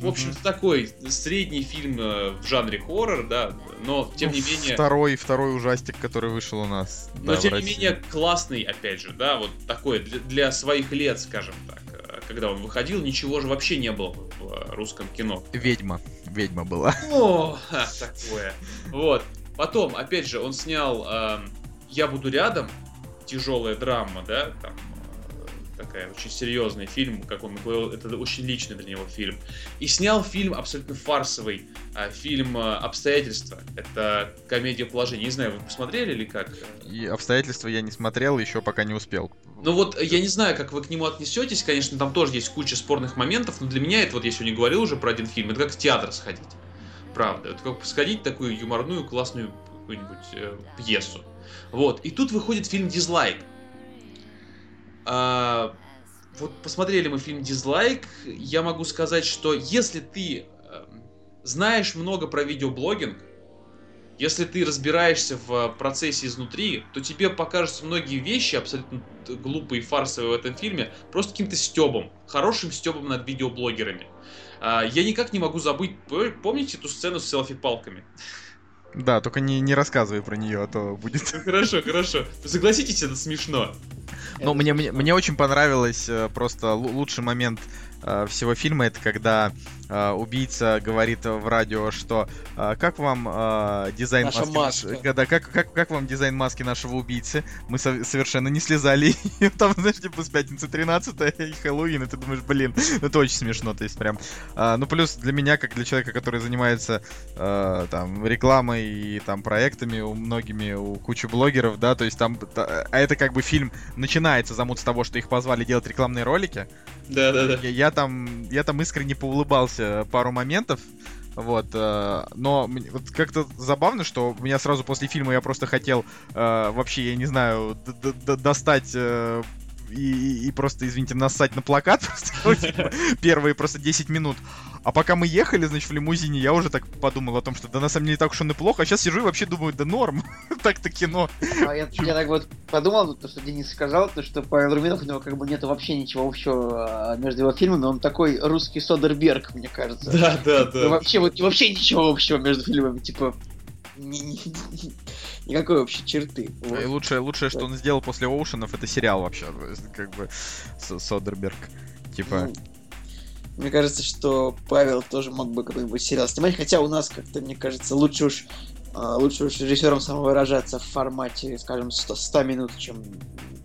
E: в общем-то, такой средний фильм э, в жанре хоррор, да, но тем
C: Ну,
E: не менее...
C: Второй, второй ужастик, который вышел у нас.
E: Но
C: да,
E: тем не менее классный, опять же, да, вот такой для, для своих лет, скажем так. Э, Когда он выходил, ничего же вообще не было в э, русском кино.
C: Ведьма. Ведьма была.
E: О, такое. Вот. Потом, опять же, он снял эм, «Я буду рядом», тяжелая драма, да, там э, такая очень серьезный фильм, как он говорил, это очень личный для него фильм. И снял фильм абсолютно фарсовый, а, фильм э, «Обстоятельства». Это комедия положения. Не знаю, вы посмотрели или как?
C: И обстоятельства я не смотрел, еще пока не успел.
E: Ну вот, я не знаю, как вы к нему отнесетесь, конечно, там тоже есть куча спорных моментов, но для меня это, вот я сегодня говорил уже про один фильм, это как в театр сходить. Правда, это как сходить такую юморную, классную какую-нибудь э, пьесу. Вот, и тут выходит фильм «Дизлайк». А, вот посмотрели мы фильм «Дизлайк», я могу сказать, что если ты э, знаешь много про видеоблогинг, если ты разбираешься в процессе изнутри, то тебе покажутся многие вещи абсолютно глупые и фарсовые в этом фильме просто каким-то стебом, хорошим стебом над видеоблогерами. А, Я никак не могу забыть, помните эту сцену с селфи-палками?
C: Да, только не, не рассказывай про нее, а то будет.
E: Ну, Хорошо, хорошо. Согласитесь, это смешно.
C: Ну, мне, мне, мне очень понравилось э, просто лу- лучший момент э, всего фильма, это когда э, убийца говорит в радио, что э, как вам э, дизайн
D: Наша
C: маски... наш-
D: маска.
C: Да, как, как, как вам дизайн маски нашего убийцы? Мы со- совершенно не слезали. Там, знаешь, типа с пятницы 13 и Хэллоуин, и ты думаешь, блин, ну это очень смешно, то есть прям... А, ну, плюс для меня, как для человека, который занимается э, там рекламой и там проектами у многими, у кучи блогеров, да, то есть там... та- А это как бы фильм начинается замут с того, что их позвали делать рекламные ролики.
E: Да, да, да.
C: Я, я там, я там искренне поулыбался пару моментов. Вот, э, но вот как-то забавно, что у меня сразу после фильма я просто хотел э, вообще, я не знаю, д- д- достать э, и, и- просто, извините, нассать на плакат типа, первые просто 10 минут. А пока мы ехали, значит, в лимузине, я уже так подумал о том, что да на самом деле так уж он и плохо. А сейчас сижу и вообще думаю, да норм. Так-то кино.
D: А я, я так вот подумал, то, что Денис сказал, то, что Павел Руминов, у него как бы нету вообще ничего общего а, между его фильмами, он такой русский Содерберг, мне кажется.
E: Да, да,
D: Ну, вообще, вот вообще ничего общего между фильмами, типа, ни- ни- никакой общей черты. Вот.
C: И лучшее, лучшее, что он сделал после Оушенов, это сериал вообще. Как бы Содерберг. Типа.
D: Ну, Мне кажется, что Павел тоже мог бы какой-нибудь сериал снимать, хотя у нас как-то, мне кажется, лучше уж а, лучше уж режиссером самовыражаться в формате, скажем, 100, 100 минут, чем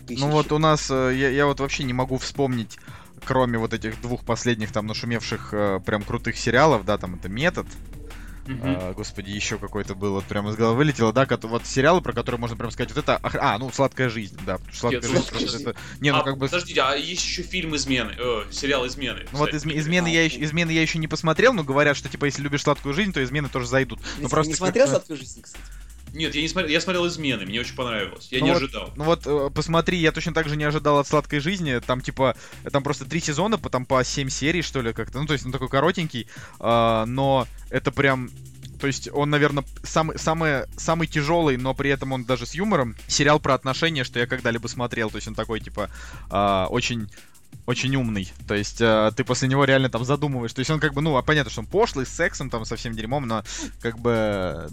D: тысячи.
C: Ну вот у нас, э, я, я вот вообще не могу вспомнить, кроме вот этих двух последних там нашумевших э, прям крутых сериалов, да, там это метод.
E: Мгм.
C: а, господи, еще какой-то был, вот прямо из головы вылетело, да, вот сериалы, про которые можно прям сказать, вот это, а, ну, сладкая жизнь, да, сладкая
E: Нет,
C: жизнь,
D: «Сладкая
C: просто
D: жизнь».
C: это- не, ну
E: А,
C: как бы,
E: Подождите, а есть еще фильм «Измены», э, сериал «Измены».
C: ну вот
E: кстати.
C: изме- измены я еще, измены я еще не посмотрел, но говорят, что типа если любишь сладкую жизнь, то измены тоже зайдут.
D: Ты
C: Ну просто
D: не смотрел «Сладкую жизнь», кстати?
E: Нет, я не смотрел, я смотрел «Измены», мне очень понравилось, я
C: Ну
E: не
C: вот-
E: ожидал.
C: Ну вот, э, посмотри, я точно так же не ожидал от сладкой жизни. Там, типа, там просто три сезона, по- там по 7 серий, что ли, как-то. Ну, то есть он такой коротенький. а, но это прям. То есть он, наверное, самый, самый, самый тяжелый, но при этом он даже с юмором. Сериал про отношения, что я когда-либо смотрел. То есть он такой, типа, а, очень очень умный. То есть э, ты после него реально там задумываешь. То есть он как бы, ну, а понятно, что он пошлый, с сексом, там, со всем дерьмом, но как бы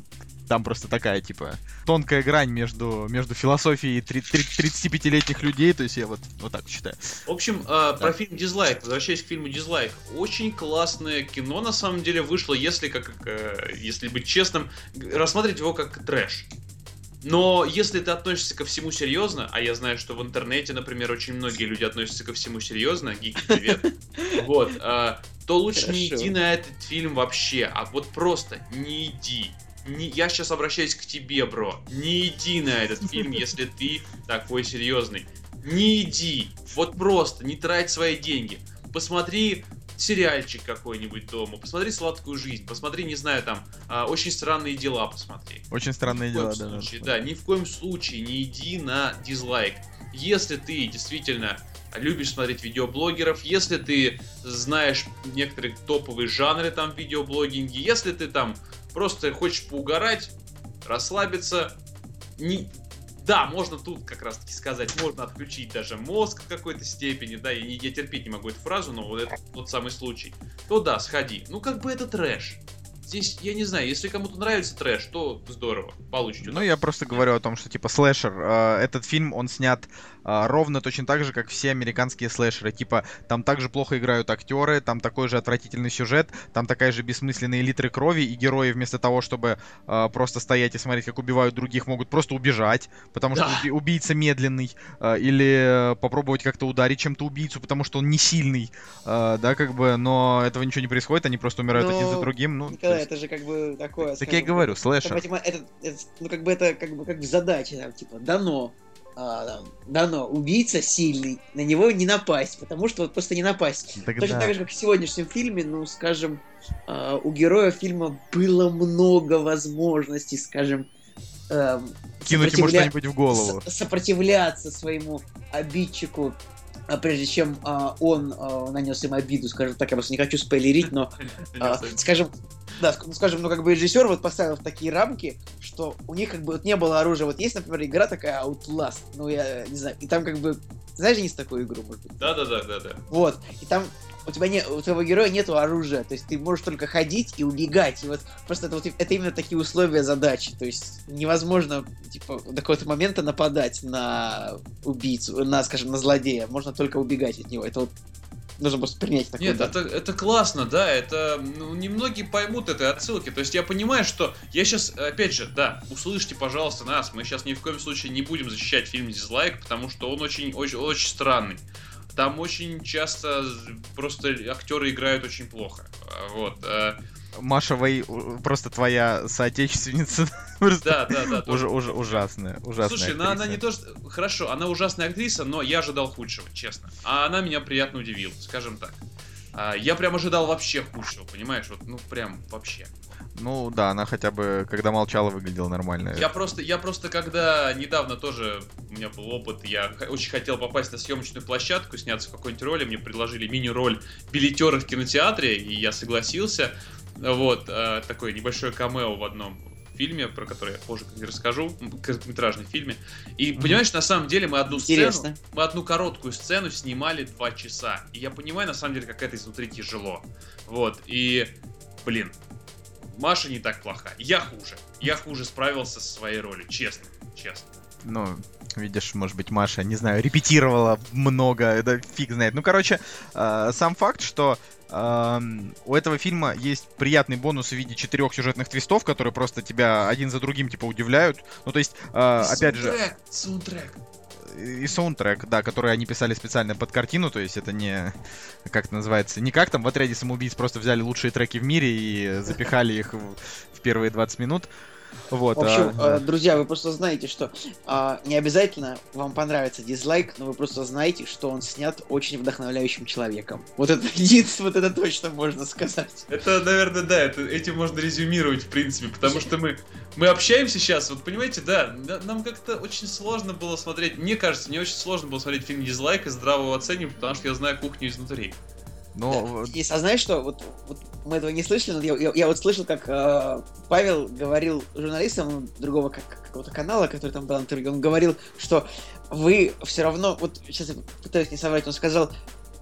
C: там просто такая, типа, тонкая грань между, между философией три- три- 35-летних людей, то есть я вот, вот так считаю.
E: В общем, э, про фильм «Дизлайк», возвращаясь к фильму «Дизлайк», очень классное кино, на самом деле, вышло, если, как, э, если быть честным, рассматривать его как трэш. Но если ты относишься ко всему серьезно, а я знаю, что в интернете, например, очень многие люди относятся ко всему серьезно, гики, привет, вот, э, то лучше не иди на этот фильм вообще, а вот просто не иди. Не, я сейчас обращаюсь к тебе, бро. Не иди на этот фильм, если ты такой серьезный. Не иди. Вот просто не трать свои деньги. Посмотри сериальчик какой-нибудь дома, посмотри сладкую жизнь, посмотри, не знаю, там, а, очень странные дела посмотри.
C: Очень странные
E: Ни в коем
C: дела, да, да.
E: случае, да, ни в коем случае не иди на дизлайк. Если ты действительно любишь смотреть видеоблогеров, если ты знаешь некоторые топовые жанры там в видеоблогинге, если ты там просто хочешь поугарать, расслабиться, не... Да, можно тут как раз таки сказать, можно отключить даже мозг в какой-то степени, да, я, я терпеть не могу эту фразу, но вот это тот самый случай. То да, сходи. Ну как бы это трэш. Здесь, я не знаю, если кому-то нравится трэш, то здорово, получите.
C: Ну, я просто говорю о том, что, типа, слэшер, э, этот фильм, он снят ровно точно так же, как все американские слэшеры. Типа, там также плохо играют актеры, там такой же отвратительный сюжет, там такая же бессмысленные литры крови, и герои вместо того, чтобы э, просто стоять и смотреть, как убивают других, могут просто убежать, потому что
E: Да.
C: уби- убийца медленный, э, или попробовать как-то ударить чем-то убийцу, потому что он не сильный, э, да, как бы, но этого ничего не происходит, они просто умирают один за
D: Ну,
C: другим, ну,
D: Николай,
C: есть-
D: это же как бы такое...
C: так я и
D: скажем,
C: говорю, слэшер.
D: это- это- ну, как бы это как бы как бы задача, там, типа, дано. А, там, дано убийца сильный, на него не напасть, потому что вот просто не напасть.
C: Так
D: Точно так же, как в сегодняшнем фильме, ну, скажем, а, у героя фильма было много возможностей, скажем, эм,
C: Кинуть ему что-нибудь в голову.
D: с- сопротивляться своему обидчику, прежде чем а, он а, нанес им обиду, скажем так, я просто не хочу спойлерить, но а, скажем, да, ну, скажем, ну как бы режиссер вот поставил в такие рамки, что у них как бы вот не было оружия. Вот есть, например, игра такая Outlast, ну я не знаю, и там как бы, знаешь, с такую игру, может быть?
E: Да, да, да, да, да.
D: Вот, и там у тебя не, у твоего героя нету оружия, то есть ты можешь только ходить и убегать, и вот просто это вот это именно такие условия задачи, то есть невозможно типа до какого-то момента нападать на убийцу, на, скажем, на злодея, можно только убегать от него. Это вот нужно просто принять такой
E: Нет, это, это классно, да, это, ну, немногие поймут этой отсылки, то есть я понимаю, что, я сейчас, опять же, да, услышьте, пожалуйста, нас, мы сейчас ни в коем случае не будем защищать фильм Дизлайк, потому что он очень, очень, очень странный. Там очень часто просто актеры играют очень плохо. Вот. э,
C: Маша Вэй у- просто твоя соотечественница.
E: Да, да, да.
C: Уже, уже ужасная, ужасная.
E: Слушай, ну она
C: актриса.
E: не то что... Хорошо, она ужасная актриса, но я ожидал худшего, честно. А она меня приятно удивила, скажем так. А, Я прям ожидал вообще худшего, понимаешь? Вот, ну прям вообще.
C: Ну да, она хотя бы, когда молчала, выглядела нормально.
E: Я просто, я просто когда недавно тоже у меня был опыт, я очень хотел попасть на съемочную площадку, сняться в какой-нибудь роли, мне предложили мини-роль билетера в кинотеатре, и я согласился. Вот, э, такое небольшое камео в одном фильме, про который я позже как расскажу, короткометражном фильме. И, понимаешь, на самом деле мы одну
D: Интересно.
E: сцену, мы одну короткую сцену снимали два часа. И я понимаю, на самом деле, как это изнутри тяжело. Вот, и, блин, Маша не так плоха. Я хуже. Я хуже справился со своей ролью, честно. Честно.
C: Ну, видишь, может быть, Маша, не знаю, репетировала много, это фиг знает. Ну, короче, э, сам факт, что эм, у этого фильма есть приятный бонус в виде четырех сюжетных твистов, которые просто тебя один за другим, типа, удивляют. Ну, то есть, э, опять же,
E: Саундтрек, Саундтрек.
C: И саундтрек, да, который они писали специально под картину, то есть это не, как это называется, не как там в отряде самоубийц просто взяли лучшие треки в мире и запихали их в, в первые 20 минут. Вот.
D: В общем,
C: а,
D: э, друзья, вы просто знаете, что а, не обязательно вам понравится дизлайк, но вы просто знаете, что он снят очень вдохновляющим человеком. Вот это единственное, вот это точно можно сказать.
E: Это, наверное, да, это, этим можно резюмировать, в принципе, потому что мы, мы общаемся сейчас, вот понимаете, да, нам как-то очень сложно было смотреть, мне кажется, мне очень сложно было смотреть фильм Дизлайк и здраво его оценивать, потому что я знаю кухню изнутри.
C: Ну,
D: И а знаешь что, вот, вот мы этого не слышали, но я, я- я вот слышал, как э, Павел говорил журналистам другого как- какого-то канала, который там был интервью, он говорил, что вы все равно, вот сейчас я пытаюсь не соврать, он сказал,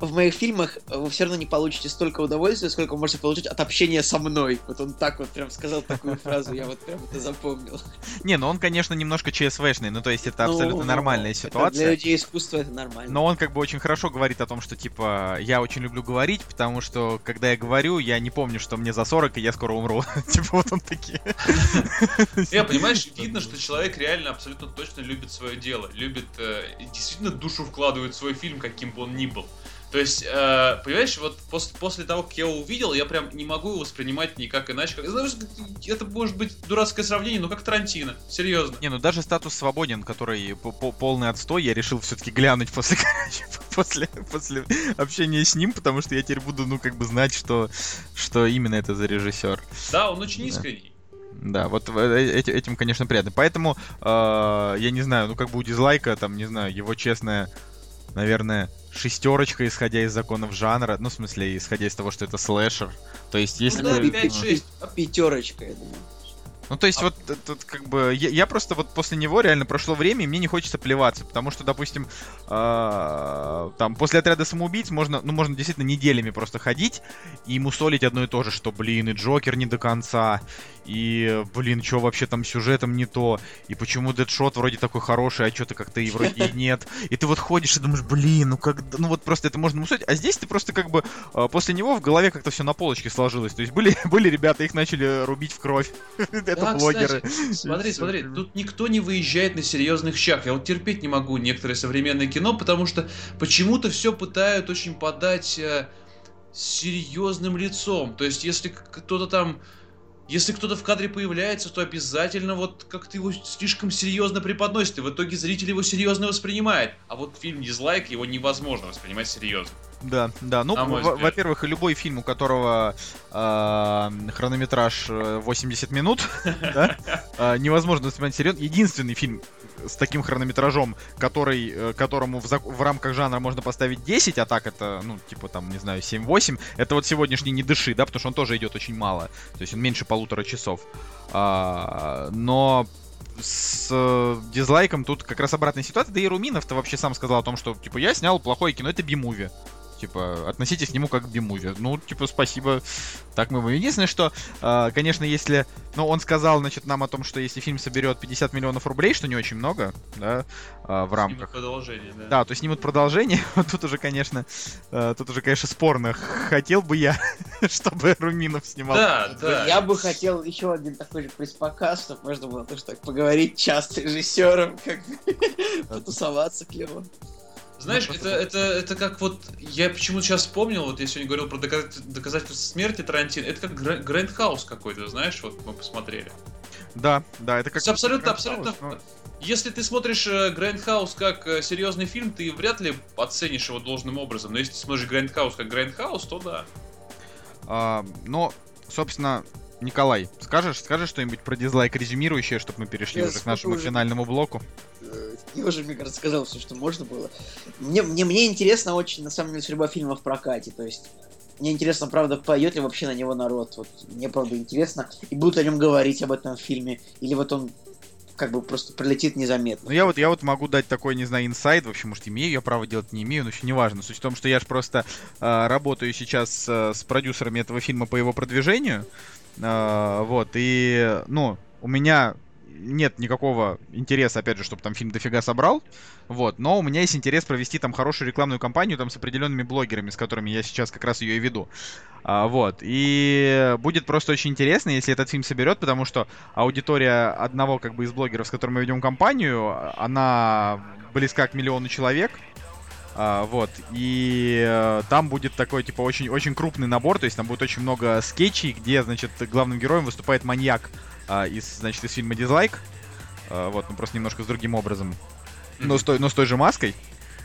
D: в моих фильмах вы все равно не получите столько удовольствия, сколько вы можете получить от общения со мной. Вот он так вот прям сказал такую фразу, я вот прям это запомнил.
C: не, ну он, конечно, немножко ЧСВшный, ну то есть это
D: Ну,
C: абсолютно
D: ну,
C: нормальная
D: это
C: ситуация.
D: Для людей искусства это нормально.
C: Но он как бы очень хорошо говорит о том, что типа я очень люблю говорить, потому что когда я говорю, я не помню, что мне за 40 и я скоро умру. типа вот он такие.
E: Я, понимаешь, видно, что человек реально абсолютно точно любит свое дело, любит, э, действительно душу вкладывает в свой фильм, каким бы он ни был. То есть, э, понимаешь, вот после, после того, как я его увидел, я прям не могу его воспринимать никак иначе. Как, знаешь, это может быть дурацкое сравнение, но как Тарантино, серьезно.
C: Не, ну даже статус свободен, который по- по- полный отстой, я решил все-таки глянуть после, после, после общения с ним, потому что я теперь буду, ну, как бы знать, что, что именно это за режиссер.
E: Да, он очень искренний.
C: Да, вот э- эти- этим, конечно, приятно. Поэтому, э, я не знаю, ну, как бы у дизлайка, там, не знаю, его честная, наверное, шестерочка, исходя из законов жанра, ну, в смысле, исходя из того, что это слэшер. То есть, если
E: Ну да,
C: бы-
E: 5-6.
D: Пятерочка, я думаю.
C: Ну, то есть,
E: А-
C: вот э, тут как бы. Я, я просто вот после него реально прошло время, и мне не хочется плеваться. Потому что, допустим, а, там после отряда самоубийц можно, ну, можно действительно неделями просто ходить и мусолить одно и то же, что, блин, и Джокер не до конца, и, блин, что вообще там сюжетом не то, и почему Дэдшот вроде такой хороший, а что-то как-то и вроде и нет. И ты вот ходишь и думаешь, блин, ну как, ну вот просто это можно мусолить. А здесь ты просто как бы а, после него в голове как-то все на полочке сложилось. То есть были, были ребята, их начали рубить в кровь. Это блогеры.
E: смотри, смотри, тут никто не выезжает на серьезных щах. Я вот терпеть не могу некоторые современное кино, потому что почему-то все пытают очень подать э, серьезным лицом. То есть, если кто-то там если кто-то в кадре появляется, то обязательно вот как-то его слишком серьезно преподносит, и в итоге зритель его серьезно воспринимает. А вот фильм «Дизлайк» его невозможно воспринимать серьезно.
C: Да, да. Ну, во-первых, любой фильм, у которого а, хронометраж э, 80 минут, да, а, невозможно воспринимать серьезно. Единственный фильм с таким хронометражом, который, э, которому в, зак- в рамках жанра можно поставить 10, а так это, ну, типа там, не знаю, 7-8, это вот сегодняшний «Не дыши», да, потому что он тоже идет очень мало. То есть он меньше полутора часов. А, но с э, дизлайком тут как раз обратная ситуация. Да и Руминов-то вообще сам сказал о том, что, типа, я снял плохое кино, это би-муви. Типа, относитесь к нему как к би-муви. Ну, типа, спасибо. Так мы. Единственное, что, э, конечно, если... Ну, он сказал, значит, нам о том, что если фильм соберет 50 миллионов рублей, что не очень много, да, э, в рамках.
E: Продолжение, да.
C: Да, то снимут продолжение. Тут уже, конечно, э, тут уже, конечно, спорно. Хотел бы я, чтобы Руминов снимал.
E: Да, да.
D: Я бы хотел еще один такой же пресс-показ, чтобы можно было тоже так поговорить часто с режиссером, как потусоваться клево.
E: Знаешь,
C: Ну,
E: это, это, это как вот, я почему-то сейчас вспомнил, вот я сегодня говорил про доказатель- доказательства смерти Тарантино, это как Грэ- Грэнд Хаус какой-то, знаешь, вот мы посмотрели.
C: Да, да, это
E: То
C: как...
E: абсолютно, абсолютно,
C: но-
E: если ты смотришь Грэнд Хаус как э, серьезный фильм, ты вряд ли оценишь его должным образом, но если ты смотришь Грэнд Хаус как Грэнд Хаус, то да.
C: А, но, собственно, Николай, скажешь, скажешь что-нибудь про дизлайк резюмирующее, чтобы мы перешли
D: Я
C: уже к нашему
D: уже-
C: финальному блоку?
D: Э, Я уже, мне кажется, сказал все, что можно было. Мне, мне, мне интересно очень, на самом деле, судьба фильма в прокате. То есть, мне интересно, правда, пойдет ли вообще на него народ. Вот, мне, правда, интересно. И будут о нем говорить об этом фильме. Или вот он как бы просто пролетит незаметно.
C: Ну, я вот, я вот могу дать такой, не знаю, инсайд, вообще, может, имею я право делать, не имею, но еще неважно. Суть в том, что я же просто а, работаю сейчас а, с продюсерами этого фильма по его продвижению, вот, и, ну, у меня нет никакого интереса, опять же, чтобы там фильм дофига собрал, вот, но у меня есть интерес провести там хорошую рекламную кампанию там с определенными блогерами, с которыми я сейчас как раз ее и веду. А, вот, и будет просто очень интересно, если этот фильм соберет, потому что аудитория одного как бы из блогеров, с которым мы ведем компанию, она близка к миллиону человек. А, вот, и э, там будет такой, типа, очень, очень крупный набор, то есть там будет очень много скетчей, где, значит, главным героем выступает маньяк а, из, значит, из фильма «Дизлайк». А, вот, ну просто немножко с другим образом. Но с той, но с той же маской.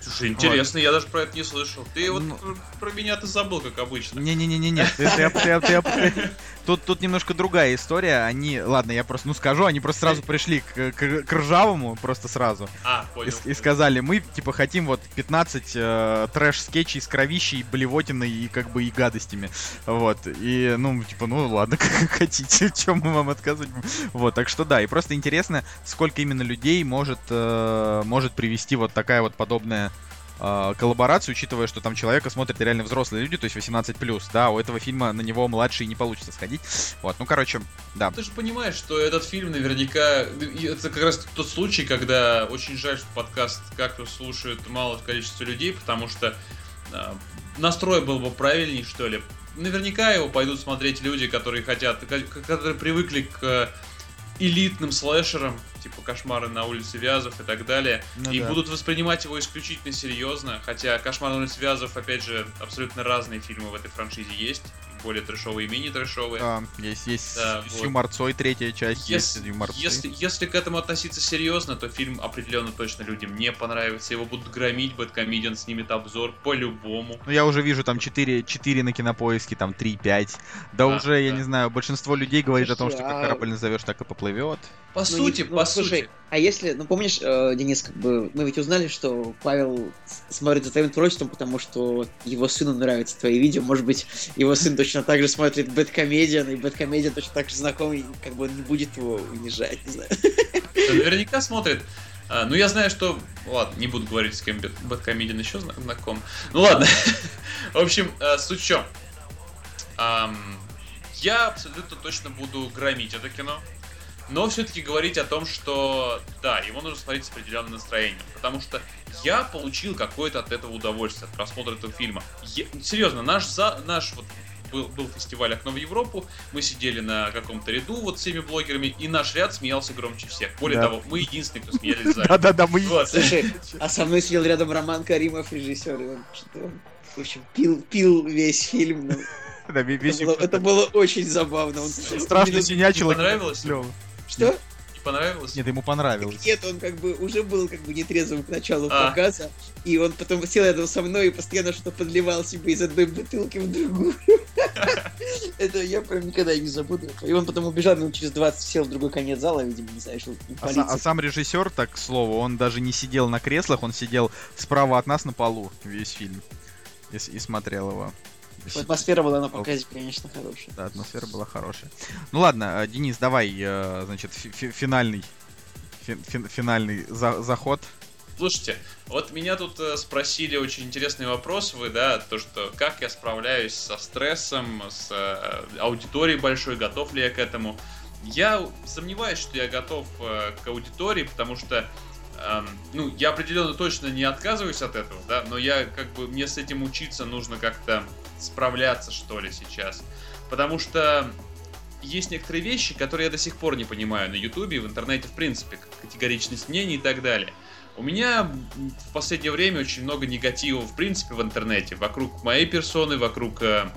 E: Слушай, интересно, я даже про это не слышал. Ты вот
C: Ну.
E: про, про меня ты забыл, как обычно.
C: Не-не-не-не-не. Тут, тут немножко другая история. Они, ладно, я просто, ну скажу, они просто сразу пришли к, к- к ржавому, просто сразу.
E: А,
C: И,
E: понял.
C: и сказали, мы, типа, хотим вот 15 э, трэш-скетчей с кровищей, блевотиной и, как бы, и гадостями. Вот. И, ну, типа, ну, ладно, как хотите, чем мы вам отказывать? Вот, так что да, и просто интересно, сколько именно людей может, э, может привести вот такая вот подобная э, коллаборация, учитывая, что там человека смотрят реально взрослые люди, то есть 18+, да, у этого фильма на него младший не получится сходить. Вот, ну, короче, да.
E: Ты же понимаешь, что этот фильм наверняка... Это как раз тот случай, когда очень жаль, что подкаст как-то слушают малое количество людей, потому что а, настрой был бы правильней, что ли. Наверняка его пойдут смотреть люди, которые хотят, ко- которые привыкли к элитным слэшерам, типа «Кошмары на улице Вязов» и так далее,
C: Ну
E: и
C: да.
E: будут воспринимать его исключительно серьезно, хотя «Кошмар на улице Вязов», опять же, абсолютно разные фильмы в этой франшизе есть, более трэшовые и менее трэшовые.
C: Да, есть, есть
E: Да,
C: с
E: вот.
C: юморцой третья часть, есть
E: Если,
C: юморцой.
E: если, если к этому относиться серьезно, то фильм определенно точно людям не понравится. Его будут громить, Бэткомедиан снимет обзор по-любому.
C: Ну, я уже вижу там 4, 4 на кинопоиске, там 3-5. Да,
E: А,
C: уже, я
E: да.
C: не знаю, большинство людей говорит о том, что
D: Слушай,
C: как
D: а-
C: корабль назовешь, так и поплывет.
E: По
D: Ну,
E: сути,
D: не- ну,
E: по
D: слушай,
E: сути.
D: а если, ну помнишь, э, Денис, как бы мы ведь узнали, что Павел смотрит за твоим творчеством, потому что его сыну нравятся твои видео. Может быть, его сын точно так же смотрит Бэткомедиан, и Бэткомедиан точно так же знакомый, как бы он не будет его унижать, не знаю.
E: Наверняка смотрит. А, ну, я знаю, что... Ладно, не буду говорить, с кем Бэт- Бэткомедиан еще зна- знаком. Ну, ладно. В общем, э, суть в чем. Я абсолютно точно буду громить это кино. Но все-таки говорить о том, что да, его нужно смотреть с определенным настроением. Потому что я получил какое-то от этого удовольствие, от просмотра этого фильма. Я- серьезно, наш, за, наш вот был, был фестиваль «Окно в Европу», мы сидели на каком-то ряду вот с всеми блогерами, и наш ряд смеялся громче всех. Более
C: Да.
E: того, мы единственные, кто смеялись зале.
C: Да-да-да, мы...
D: Слушай, а со мной сидел рядом Роман Каримов, режиссер, и он что-то, в общем, пил, пил весь фильм. ну.
C: Да, ве- весь
D: Это было, это было очень забавно. Он,
C: страшно синячило.
E: Понравилось?
C: Клёво.
D: Что?
E: Не понравилось?
C: Нет, ему понравилось.
D: Нет, он как бы уже был как бы нетрезвым к началу
E: А.
D: показа, и он потом сел рядом со мной и постоянно что-то подливал себе из одной бутылки в другую. Это я прям никогда не забуду. И он потом убежал, минут через 20 сел в другой конец зала, видимо, не знаю, что
C: А, са- а сам режиссер, так к слову, он даже не сидел на креслах, он сидел справа от нас на полу весь фильм. И смотрел его.
D: Атмосфера была на показе, конечно, хорошая.
C: Да, атмосфера была хорошая. Ну ладно, э, Денис, давай, э, значит, фи- фи- финальный, фи- фи- финальный за- заход.
E: Слушайте, вот меня тут э, спросили очень интересный вопрос, вы, да, то, что как я справляюсь со стрессом, с аудиторией большой, готов ли я к этому. Я сомневаюсь, что я готов к аудитории, потому что, эм, ну, я определенно точно не отказываюсь от этого, да, но я, как бы, мне с этим учиться нужно как-то справляться, что ли, сейчас. Потому что есть некоторые вещи, которые я до сих пор не понимаю на Ютубе в интернете, в принципе, категоричность мнений и так далее. У меня в последнее время очень много негатива, в принципе, в интернете. Вокруг моей персоны, вокруг э,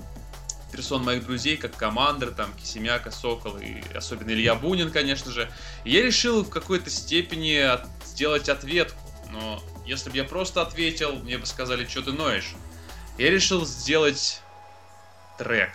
E: персон моих друзей, как Командер, там, Кисемяка, Сокол и особенно Илья Бунин, конечно же. И я решил в какой-то степени от- сделать ответку. Но если бы я просто ответил, мне бы сказали, что ты ноешь. Я решил сделать трек.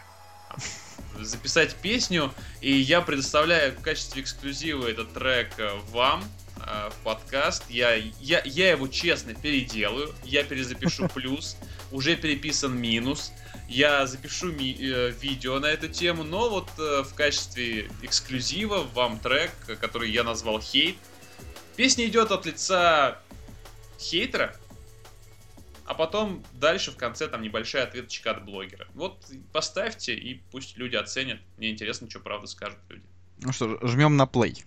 E: Записать песню, и я предоставляю в качестве эксклюзива этот трек э, вам, э, в подкаст. Я, я, я его честно переделаю, я перезапишу плюс, уже переписан минус. Я запишу ми- э, видео на эту тему, но вот в качестве эксклюзива вам трек, который я назвал «Хейт». Песня идет от лица хейтера, а потом дальше в конце там небольшая ответочка от блогера. Вот поставьте и пусть люди оценят. Мне интересно, что правда скажут люди.
C: Ну что ж, жмем на плей.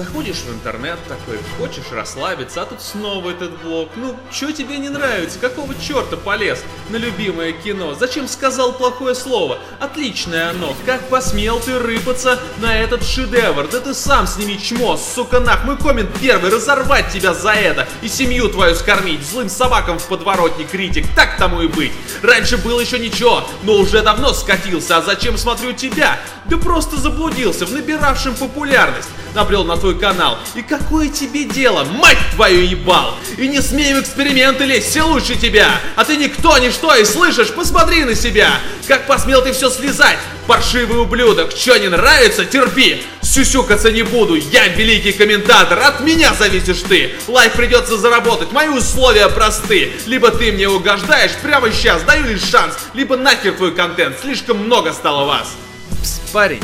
F: Заходишь в интернет такой, хочешь расслабиться, а тут снова этот блог. Ну, что тебе не нравится? Какого черта полез на любимое кино? Зачем сказал плохое слово? Отличное оно. Как посмел ты рыпаться на этот шедевр? Да ты сам сними чмо, сука нах. Мой коммент первый, разорвать тебя за это. И семью твою скормить. Злым собакам в подворотне критик. Так тому и быть. Раньше было еще ничего, но уже давно скатился. А зачем смотрю тебя? Да просто заблудился в набиравшем популярность. Набрел на твой канал. И какое тебе дело, мать твою ебал? И не смей в эксперименты лезть, все лучше тебя. А ты никто, ничто, и слышишь, посмотри на себя. Как посмел ты все слезать, паршивый ублюдок. Че не нравится, терпи. Сюсюкаться не буду, я великий комментатор, от меня зависишь ты. Лайк придется заработать, мои условия просты. Либо ты мне угождаешь прямо сейчас, даю лишь шанс, либо нахер твой контент, слишком много стало вас. Пс, парень,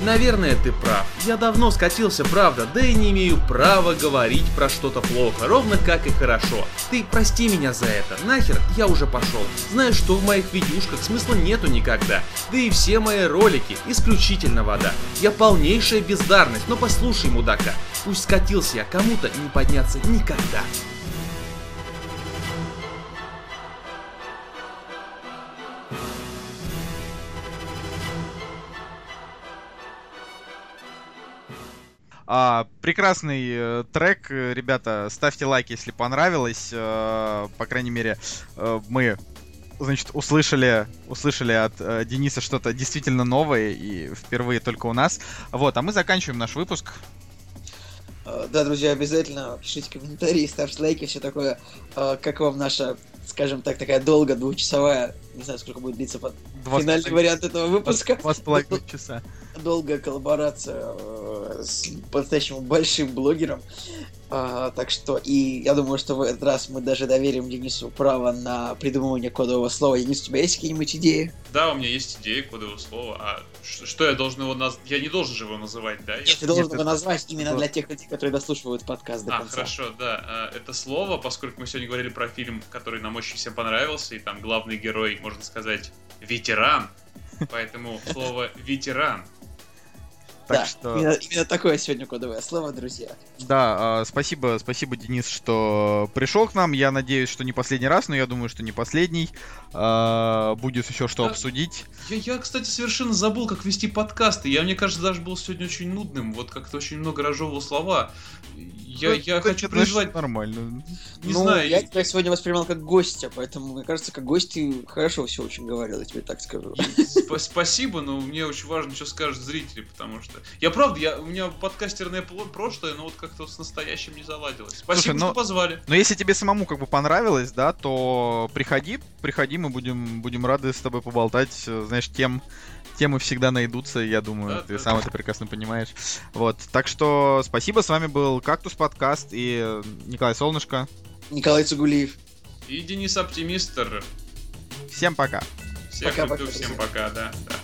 F: наверное, ты прав. Я давно скатился, правда, да и не имею права говорить про что-то плохо, ровно как и хорошо. Ты прости меня за это, нахер, я уже пошел. Знаешь, что в моих видюшках смысла нету никогда. Да и все мои ролики исключительно вода. Я полнейшая бездарность, но послушай, мудака, пусть скатился я, кому-то не подняться никогда.
C: А, прекрасный э, трек, ребята, ставьте лайк, если понравилось. Э, по крайней мере, э, мы, значит, услышали, услышали от э, Дениса что-то действительно новое и впервые только у нас. Вот, а мы заканчиваем наш выпуск.
D: Э, Да, друзья, обязательно пишите комментарии, ставьте лайки, все такое. Э, Как вам наша, скажем так, такая долго двухчасовая, не знаю, сколько будет длиться под
C: Два
D: финальный вариант этого выпуска.
C: Два с половиной часа.
D: долгая коллаборация э, с по-настоящему большим блогером. А, так что, и я думаю, что в этот раз мы даже доверим Денису право на придумывание кодового слова. Денис, у тебя есть какие-нибудь идеи?
E: Да, у меня есть идея кодового слова, а что я должен его назвать? Я не должен же его называть, да? Я-
D: Нет, ты должен
C: Нет,
D: его
C: это-
D: назвать именно для тех людей, которые дослушивают подкаст до
E: А,
D: конца.
E: хорошо, да. а, Это слово, поскольку мы сегодня говорили про фильм, который нам очень всем понравился, и там главный герой, можно сказать, ветеран. Поэтому слово ветеран.
C: Так
D: да,
C: что...
D: именно, именно такое сегодня кодовое слово, друзья.
C: Да, а, спасибо, спасибо, Денис, что пришел к нам. Я надеюсь, что не последний раз, но я думаю, что не последний. А, Будет еще что
E: Да.
C: обсудить.
E: Я, я, кстати, совершенно забыл, как вести подкасты. Я, мне кажется, даже был сегодня очень нудным. Вот как-то очень много разжевывал слова. Я,
C: Ну,
E: я хочу призвать,
C: Нормально.
E: не
D: ну,
E: знаю,
D: я тебя сегодня воспринимал как гостя, поэтому, мне кажется, как гость ты хорошо все очень говорил, я тебе так скажу.
E: Сп- спасибо, но мне очень важно, что скажут зрители, потому что... Я правда, я, у меня подкастерное прошлое, но вот как-то с настоящим не заладилось. Спасибо,
C: Слушай,
E: что
C: но-
E: позвали.
C: Но если тебе самому как бы понравилось, да, то приходи, приходи, мы будем, будем рады с тобой поболтать. Э, Знаешь, тем, темы всегда найдутся, я думаю,
E: Да,
C: ты
E: да.
C: сам это прекрасно понимаешь. Вот, так что спасибо, с вами был Кактус подкаст и э, Николай Солнышко.
D: Николай Цугулиев.
E: И Денис Оптимистр.
C: Всем пока.
E: Всех
D: Пока-пока,
E: люблю, всем
D: друзья.
E: пока, да. да.